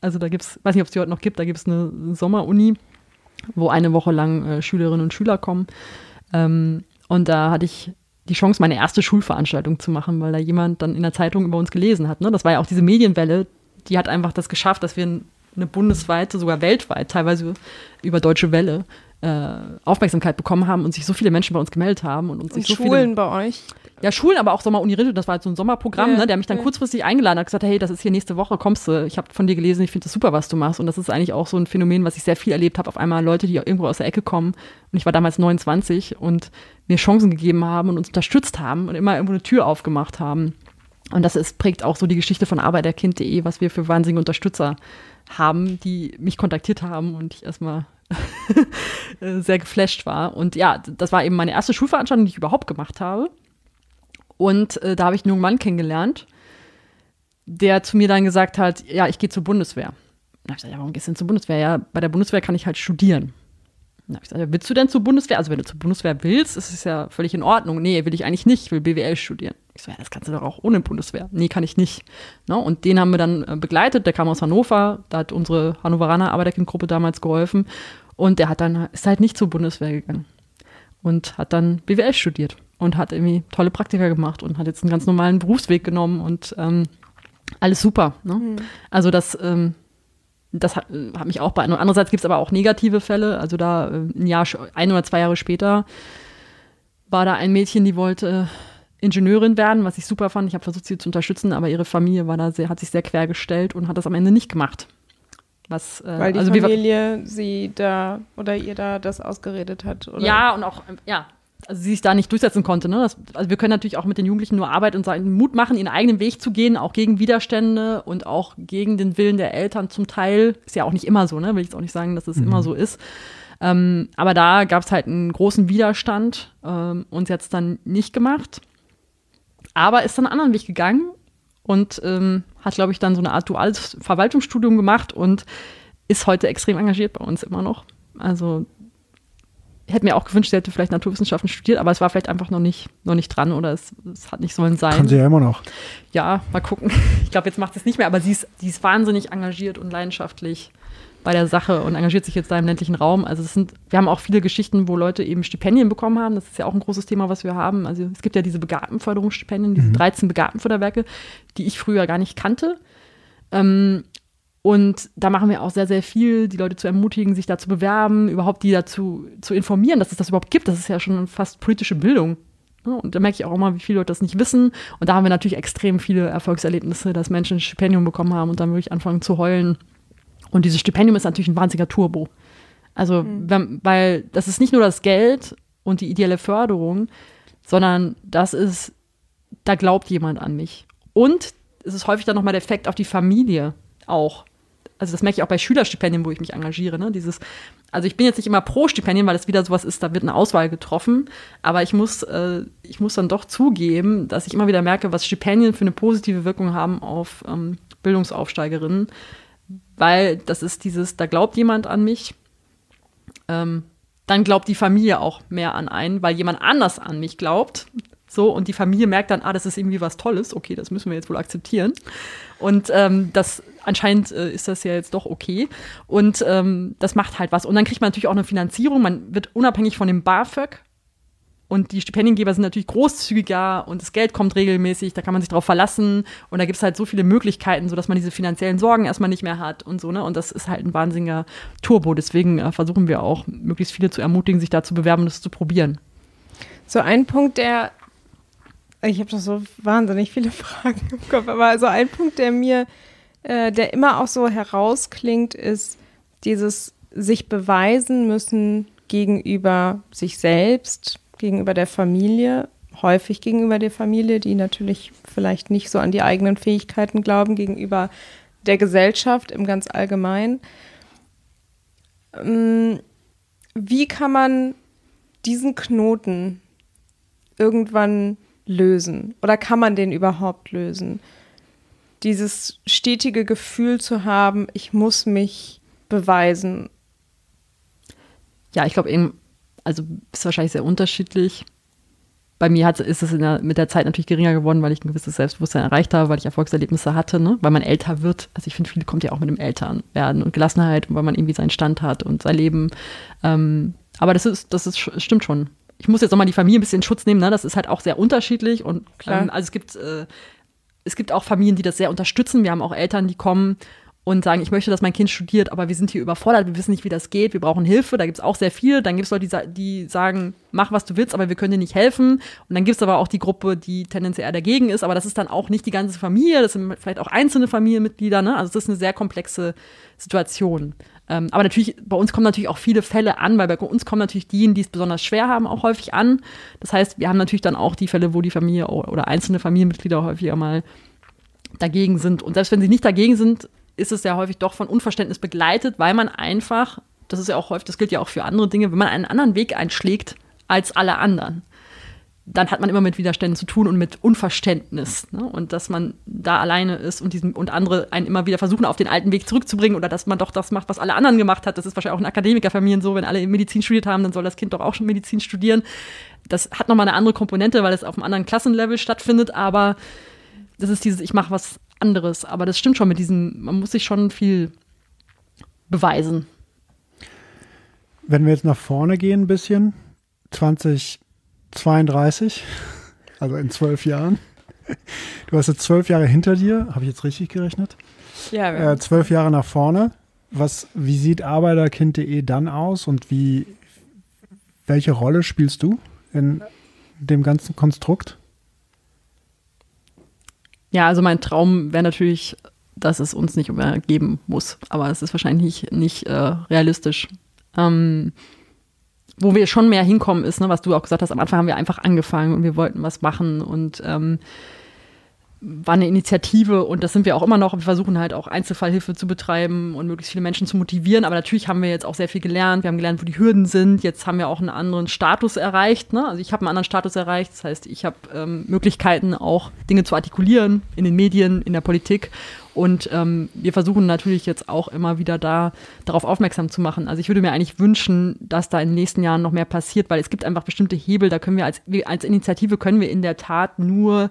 also da gibt es, weiß nicht, ob es die heute noch gibt, da gibt es eine Sommeruni, wo eine Woche lang äh, Schülerinnen und Schüler kommen. Ähm, und da hatte ich die Chance, meine erste Schulveranstaltung zu machen, weil da jemand dann in der Zeitung über uns gelesen hat. Ne? Das war ja auch diese Medienwelle, die hat einfach das geschafft, dass wir eine bundesweite, sogar weltweit, teilweise über Deutsche Welle, Aufmerksamkeit bekommen haben und sich so viele Menschen bei uns gemeldet haben und uns Und sich so Schulen viele bei euch. ja, Schulen, aber auch Sommer Uni Ritte, das war halt so ein Sommerprogramm, Ja, ne? Der mich dann ja. kurzfristig eingeladen, hat gesagt, hey, das ist hier nächste Woche, kommst du? Ich habe von dir gelesen, ich finde das super, was du machst. Und das ist eigentlich auch so ein Phänomen, was ich sehr viel erlebt habe. Auf einmal Leute, die irgendwo aus der Ecke kommen. Und ich war damals 29 und mir Chancen gegeben haben und uns unterstützt haben und immer irgendwo eine Tür aufgemacht haben. Und das ist, prägt auch so die Geschichte von arbeiterkind.de, was wir für wahnsinnige Unterstützer haben, die mich kontaktiert haben und ich erstmal äh, sehr geflasht war. Und ja, das war eben meine erste Schulveranstaltung, die ich überhaupt gemacht habe. Und äh, da habe ich einen jungen Mann kennengelernt, der zu mir dann gesagt hat, ja, ich gehe zur Bundeswehr. Dann habe ich gesagt, ja, warum gehst du denn zur Bundeswehr? Ja, bei der Bundeswehr kann ich halt studieren. Dann habe ich gesagt, willst du denn zur Bundeswehr? Also wenn du zur Bundeswehr willst, ist es ja völlig in Ordnung. Nee, will ich eigentlich nicht, ich will BWL studieren. Ich so, ja, das kannst du doch auch ohne Bundeswehr. Nee, kann ich nicht. Ne? Und den haben wir dann äh, begleitet, der kam aus Hannover, da hat unsere Hannoveraner Arbeiterkindgruppe damals geholfen. Und der hat dann, ist halt nicht zur Bundeswehr gegangen. Und hat dann BWL studiert und hat irgendwie tolle Praktika gemacht und hat jetzt einen ganz normalen Berufsweg genommen und ähm, alles super. Ne? Also das, ähm, das hat, hat mich auch beeindruckt. Andererseits gibt es aber auch negative Fälle. Also da äh, ein Jahr, ein oder zwei Jahre später war da ein Mädchen, die wollte äh, Ingenieurin werden, was ich super fand. Ich habe versucht, sie zu unterstützen, aber ihre Familie war da sehr, hat sich sehr quergestellt und hat das am Ende nicht gemacht. Was, äh, Weil die also wir- Familie sie da oder ihr da das ausgeredet hat. Oder? Ja, und auch, ähm, ja, also sie sich da nicht durchsetzen konnte. Ne? Das, also wir können natürlich auch mit den Jugendlichen nur Arbeit und sagen, Mut machen, ihren eigenen Weg zu gehen, auch gegen Widerstände und auch gegen den Willen der Eltern zum Teil. Ist ja auch nicht immer so, ne? Will ich jetzt auch nicht sagen, dass es immer so ist. Ähm, aber da gab es halt einen großen Widerstand ähm, und sie hat es dann nicht gemacht. Aber ist dann einen anderen Weg gegangen und ähm, hat, glaube ich, dann so eine Art duales Verwaltungsstudium gemacht und ist heute extrem engagiert bei uns immer noch. Also hätte mir auch gewünscht, sie hätte vielleicht Naturwissenschaften studiert, aber es war vielleicht einfach noch nicht, noch nicht dran oder es, es hat nicht sollen sein. Kann sie ja immer noch. Ja, mal gucken. Ich glaube, jetzt macht sie es nicht mehr, aber sie ist, sie ist wahnsinnig engagiert und leidenschaftlich bei der Sache und engagiert sich jetzt da im ländlichen Raum. Also es sind, wir haben auch viele Geschichten, wo Leute eben Stipendien bekommen haben. Das ist ja auch ein großes Thema, was wir haben. Also es gibt ja diese Begabtenförderungsstipendien, diese 13 Begabtenförderwerke, die ich früher gar nicht kannte. Ähm, und da machen wir auch sehr, sehr viel, die Leute zu ermutigen, sich da zu bewerben, überhaupt die dazu zu informieren, dass es das überhaupt gibt. Das ist ja schon fast politische Bildung. Und da merke ich auch immer, wie viele Leute das nicht wissen. Und da haben wir natürlich extrem viele Erfolgserlebnisse, dass Menschen ein Stipendium bekommen haben und dann wirklich anfangen zu heulen. Und dieses Stipendium ist natürlich ein wahnsinniger Turbo. Also, wenn, weil das ist nicht nur das Geld und die ideelle Förderung, sondern das ist, da glaubt jemand an mich. Und es ist häufig dann nochmal der Effekt auf die Familie auch. Also das merke ich auch bei Schülerstipendien, wo ich mich engagiere. Ne? Dieses, also ich bin jetzt nicht immer pro Stipendien, weil es wieder sowas ist, da wird eine Auswahl getroffen. Aber ich muss, äh, ich muss dann doch zugeben, dass ich immer wieder merke, was Stipendien für eine positive Wirkung haben auf ähm, Bildungsaufsteigerinnen. Weil das ist dieses, da glaubt jemand an mich. Ähm, dann glaubt die Familie auch mehr an einen, weil jemand anders an mich glaubt. So, und die Familie merkt dann, ah, das ist irgendwie was Tolles, okay, das müssen wir jetzt wohl akzeptieren. Und ähm, das anscheinend äh, ist das ja jetzt doch okay. Und ähm, das macht halt was. Und dann kriegt man natürlich auch eine Finanzierung. Man wird unabhängig von dem BAföG. Und die Stipendiengeber sind natürlich großzügiger und das Geld kommt regelmäßig, da kann man sich drauf verlassen. Und da gibt es halt so viele Möglichkeiten, sodass man diese finanziellen Sorgen erstmal nicht mehr hat und so, ne? Und das ist halt ein wahnsinniger Turbo. Deswegen äh, versuchen wir auch, möglichst viele zu ermutigen, sich da zu bewerben und das zu probieren. So ein Punkt, der, ich habe doch so wahnsinnig viele Fragen im Kopf, aber so ein Punkt, der mir, äh, der immer auch so herausklingt, ist dieses sich beweisen müssen gegenüber sich selbst, gegenüber der Familie, häufig gegenüber der Familie, die natürlich vielleicht nicht so an die eigenen Fähigkeiten glauben, gegenüber der Gesellschaft im ganz Allgemeinen. Ähm, Wie kann man diesen Knoten irgendwann lösen? Oder kann man den überhaupt lösen? Dieses stetige Gefühl zu haben, ich muss mich beweisen. Ja, ich glaube eben, also ist wahrscheinlich sehr unterschiedlich. Bei mir hat, ist es der, mit der Zeit natürlich geringer geworden, weil ich ein gewisses Selbstbewusstsein erreicht habe, weil ich Erfolgserlebnisse hatte, ne? weil man älter wird. Also ich finde, viele kommt ja auch mit dem Elternwerden und Gelassenheit, weil man irgendwie seinen Stand hat und sein Leben. Ähm, aber das ist, das ist, stimmt schon. Ich muss jetzt nochmal die Familie ein bisschen in Schutz nehmen, ne? das ist halt auch sehr unterschiedlich und ähm, also es gibt, äh, es gibt auch Familien, die das sehr unterstützen. Wir haben auch Eltern, die kommen und sagen, ich möchte, dass mein Kind studiert, aber wir sind hier überfordert, wir wissen nicht, wie das geht, wir brauchen Hilfe. Da gibt es auch sehr viele. Dann gibt es Leute, die, die, sagen, mach, was du willst, aber wir können dir nicht helfen. Und dann gibt es aber auch die Gruppe, die tendenziell eher dagegen ist, aber das ist dann auch nicht die ganze Familie, das sind vielleicht auch einzelne Familienmitglieder. Ne? Also das ist eine sehr komplexe Situation. Ähm, aber natürlich, bei uns kommen natürlich auch viele Fälle an, weil bei uns kommen natürlich diejenigen, die es besonders schwer haben, auch häufig an. Das heißt, wir haben natürlich dann auch die Fälle, wo die Familie oder einzelne Familienmitglieder häufiger mal dagegen sind. Und selbst wenn sie nicht dagegen sind, ist es ja häufig doch von Unverständnis begleitet, weil man einfach, das ist ja auch häufig, das gilt ja auch für andere Dinge, wenn man einen anderen Weg einschlägt als alle anderen, dann hat man immer mit Widerständen zu tun und mit Unverständnis. Ne? Und dass man da alleine ist und, diesen, und andere einen immer wieder versuchen, auf den alten Weg zurückzubringen oder dass man doch das macht, was alle anderen gemacht hat. Das ist wahrscheinlich auch in Akademikerfamilien so, wenn alle Medizin studiert haben, dann soll das Kind doch auch schon Medizin studieren. Das hat nochmal eine andere Komponente, weil es auf einem anderen Klassenlevel stattfindet, aber das ist dieses, ich mache was anderes. Aber das stimmt schon mit diesem, man muss sich schon viel beweisen. Wenn wir jetzt nach vorne gehen ein bisschen, 2032, also in zwölf Jahren. Du hast jetzt zwölf Jahre hinter dir, habe ich jetzt richtig gerechnet? Ja. Äh, zwölf Jahre nach vorne. Was, wie sieht Arbeiterkind.de dann aus und wie, welche Rolle spielst du in dem ganzen Konstrukt? Ja, also mein Traum wäre natürlich, dass es uns nicht mehr geben muss. Aber es ist wahrscheinlich nicht, nicht äh, realistisch. Ähm, wo wir schon mehr hinkommen ist, ne, was du auch gesagt hast, am Anfang haben wir einfach angefangen und wir wollten was machen und ähm, war eine Initiative und das sind wir auch immer noch. Wir versuchen halt auch Einzelfallhilfe zu betreiben und möglichst viele Menschen zu motivieren. Aber natürlich haben wir jetzt auch sehr viel gelernt. Wir haben gelernt, wo die Hürden sind. Jetzt haben wir auch einen anderen Status erreicht. Ne? Also ich habe einen anderen Status erreicht. Das heißt, ich habe ähm, Möglichkeiten, auch Dinge zu artikulieren in den Medien, in der Politik. Und ähm, wir versuchen natürlich jetzt auch immer wieder da darauf aufmerksam zu machen. Also ich würde mir eigentlich wünschen, dass da in den nächsten Jahren noch mehr passiert, weil es gibt einfach bestimmte Hebel. Da können wir als, als Initiative können wir in der Tat nur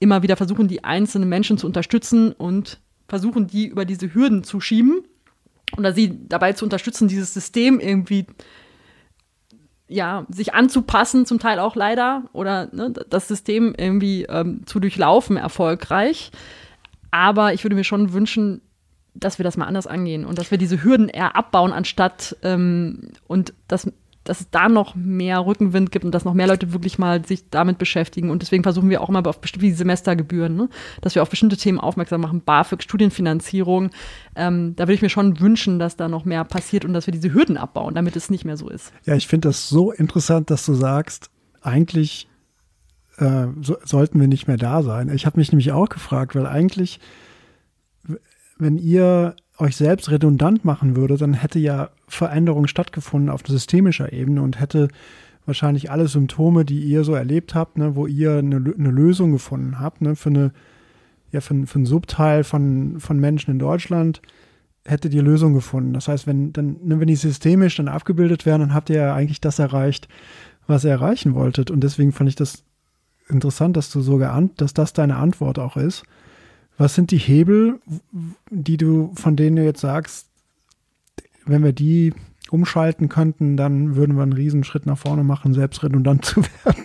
immer wieder versuchen, die einzelnen Menschen zu unterstützen und versuchen, die über diese Hürden zu schieben oder sie dabei zu unterstützen, dieses System irgendwie ja, sich anzupassen, zum Teil auch leider, oder ne, das System irgendwie ähm, zu durchlaufen erfolgreich. Aber ich würde mir schon wünschen, dass wir das mal anders angehen und dass wir diese Hürden eher abbauen, anstatt ähm, und das dass es da noch mehr Rückenwind gibt und dass noch mehr Leute wirklich mal sich damit beschäftigen. Und deswegen versuchen wir auch immer auf bestimmte Semestergebühren, ne? dass wir auf bestimmte Themen aufmerksam machen, BAföG, Studienfinanzierung. Ähm, da würde ich mir schon wünschen, dass da noch mehr passiert und dass wir diese Hürden abbauen, damit es nicht mehr so ist. Ja, ich finde das so interessant, dass du sagst, eigentlich äh, so, sollten wir nicht mehr da sein. Ich habe mich nämlich auch gefragt, weil eigentlich, wenn ihr euch selbst redundant machen würde, dann hätte ja Veränderung stattgefunden auf systemischer Ebene und hätte wahrscheinlich alle Symptome, die ihr so erlebt habt, ne, wo ihr eine, eine Lösung gefunden habt, ne, für, eine, ja, für, für einen Subteil von, von Menschen in Deutschland, hättet ihr Lösung gefunden. Das heißt, wenn, dann, ne, wenn die systemisch dann abgebildet werden, dann habt ihr ja eigentlich das erreicht, was ihr erreichen wolltet. Und deswegen fand ich das interessant, dass du sogar, an, dass das deine Antwort auch ist. Was sind die Hebel, die du, von denen du jetzt sagst, wenn wir die umschalten könnten, dann würden wir einen Riesenschritt nach vorne machen, selbst redundant zu werden?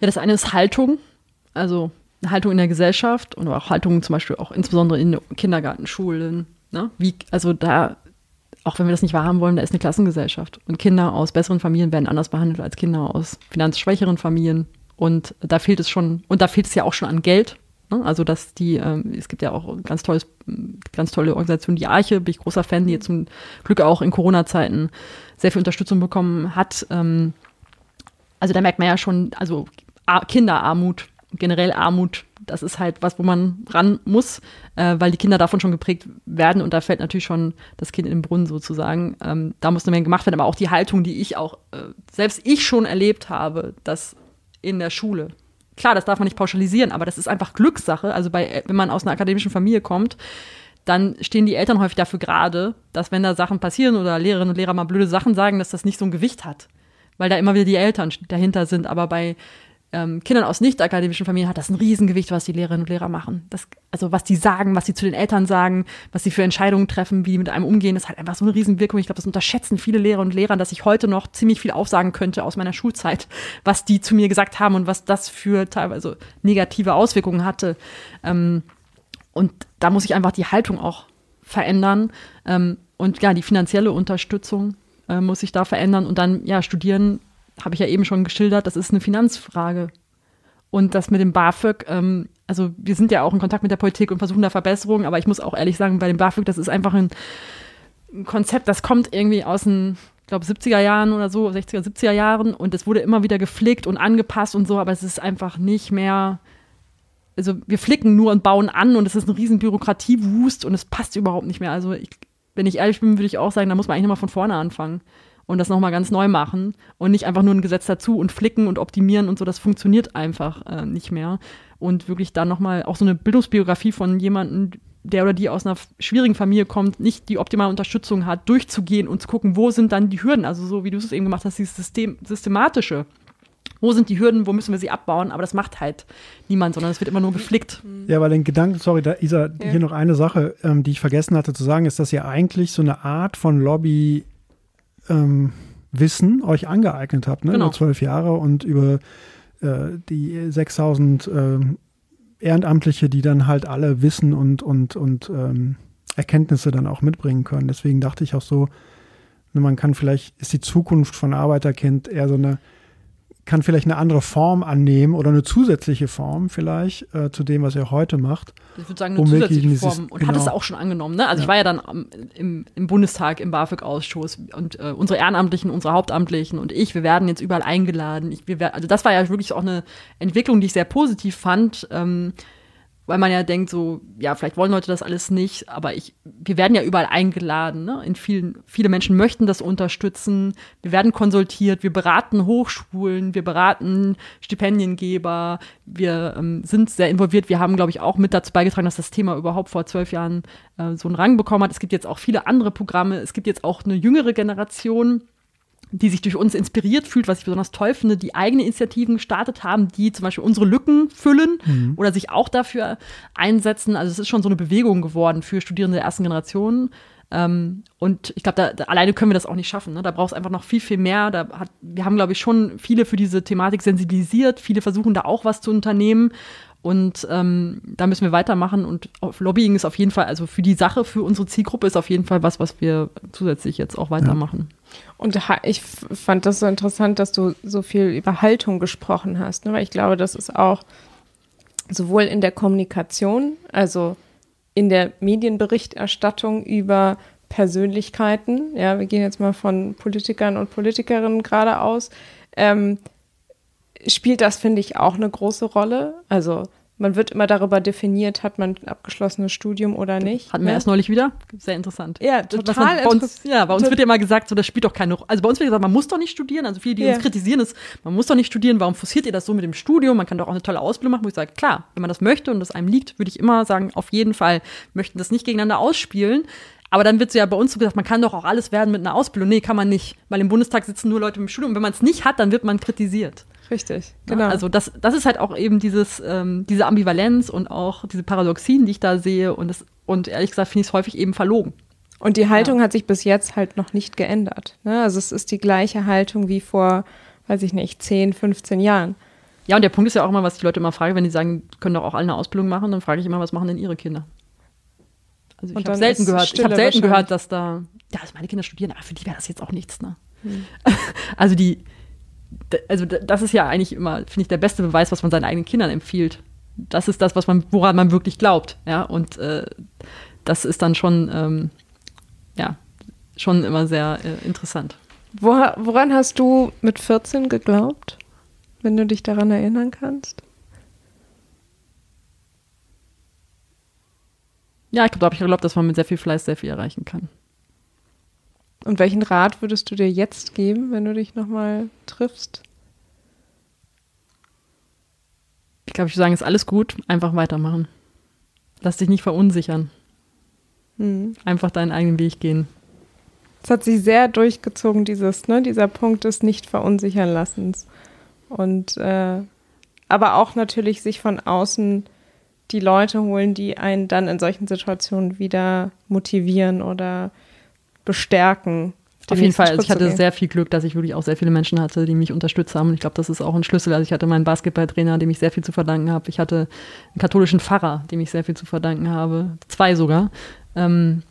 Ja, das eine ist Haltung, also Haltung in der Gesellschaft und auch Haltung zum Beispiel auch insbesondere in Kindergarten, Schulen. Ne? Wie, also da, auch wenn wir das nicht wahrhaben wollen, da ist eine Klassengesellschaft und Kinder aus besseren Familien werden anders behandelt als Kinder aus finanzschwächeren Familien. Und da fehlt es schon, und da fehlt es ja auch schon an Geld, Ne? Also, dass die, ähm, es gibt ja auch ganz tolles, ganz tolle Organisation, die Arche, bin ich großer Fan, die jetzt zum Glück auch in Corona-Zeiten sehr viel Unterstützung bekommen hat. Ähm, also da merkt man ja schon, also Kinderarmut, generell Armut, das ist halt was, wo man ran muss, äh, weil die Kinder davon schon geprägt werden und da fällt natürlich schon das Kind in den Brunnen sozusagen. Ähm, da muss eine Menge gemacht werden, aber auch die Haltung, die ich auch, äh, selbst ich schon erlebt habe, dass in der Schule klar, das darf man nicht pauschalisieren, aber das ist einfach Glückssache. Also bei, wenn man aus einer akademischen Familie kommt, dann stehen die Eltern häufig dafür gerade, dass wenn da Sachen passieren oder Lehrerinnen und Lehrer mal blöde Sachen sagen, dass das nicht so ein Gewicht hat. Weil da immer wieder die Eltern dahinter sind. Aber bei ähm, Kindern aus nicht-akademischen Familien hat das ein Riesengewicht, was die Lehrerinnen und Lehrer machen. Das, also was die sagen, was sie zu den Eltern sagen, was sie für Entscheidungen treffen, wie die mit einem umgehen, das hat einfach so eine Riesenwirkung. Ich glaube, das unterschätzen viele Lehrer und Lehrer, dass ich heute noch ziemlich viel aufsagen könnte aus meiner Schulzeit, was die zu mir gesagt haben und was das für teilweise negative Auswirkungen hatte. Ähm, und da muss ich einfach die Haltung auch verändern. Ähm, und ja, die finanzielle Unterstützung äh, muss sich da verändern. Und dann, ja, studieren habe ich ja eben schon geschildert, das ist eine Finanzfrage. Und das mit dem BAföG, ähm, also wir sind ja auch in Kontakt mit der Politik und versuchen da Verbesserungen, aber ich muss auch ehrlich sagen, bei dem BAföG, das ist einfach ein, ein Konzept, das kommt irgendwie aus den, ich glaube, 70er Jahren oder so, 60er, 70er Jahren und es wurde immer wieder gepflegt und angepasst und so, aber es ist einfach nicht mehr, also wir flicken nur und bauen an und es ist ein riesen Bürokratiewust und es passt überhaupt nicht mehr. Also ich, wenn ich ehrlich bin, würde ich auch sagen, da muss man eigentlich nochmal von vorne anfangen und das nochmal ganz neu machen und nicht einfach nur ein Gesetz dazu und flicken und optimieren und so, das funktioniert einfach äh, nicht mehr. Und wirklich dann nochmal auch so eine Bildungsbiografie von jemandem, der oder die aus einer schwierigen Familie kommt, nicht die optimale Unterstützung hat, durchzugehen und zu gucken, wo sind dann die Hürden, also so wie du es eben gemacht hast, dieses System, systematische. Wo sind die Hürden, wo müssen wir sie abbauen? Aber das macht halt niemand, sondern es wird immer nur geflickt. Ja, weil den Gedanken, sorry, da, Isa, ja. hier noch eine Sache, ähm, die ich vergessen hatte zu sagen, ist, dass ihr eigentlich so eine Art von Lobby ähm, Wissen euch angeeignet habt, ne? genau. über zwölf Jahre und über äh, die 6000 äh, Ehrenamtliche, die dann halt alle Wissen und, und, und ähm, Erkenntnisse dann auch mitbringen können. Deswegen dachte ich auch so, ne, man kann vielleicht, ist die Zukunft von Arbeiterkind eher so eine kann vielleicht eine andere Form annehmen oder eine zusätzliche Form vielleicht äh, zu dem, was er heute macht. Ich würde sagen, eine um zusätzliche Form. Und genau. hat es auch schon angenommen. Ne? Also ja. ich war ja dann im, im Bundestag im BAföG-Ausschuss und äh, unsere Ehrenamtlichen, unsere Hauptamtlichen und ich, wir werden jetzt überall eingeladen. Ich, wir, also das war ja wirklich auch eine Entwicklung, die ich sehr positiv fand. Ähm, weil man ja denkt, so, ja, vielleicht wollen Leute das alles nicht, aber ich, wir werden ja überall eingeladen. Ne? In vielen, viele Menschen möchten das unterstützen. Wir werden konsultiert, wir beraten Hochschulen, wir beraten Stipendiengeber, wir ähm, sind sehr involviert. Wir haben, glaube ich, auch mit dazu beigetragen, dass das Thema überhaupt vor zwölf Jahren äh, so einen Rang bekommen hat. Es gibt jetzt auch viele andere Programme. Es gibt jetzt auch eine jüngere Generation, die sich durch uns inspiriert fühlt, was ich besonders toll finde, die eigene Initiativen gestartet haben, die zum Beispiel unsere Lücken füllen mhm. oder sich auch dafür einsetzen. Also es ist schon so eine Bewegung geworden für Studierende der ersten Generation. Ähm, und ich glaube, da, da, alleine können wir das auch nicht schaffen. Ne? Da braucht es einfach noch viel, viel mehr. Da hat, wir haben, glaube ich, schon viele für diese Thematik sensibilisiert. Viele versuchen da auch was zu unternehmen. Und ähm, da müssen wir weitermachen. Und Lobbying ist auf jeden Fall, also für die Sache, für unsere Zielgruppe ist auf jeden Fall was, was wir zusätzlich jetzt auch weitermachen. Ja. Und ich fand das so interessant, dass du so viel über Haltung gesprochen hast, ne? weil ich glaube, das ist auch sowohl in der Kommunikation, also in der Medienberichterstattung über Persönlichkeiten, ja, wir gehen jetzt mal von Politikern und Politikerinnen gerade aus, ähm, spielt das, finde ich, auch eine große Rolle. Also man wird immer darüber definiert, hat man ein abgeschlossenes Studium oder nicht. Hatten wir ja? erst neulich wieder. Sehr interessant. Ja, total. bei uns, ja, bei uns wird ja immer gesagt, so, das spielt doch keine Rolle. Also bei uns wird gesagt, man muss doch nicht studieren. Also viele, die ja. uns kritisieren, ist, man muss doch nicht studieren. Warum forciert ihr das so mit dem Studium? Man kann doch auch eine tolle Ausbildung machen. Wo ich sage, klar, wenn man das möchte und das einem liegt, würde ich immer sagen, auf jeden Fall möchten das nicht gegeneinander ausspielen. Aber dann wird so ja bei uns so gesagt, man kann doch auch alles werden mit einer Ausbildung. Nee, kann man nicht. Weil im Bundestag sitzen nur Leute mit dem Studium. Und wenn man es nicht hat, dann wird man kritisiert. Richtig, genau. also das, das ist halt auch eben dieses, ähm, diese Ambivalenz und auch diese Paradoxien, die ich da sehe. Und, das, und ehrlich gesagt finde ich es häufig eben verlogen. Und die Haltung ja. hat sich bis jetzt halt noch nicht geändert. Ne? Also es ist die gleiche Haltung wie vor, weiß ich nicht, 10, 15 Jahren. Ja, und der Punkt ist ja auch immer, was die Leute immer fragen, wenn die sagen, können doch auch alle eine Ausbildung machen, dann frage ich immer, was machen denn ihre Kinder? Also ich habe selten gehört, ich habe selten gehört, dass da, ja, dass meine Kinder studieren, aber für die wäre das jetzt auch nichts, ne? Hm. Also die, also das ist ja eigentlich immer, finde ich, der beste Beweis, was man seinen eigenen Kindern empfiehlt. Das ist das, was man, woran man wirklich glaubt, ja. Und äh, das ist dann schon, ähm, ja, schon immer sehr äh, interessant. woran hast du mit 14 geglaubt, wenn du dich daran erinnern kannst? Ja, ich glaube, da habe ich geglaubt, dass man mit sehr viel Fleiß sehr viel erreichen kann. Und welchen Rat würdest du dir jetzt geben, wenn du dich nochmal triffst? Ich glaube, ich würde sagen, ist alles gut, einfach weitermachen. Lass dich nicht verunsichern. Hm. Einfach deinen eigenen Weg gehen. Es hat sich sehr durchgezogen, dieses, ne, dieser Punkt des nicht verunsichern lassens. Und äh, aber auch natürlich sich von außen die Leute holen, die einen dann in solchen Situationen wieder motivieren oder bestärken. Auf jeden Fall. Also ich hatte sehr viel Glück, dass ich wirklich auch sehr viele Menschen hatte, die mich unterstützt haben. Und ich glaube, das ist auch ein Schlüssel. Also ich hatte meinen Basketballtrainer, dem ich sehr viel zu verdanken habe. Ich hatte einen katholischen Pfarrer, dem ich sehr viel zu verdanken habe. Zwei sogar. Ähm,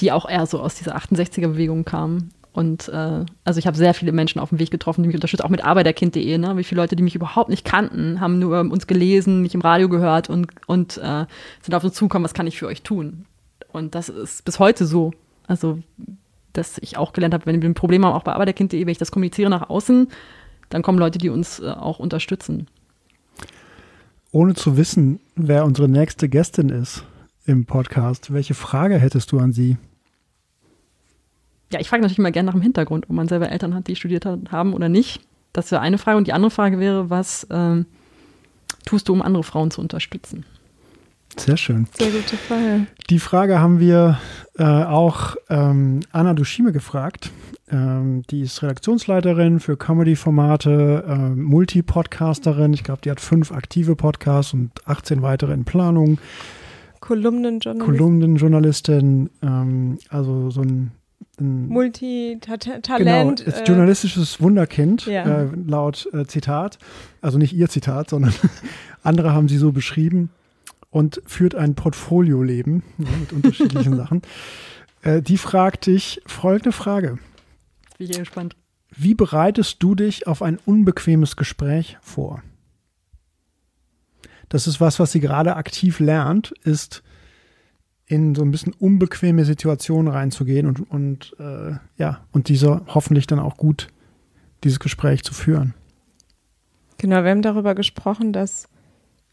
die auch eher so aus dieser 68er-Bewegung kamen. Und äh, also ich habe sehr viele Menschen auf dem Weg getroffen, die mich unterstützen, auch mit arbeiterkind.de, ne? Wie viele Leute, die mich überhaupt nicht kannten, haben nur über uns gelesen, mich im Radio gehört und, und äh, sind auf uns zugekommen, was kann ich für euch tun? Und das ist bis heute so. Also, dass ich auch gelernt habe, wenn wir ein Problem haben, auch bei arbeiterkind.de, wenn ich das kommuniziere nach außen, dann kommen Leute, die uns äh, auch unterstützen. Ohne zu wissen, wer unsere nächste Gästin ist im Podcast, welche Frage hättest du an sie? Ja, ich frage natürlich immer gerne nach dem Hintergrund, ob man selber Eltern hat, die studiert haben oder nicht. Das wäre eine Frage. Und die andere Frage wäre, was ähm, tust du, um andere Frauen zu unterstützen? Sehr schön. Sehr gute Frage. Die Frage haben wir äh, auch ähm, Anna Dushime gefragt. Ähm, die ist Redaktionsleiterin für Comedy-Formate, äh, Multi-Podcasterin. Ich glaube, die hat fünf aktive Podcasts und 18 weitere in Planung. Kolumnenjournalistin. Kolumnenjournalistin, ähm, also so ein Multitalent. Genau, äh, journalistisches Wunderkind, ja. äh, laut äh, Zitat. Also nicht ihr Zitat, sondern andere haben sie so beschrieben und führt ein Portfolioleben ja, mit unterschiedlichen Sachen. Äh, die fragt dich folgende Frage. Bin ich gespannt. Wie bereitest du dich auf ein unbequemes Gespräch vor? Das ist was, was sie gerade aktiv lernt, ist in so ein bisschen unbequeme Situationen reinzugehen und, und äh, ja, und diese hoffentlich dann auch gut dieses Gespräch zu führen. Genau, wir haben darüber gesprochen, dass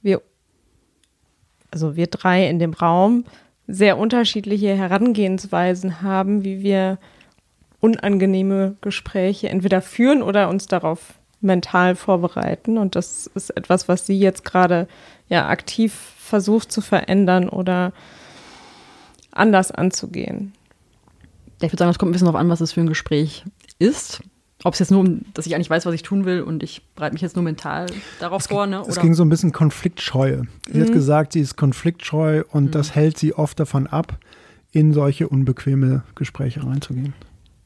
wir, also wir drei in dem Raum, sehr unterschiedliche Herangehensweisen haben, wie wir unangenehme Gespräche entweder führen oder uns darauf mental vorbereiten. Und das ist etwas, was sie jetzt gerade ja aktiv versucht zu verändern oder anders anzugehen. Ich würde sagen, es kommt ein bisschen darauf an, was es für ein Gespräch ist. Ob es jetzt nur um, dass ich eigentlich weiß, was ich tun will und ich bereite mich jetzt nur mental darauf es vor. Ne? Es ging so ein bisschen Konfliktscheue. Sie mhm. hat gesagt, sie ist konfliktscheu und mhm. das hält sie oft davon ab, in solche unbequeme Gespräche reinzugehen.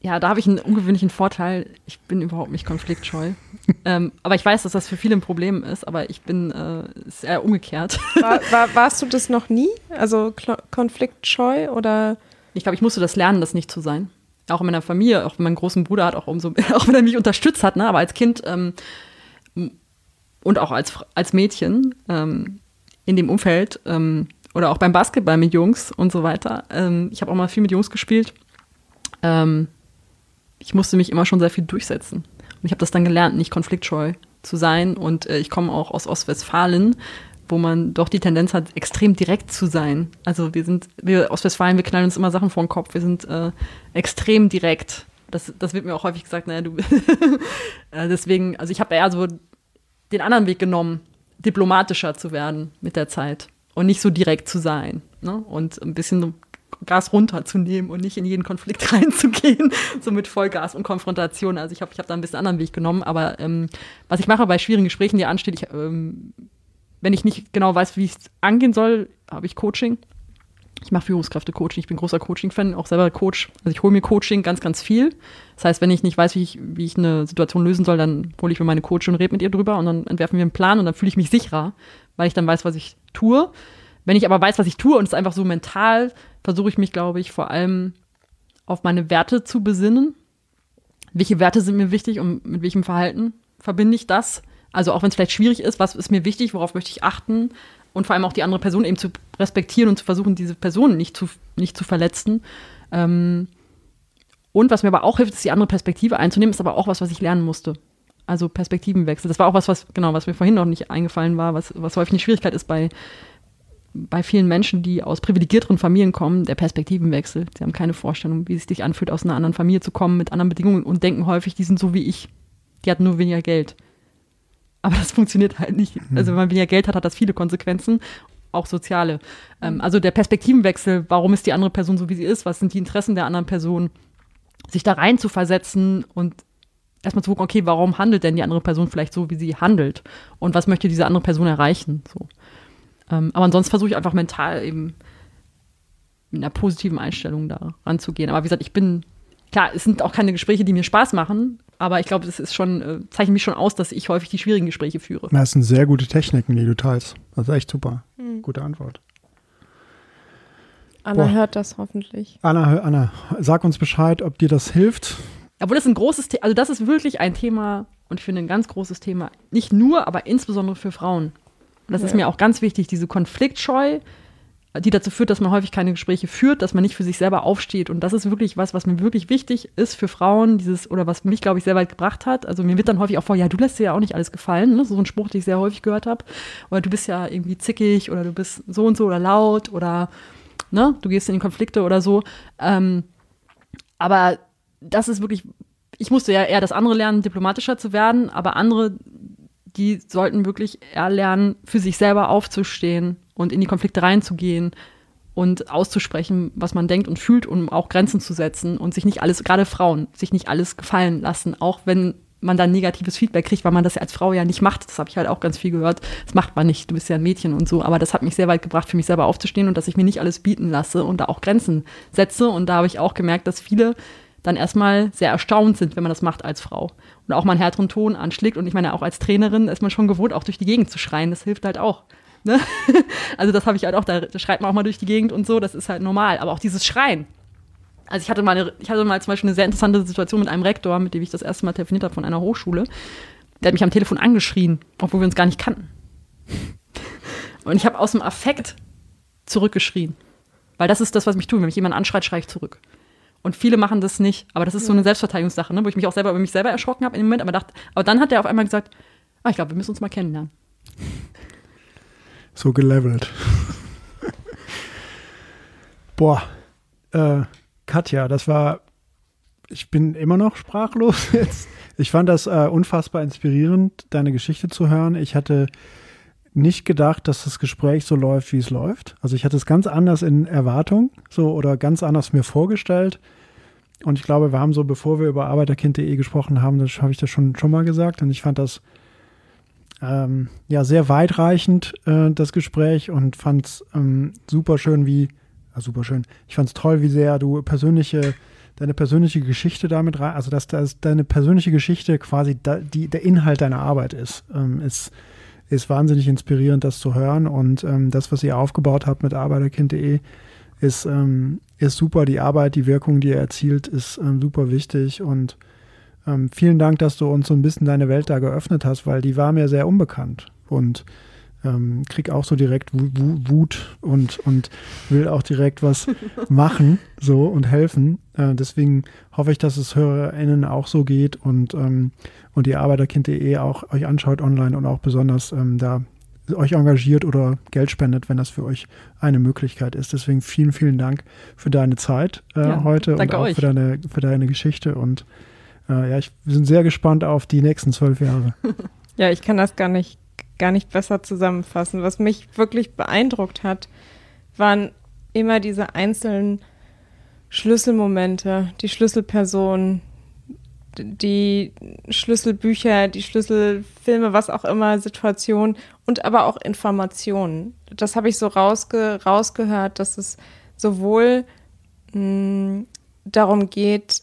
Ja, da habe ich einen ungewöhnlichen Vorteil. Ich bin überhaupt nicht konfliktscheu. ähm, aber ich weiß, dass das für viele ein Problem ist, aber ich bin äh, eher umgekehrt. War, war, warst du das noch nie? Also konfliktscheu oder? Ich glaube, ich musste das lernen, das nicht zu sein. Auch in meiner Familie, auch mein großen Bruder hat auch umso, auch wenn er mich unterstützt hat, ne, aber als Kind ähm, und auch als, als Mädchen ähm, in dem Umfeld ähm, oder auch beim Basketball mit Jungs und so weiter. Ähm, ich habe auch mal viel mit Jungs gespielt. Ähm, ich musste mich immer schon sehr viel durchsetzen. Und ich habe das dann gelernt, nicht konfliktscheu zu sein. Und äh, ich komme auch aus Ostwestfalen, wo man doch die Tendenz hat, extrem direkt zu sein. Also wir sind, wir Ostwestfalen, wir knallen uns immer Sachen vor den Kopf. Wir sind äh, extrem direkt. Das, das wird mir auch häufig gesagt, naja, du. äh, deswegen, also ich habe eher so den anderen Weg genommen, diplomatischer zu werden mit der Zeit und nicht so direkt zu sein. Ne? Und ein bisschen Gas runterzunehmen und nicht in jeden Konflikt reinzugehen, so mit Vollgas und Konfrontation. Also ich habe ich hab da ein bisschen anderen Weg genommen, aber ähm, was ich mache bei schwierigen Gesprächen, die anstehen, ich, ähm, wenn ich nicht genau weiß, wie ich es angehen soll, habe ich Coaching. Ich mache Führungskräfte-Coaching, ich bin großer Coaching-Fan, auch selber Coach. Also ich hole mir Coaching ganz, ganz viel. Das heißt, wenn ich nicht weiß, wie ich, wie ich eine Situation lösen soll, dann hole ich mir meine Coach und rede mit ihr drüber und dann entwerfen wir einen Plan und dann fühle ich mich sicherer, weil ich dann weiß, was ich tue. Wenn ich aber weiß, was ich tue und es einfach so mental versuche ich mich, glaube ich, vor allem auf meine Werte zu besinnen. Welche Werte sind mir wichtig und mit welchem Verhalten verbinde ich das? Also auch wenn es vielleicht schwierig ist, was ist mir wichtig, worauf möchte ich achten? Und vor allem auch die andere Person eben zu respektieren und zu versuchen, diese Person nicht zu, nicht zu verletzen. Ähm, und was mir aber auch hilft, ist die andere Perspektive einzunehmen, ist aber auch was, was ich lernen musste. Also Perspektivenwechsel. Das war auch was, was, genau, was mir vorhin noch nicht eingefallen war, was, was häufig eine Schwierigkeit ist bei bei vielen Menschen, die aus privilegierteren Familien kommen, der Perspektivenwechsel. Sie haben keine Vorstellung, wie es sich anfühlt, aus einer anderen Familie zu kommen, mit anderen Bedingungen und denken häufig, die sind so wie ich. Die hatten nur weniger Geld. Aber das funktioniert halt nicht. Also wenn man weniger Geld hat, hat das viele Konsequenzen, auch soziale. Ähm, also der Perspektivenwechsel, warum ist die andere Person so, wie sie ist, was sind die Interessen der anderen Person, sich da rein zu versetzen und erstmal zu gucken, okay, warum handelt denn die andere Person vielleicht so, wie sie handelt? Und was möchte diese andere Person erreichen? So. Ähm, aber ansonsten versuche ich einfach mental eben mit einer positiven Einstellung da ranzugehen. Aber wie gesagt, ich bin, klar, es sind auch keine Gespräche, die mir Spaß machen, aber ich glaube, es ist schon, äh, zeichnet mich schon aus, dass ich häufig die schwierigen Gespräche führe. Das sind sehr gute Techniken, die du teilst. Das ist echt super. Hm. Gute Antwort. Anna Boah. hört das hoffentlich. Anna, Anna, sag uns Bescheid, ob dir das hilft. Obwohl das ein großes Thema, also das ist wirklich ein Thema und ich finde ein ganz großes Thema. Nicht nur, aber insbesondere für Frauen. Und das ist Ja. mir auch ganz wichtig, diese Konfliktscheu, die dazu führt, dass man häufig keine Gespräche führt, dass man nicht für sich selber aufsteht. Und das ist wirklich was, was mir wirklich wichtig ist für Frauen, dieses, oder was mich, glaube ich, sehr weit gebracht hat. Also mir wird dann häufig auch vor, ja, du lässt dir ja auch nicht alles gefallen, ne? so ein Spruch, den ich sehr häufig gehört habe. Oder du bist ja irgendwie zickig oder du bist so und so oder laut oder ne, du gehst in Konflikte oder so. Ähm, aber das ist wirklich, ich musste ja eher das andere lernen, diplomatischer zu werden, aber andere, die sollten wirklich eher lernen, für sich selber aufzustehen und in die Konflikte reinzugehen und auszusprechen, was man denkt und fühlt, um auch Grenzen zu setzen und sich nicht alles, gerade Frauen, sich nicht alles gefallen lassen, auch wenn man dann negatives Feedback kriegt, weil man das ja als Frau ja nicht macht. Das habe ich halt auch ganz viel gehört. Das macht man nicht, du bist ja ein Mädchen und so. Aber das hat mich sehr weit gebracht, für mich selber aufzustehen und dass ich mir nicht alles bieten lasse und da auch Grenzen setze. Und da habe ich auch gemerkt, dass viele dann erstmal sehr erstaunt sind, wenn man das macht als Frau. Und auch mal einen härteren Ton anschlägt. Und ich meine, auch als Trainerin ist man schon gewohnt, auch durch die Gegend zu schreien. Das hilft halt auch. Ne? Also das habe ich halt auch, da schreit man auch mal durch die Gegend und so, das ist halt normal. Aber auch dieses Schreien. Also ich hatte mal, eine, ich hatte mal zum Beispiel eine sehr interessante Situation mit einem Rektor, mit dem ich das erste Mal telefoniert habe von einer Hochschule. Der hat mich am Telefon angeschrien, obwohl wir uns gar nicht kannten. Und ich habe aus dem Affekt zurückgeschrien. Weil das ist das, was mich tut. Wenn mich jemand anschreit, schreie ich zurück. Und viele machen das nicht. Aber das ist so eine Selbstverteidigungssache, ne? wo ich mich auch selber über mich selber erschrocken habe in dem Moment. Aber, dachte, aber dann hat er auf einmal gesagt, ah, ich glaube, wir müssen uns mal kennenlernen. So gelevelt. Boah, äh, Katja, das war, ich bin immer noch sprachlos jetzt. Ich fand das äh, unfassbar inspirierend, deine Geschichte zu hören. Ich hatte nicht gedacht, dass das Gespräch so läuft, wie es läuft. Also ich hatte es ganz anders in Erwartung, so oder ganz anders mir vorgestellt. Und ich glaube, wir haben so, bevor wir über arbeiterkind.de gesprochen haben, das habe ich das schon, schon mal gesagt. Und ich fand das ähm, ja sehr weitreichend, äh, das Gespräch, und fand es ähm, super schön, wie, ja, super schön. Ich fand es toll, wie sehr du persönliche, deine persönliche Geschichte damit rein, also dass das deine persönliche Geschichte quasi da, die, der Inhalt deiner Arbeit ist. Ähm, ist ist wahnsinnig inspirierend, das zu hören. Und ähm, das, was ihr aufgebaut habt mit arbeiterkind.de, ist, ähm, ist super. Die Arbeit, die Wirkung, die ihr erzielt, ist ähm, super wichtig. Und ähm, vielen Dank, dass du uns so ein bisschen deine Welt da geöffnet hast, weil die war mir sehr unbekannt. Und ähm, krieg auch so direkt Wu- Wu- Wut und, und will auch direkt was machen so und helfen. Äh, deswegen hoffe ich, dass es HörerInnen auch so geht und, ähm, und ihr Arbeiterkind.de auch euch anschaut online und auch besonders ähm, da euch engagiert oder Geld spendet, wenn das für euch eine Möglichkeit ist. Deswegen vielen, vielen Dank für deine Zeit äh, Ja, heute und auch euch. für deine, für deine Geschichte. Und äh, ja, ich sind sehr gespannt auf die nächsten zwölf Jahre. Ja, ich kann das gar nicht, gar nicht besser zusammenfassen. Was mich wirklich beeindruckt hat, waren immer diese einzelnen Schlüsselmomente, die Schlüsselpersonen, die Schlüsselbücher, die Schlüsselfilme, was auch immer, Situationen und aber auch Informationen. Das habe ich so rausge rausgehört, dass es sowohl mh, darum geht,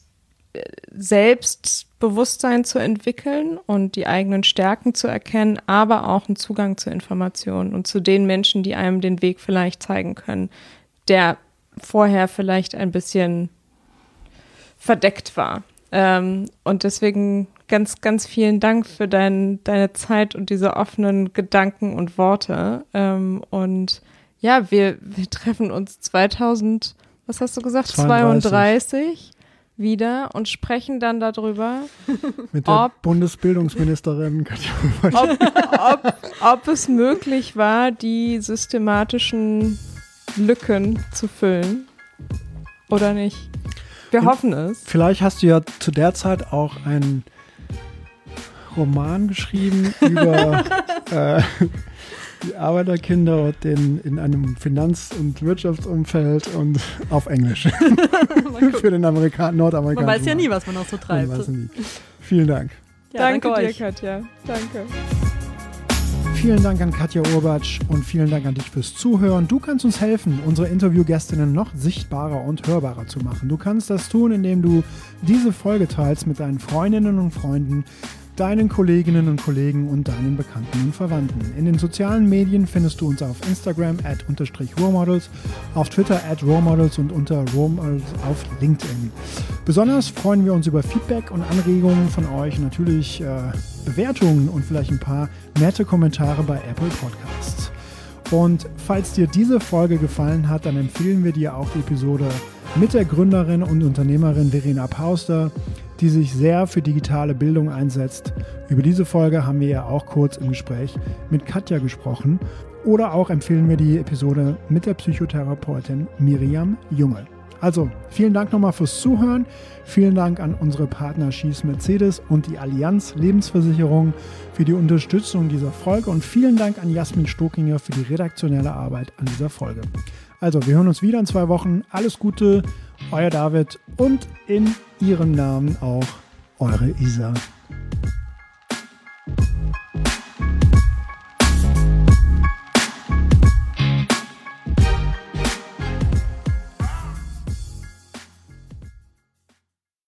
Selbstbewusstsein zu entwickeln und die eigenen Stärken zu erkennen, aber auch einen Zugang zu Informationen und zu den Menschen, die einem den Weg vielleicht zeigen können, der vorher vielleicht ein bisschen verdeckt war. Ähm, und deswegen ganz, ganz vielen Dank für dein, deine Zeit und diese offenen Gedanken und Worte. Ähm, und ja, wir, wir treffen uns 2000, was hast du gesagt, 32. 32 wieder und sprechen dann darüber, Mit der Ob- Bundesbildungsministerin ob, ob, ob es möglich war, die systematischen Lücken zu füllen oder nicht. Wir Und- hoffen es. Vielleicht hast du ja zu der Zeit auch ein Roman geschrieben über äh, die Arbeiterkinder den, in einem Finanz- und Wirtschaftsumfeld und auf Englisch. Für den Amerikan Nordamerikanischen. Man weiß ja nie, was man auch so treibt. Man weiß nie. Vielen Dank. Ja, danke, danke dir, Katja. Danke. Vielen Dank an Katja Urbatsch und vielen Dank an dich fürs Zuhören. Du kannst uns helfen, unsere Interviewgästinnen noch sichtbarer und hörbarer zu machen. Du kannst das tun, indem du diese Folge teilst mit deinen Freundinnen und Freunden, deinen Kolleginnen und Kollegen und deinen Bekannten und Verwandten. In den sozialen Medien findest du uns auf Instagram at unterstrich Rohrmodels, auf Twitter at Rohrmodels und unter Rohrmodels auf LinkedIn. Besonders freuen wir uns über Feedback und Anregungen von euch, natürlich äh, Bewertungen und vielleicht ein paar nette Kommentare bei Apple Podcasts. Und falls dir diese Folge gefallen hat, dann empfehlen wir dir auch die Episode mit der Gründerin und Unternehmerin Verena Pauster, die sich sehr für digitale Bildung einsetzt. Über diese Folge haben wir ja auch kurz im Gespräch mit Katja gesprochen. Oder auch empfehlen wir die Episode mit der Psychotherapeutin Miriam Junge. Also vielen Dank nochmal fürs Zuhören. Vielen Dank an unsere Partner Schieß Mercedes und die Allianz Lebensversicherung für die Unterstützung dieser Folge und vielen Dank an Jasmin Stokinger für die redaktionelle Arbeit an dieser Folge. Also, wir hören uns wieder in zwei Wochen. Alles Gute, euer David und in ihrem Namen auch eure Isa.